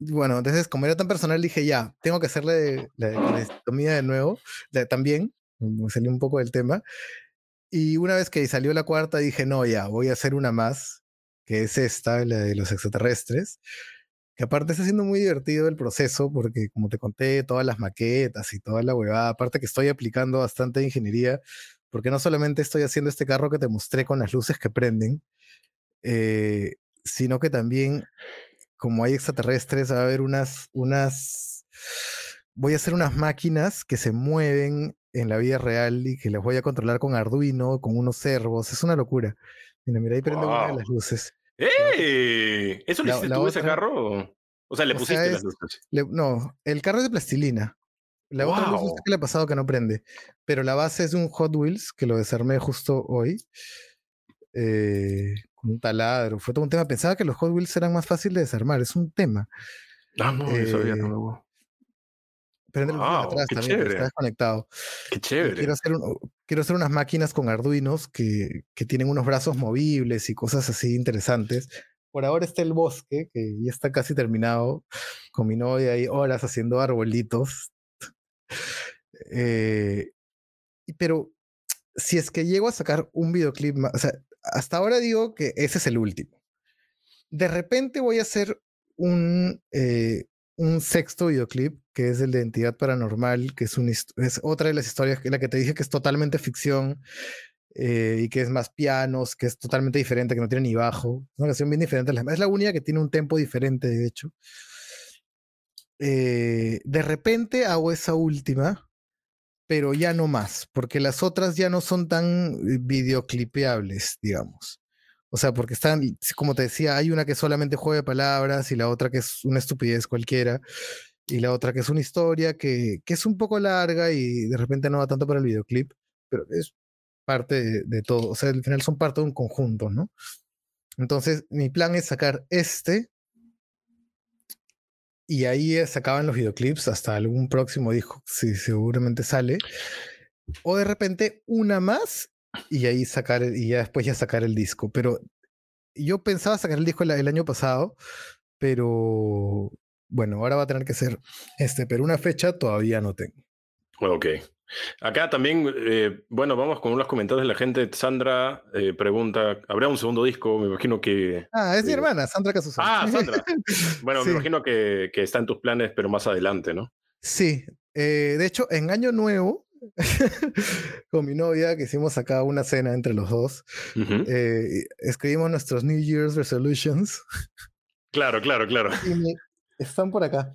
[SPEAKER 2] bueno, entonces, como era tan personal, dije ya, tengo que hacerle la comida de nuevo, también, me salí un poco del tema. Y una vez que salió la cuarta, dije, no, ya, voy a hacer una más, que es esta, la de los extraterrestres, que aparte está siendo muy divertido el proceso, porque como te conté, todas las maquetas y toda la huevada, aparte que estoy aplicando bastante ingeniería, porque no solamente estoy haciendo este carro que te mostré con las luces que prenden, eh, sino que también, como hay extraterrestres, va a haber unas, unas, voy a hacer unas máquinas que se mueven en la vida real y que las voy a controlar con Arduino, con unos servos, es una locura. Mira, mira, ahí prende una de las luces.
[SPEAKER 1] ¡Eh! ¿Eso le hiciste tú ese carro? O sea, le pusiste las luces.
[SPEAKER 2] no, el carro es de plastilina. La otra luz que le ha pasado que no prende. Pero la base es un Hot Wheels que lo desarmé justo hoy. Eh, con un taladro. Fue todo un tema. Pensaba que los Hot Wheels eran más fáciles de desarmar. Es un tema.
[SPEAKER 1] Ah, no, eso ya no
[SPEAKER 2] eh, prende
[SPEAKER 1] Wow,
[SPEAKER 2] atrás
[SPEAKER 1] qué
[SPEAKER 2] también,
[SPEAKER 1] chévere.
[SPEAKER 2] está desconectado.
[SPEAKER 1] Qué chévere.
[SPEAKER 2] quiero hacer, un- quiero hacer unas máquinas con arduinos que, que tienen unos brazos movibles y cosas así interesantes. Por ahora está el bosque, que ya está casi terminado, con mi novia ahí horas haciendo arbolitos. Eh, pero si es que llego a sacar un videoclip más, o sea, hasta ahora digo que ese es el último. De repente voy a hacer un, eh, un sexto videoclip, que es el de Entidad Paranormal, que es, hist- es otra de las historias que la que te dije que es totalmente ficción eh, y que es más pianos, que es totalmente diferente, que no tiene ni bajo. Es una canción bien diferente. Es la única que tiene un tempo diferente, de hecho. Eh, de repente hago esa última, pero ya no más, porque las otras ya no son tan eh, videoclipeables, digamos. O sea, porque están, como te decía, hay una que solamente juega palabras y la otra que es una estupidez cualquiera, y la otra que es una historia que, que es un poco larga y de repente no va tanto para el videoclip, pero es parte de, de todo. O sea, al final son parte de un conjunto, ¿no? Entonces, mi plan es sacar este y ahí eh, se acaban los videoclips hasta algún próximo disco, si seguramente sale. O de repente una más y ahí sacar, y ya después ya sacar el disco. Pero yo pensaba sacar el disco el, el año pasado, pero bueno, ahora va a tener que ser este, pero una fecha todavía no tengo.
[SPEAKER 1] Ok. Acá también, eh, bueno, vamos con unos comentarios de la gente. Sandra eh, pregunta, ¿habrá un segundo disco? Me imagino que...
[SPEAKER 2] Ah, es mi
[SPEAKER 1] Eh,
[SPEAKER 2] hermana, Sandra Casusón.
[SPEAKER 1] Ah, Sandra. Bueno,
[SPEAKER 2] Sí.
[SPEAKER 1] me imagino que, que está en tus planes, pero más adelante, ¿no?
[SPEAKER 2] Sí, de hecho, en Año Nuevo, con mi novia, que hicimos acá una cena entre los dos, escribimos nuestros New Year's Resolutions
[SPEAKER 1] Claro, claro, claro.
[SPEAKER 2] y están por acá.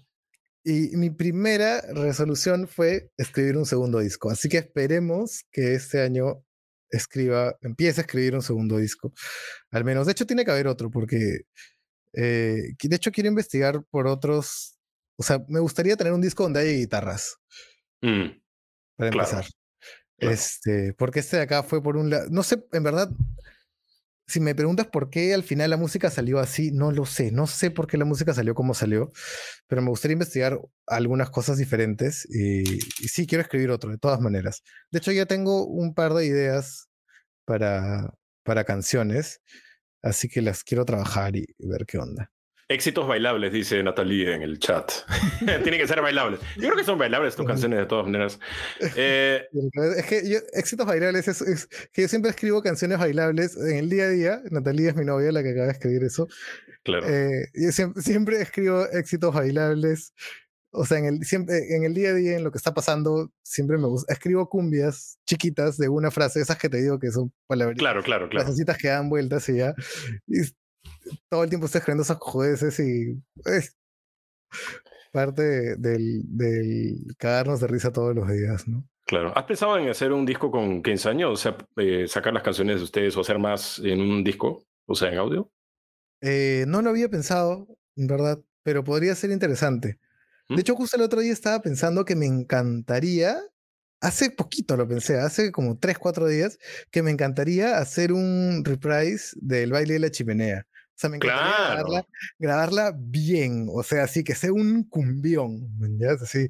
[SPEAKER 2] Y mi primera resolución fue escribir un segundo disco. Así que esperemos que este año escriba, empiece a escribir un segundo disco. Al menos, de hecho, tiene que haber otro, porque eh, de hecho quiero investigar por otros. O sea, me gustaría tener un disco donde haya guitarras,
[SPEAKER 1] Mm,
[SPEAKER 2] para
[SPEAKER 1] Claro,
[SPEAKER 2] empezar.
[SPEAKER 1] claro.
[SPEAKER 2] Este, porque este de acá fue por un lado. No sé, en verdad, si me preguntas por qué al final la música salió así, no lo sé. No sé por qué la música salió como salió, pero me gustaría investigar algunas cosas diferentes y, sí quiero escribir otro, de todas maneras. De hecho, ya tengo un par de ideas para, para canciones, así que las quiero trabajar y ver qué onda.
[SPEAKER 1] Éxitos bailables, dice Natalie en el chat. Tiene que ser bailables. Yo creo que son bailables tus canciones de todas maneras. Eh,
[SPEAKER 2] Es que yo, éxitos bailables es, es que yo siempre escribo canciones bailables en el día a día. Natalia es mi novia, la que acaba de escribir eso.
[SPEAKER 1] claro.
[SPEAKER 2] Eh, yo siempre, siempre escribo éxitos bailables. O sea, en el, siempre, en el día a día, en lo que está pasando, siempre me gusta. Escribo cumbias chiquitas de una frase, esas que te digo que son palabras,
[SPEAKER 1] Claro, claro, claro.
[SPEAKER 2] frasecitas que dan vueltas y ya. Y todo el tiempo estoy escribiendo esas jodeces y es parte de- del, del cagarnos de risa todos los días, ¿no?
[SPEAKER 1] Claro. ¿Has pensado en hacer un disco con 15 años? O sea, eh, sacar las canciones de ustedes o hacer más en un disco, o sea, en audio.
[SPEAKER 2] Eh, no lo había pensado, en verdad, pero podría ser interesante.
[SPEAKER 1] ¿Mm?
[SPEAKER 2] De hecho, justo el otro día estaba pensando que me encantaría, hace poquito lo pensé, hace como 3, 4 días, que me encantaría hacer un reprise del baile de la chimenea. O sea, me encantaría
[SPEAKER 1] Claro.
[SPEAKER 2] grabarla, grabarla bien, o sea, así que sea un cumbión, ¿ya? Así,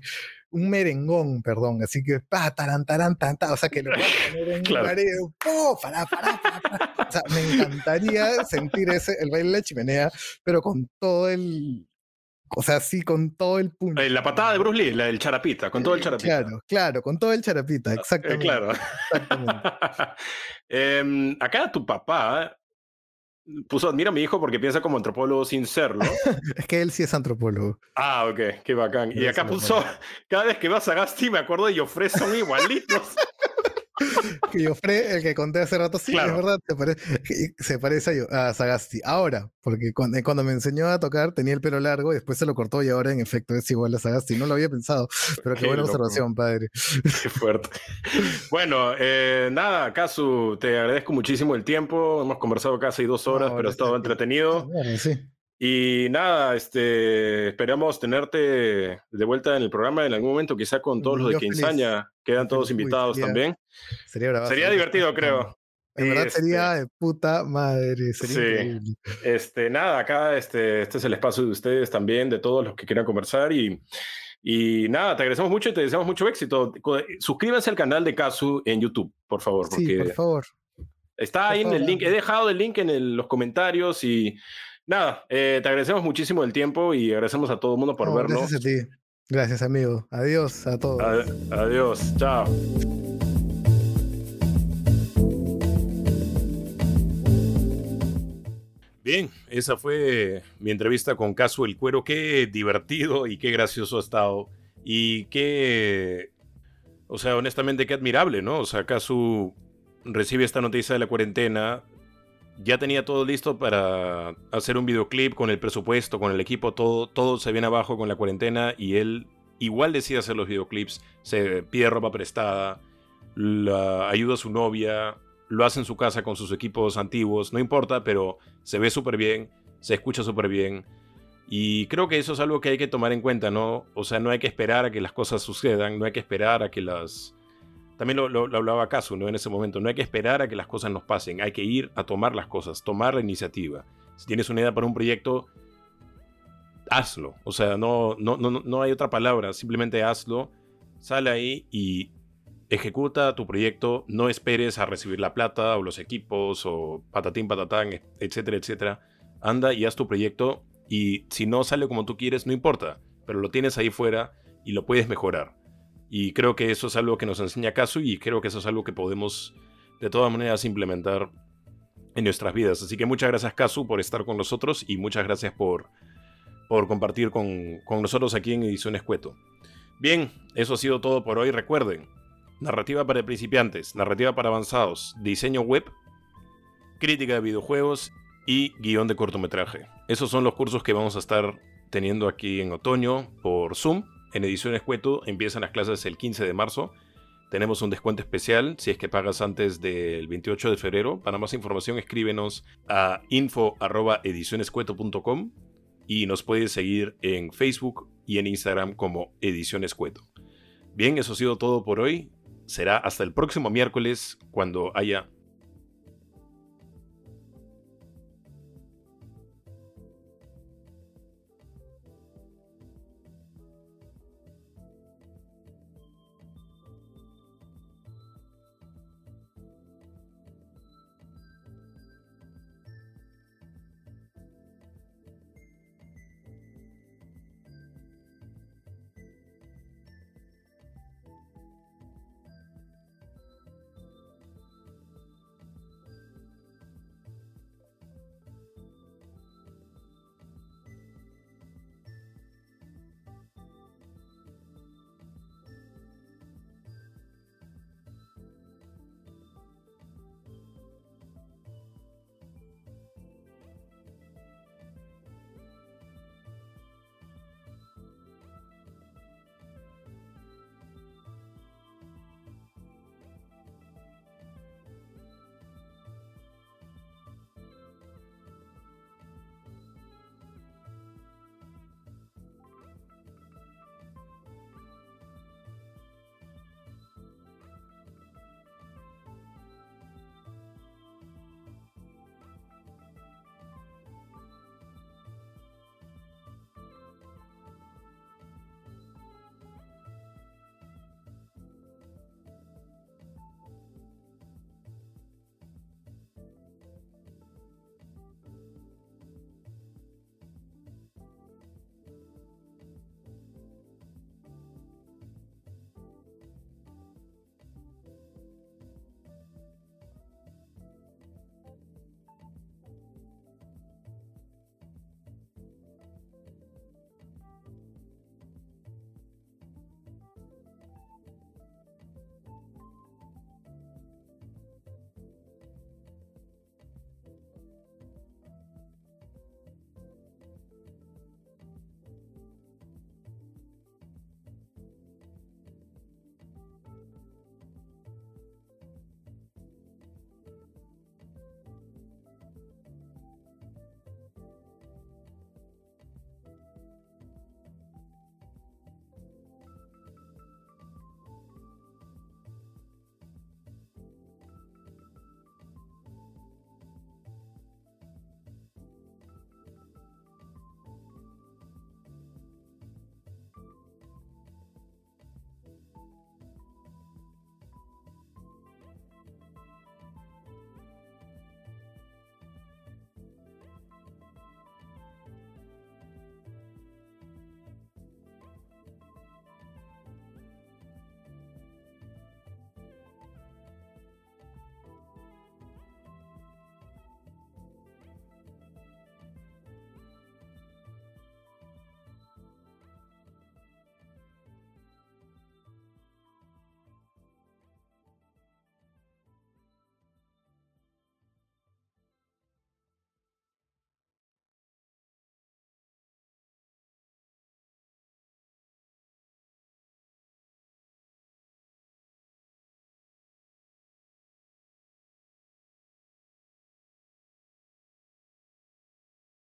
[SPEAKER 2] un merengón, perdón, así que pa, taran, taran, tan, o sea, que lo puedas poner en
[SPEAKER 1] Claro.
[SPEAKER 2] un. O sea, me encantaría sentir ese, el baile de la chimenea, pero con todo el, o sea, sí, con todo el punto.
[SPEAKER 1] Eh, la patada de Bruce Lee, la del charapita, con todo el charapita.
[SPEAKER 2] Claro, claro, con todo el charapita,
[SPEAKER 1] Eh,
[SPEAKER 2] exactamente.
[SPEAKER 1] claro.
[SPEAKER 2] exactamente.
[SPEAKER 1] Em, acá tu papá puso admira a mi hijo porque piensa como antropólogo sin serlo.
[SPEAKER 2] Es que él sí es antropólogo.
[SPEAKER 1] Ah, ok, qué bacán. Y acá puso, cada vez que vas a Gasti me acuerdo de Joffre son igualitos.
[SPEAKER 2] Que Joffre, el que conté hace rato, sí,
[SPEAKER 1] Claro.
[SPEAKER 2] es verdad, se, pare- se parece a, Yo- a Sagasti. Ahora, porque cuando, cuando me enseñó a tocar tenía el pelo largo, después se lo cortó y ahora en efecto es igual a Sagasti. No lo había pensado, pero qué,
[SPEAKER 1] Qué
[SPEAKER 2] buena
[SPEAKER 1] loco.
[SPEAKER 2] observación, padre.
[SPEAKER 1] Qué fuerte. Bueno, eh, nada, Casu, te agradezco muchísimo el tiempo. Hemos conversado casi dos horas,
[SPEAKER 2] No,
[SPEAKER 1] pero ha estado entretenido.
[SPEAKER 2] Sí.
[SPEAKER 1] Y nada, este, esperamos tenerte de vuelta en el programa en algún momento, quizá con todos los de
[SPEAKER 2] Yo.
[SPEAKER 1] Quinzaña. Quedan
[SPEAKER 2] Yo
[SPEAKER 1] todos.
[SPEAKER 2] Uy,
[SPEAKER 1] invitados también.
[SPEAKER 2] Sería bravazo,
[SPEAKER 1] Sería
[SPEAKER 2] ¿eh?
[SPEAKER 1] divertido, creo.
[SPEAKER 2] En verdad
[SPEAKER 1] Este,
[SPEAKER 2] sería de puta madre, sería
[SPEAKER 1] Sí.
[SPEAKER 2] increíble.
[SPEAKER 1] Este, nada, acá este, este es el espacio de ustedes también, de todos los que quieran conversar. Y Y nada, te agradecemos mucho y te deseamos mucho éxito. Suscríbanse al canal de Casu en YouTube, por favor.
[SPEAKER 2] Porque sí, por favor.
[SPEAKER 1] Está ahí en el link. He dejado el link en los comentarios y nada, eh, te agradecemos muchísimo el tiempo y agradecemos a todo el mundo por vernos.
[SPEAKER 2] Gracias a ti. Gracias, amigo. Adiós a todos.
[SPEAKER 1] adiós. Chao. Bien, esa fue mi entrevista con Casu El Cuero. Qué divertido y qué gracioso ha estado. Y qué, o sea, honestamente, qué admirable, ¿no? O sea, Casu recibe esta noticia de la cuarentena. Ya tenía todo listo para hacer un videoclip con el presupuesto, con el equipo, todo, todo se viene abajo con la cuarentena y él igual decide hacer los videoclips, se pide ropa prestada, ayuda a su novia, lo hace en su casa con sus equipos antiguos, no importa, pero se ve súper bien, se escucha súper bien. Y creo que eso es algo que hay que tomar en cuenta, ¿no? O sea, no hay que esperar a que las cosas sucedan, no hay que esperar a que las... También lo, hablaba Casu, ¿no? En ese momento, no hay que esperar a que las cosas nos pasen, hay que ir a tomar las cosas, tomar la iniciativa. Si tienes una idea para un proyecto, hazlo. O sea, no, no, no, no hay otra palabra, simplemente hazlo, sale ahí y ejecuta tu proyecto, no esperes a recibir la plata o los equipos o patatín, patatán, etcétera, etcétera. Anda y haz tu proyecto y si no sale como tú quieres, no importa, pero lo tienes ahí fuera y lo puedes mejorar. Y creo que eso es algo que nos enseña Casu y creo que eso es algo que podemos de todas maneras implementar en nuestras vidas. Así que muchas gracias Casu por estar con nosotros y muchas gracias por, por compartir con, con nosotros aquí en Edición Escueto. Bien, eso ha sido todo por hoy. Recuerden, narrativa para principiantes, narrativa para avanzados, diseño web, crítica de videojuegos y guion de cortometraje. Esos son los cursos que vamos a estar teniendo aquí en otoño por Zoom. En Edición Escueto empiezan las clases el 15 de marzo. Tenemos un descuento especial si es que pagas antes del 28 de febrero. Para más información escríbenos a info.edicionescueto.com y nos puedes seguir en Facebook y en Instagram como Edición Bien, eso ha sido todo por hoy será hasta el próximo miércoles cuando haya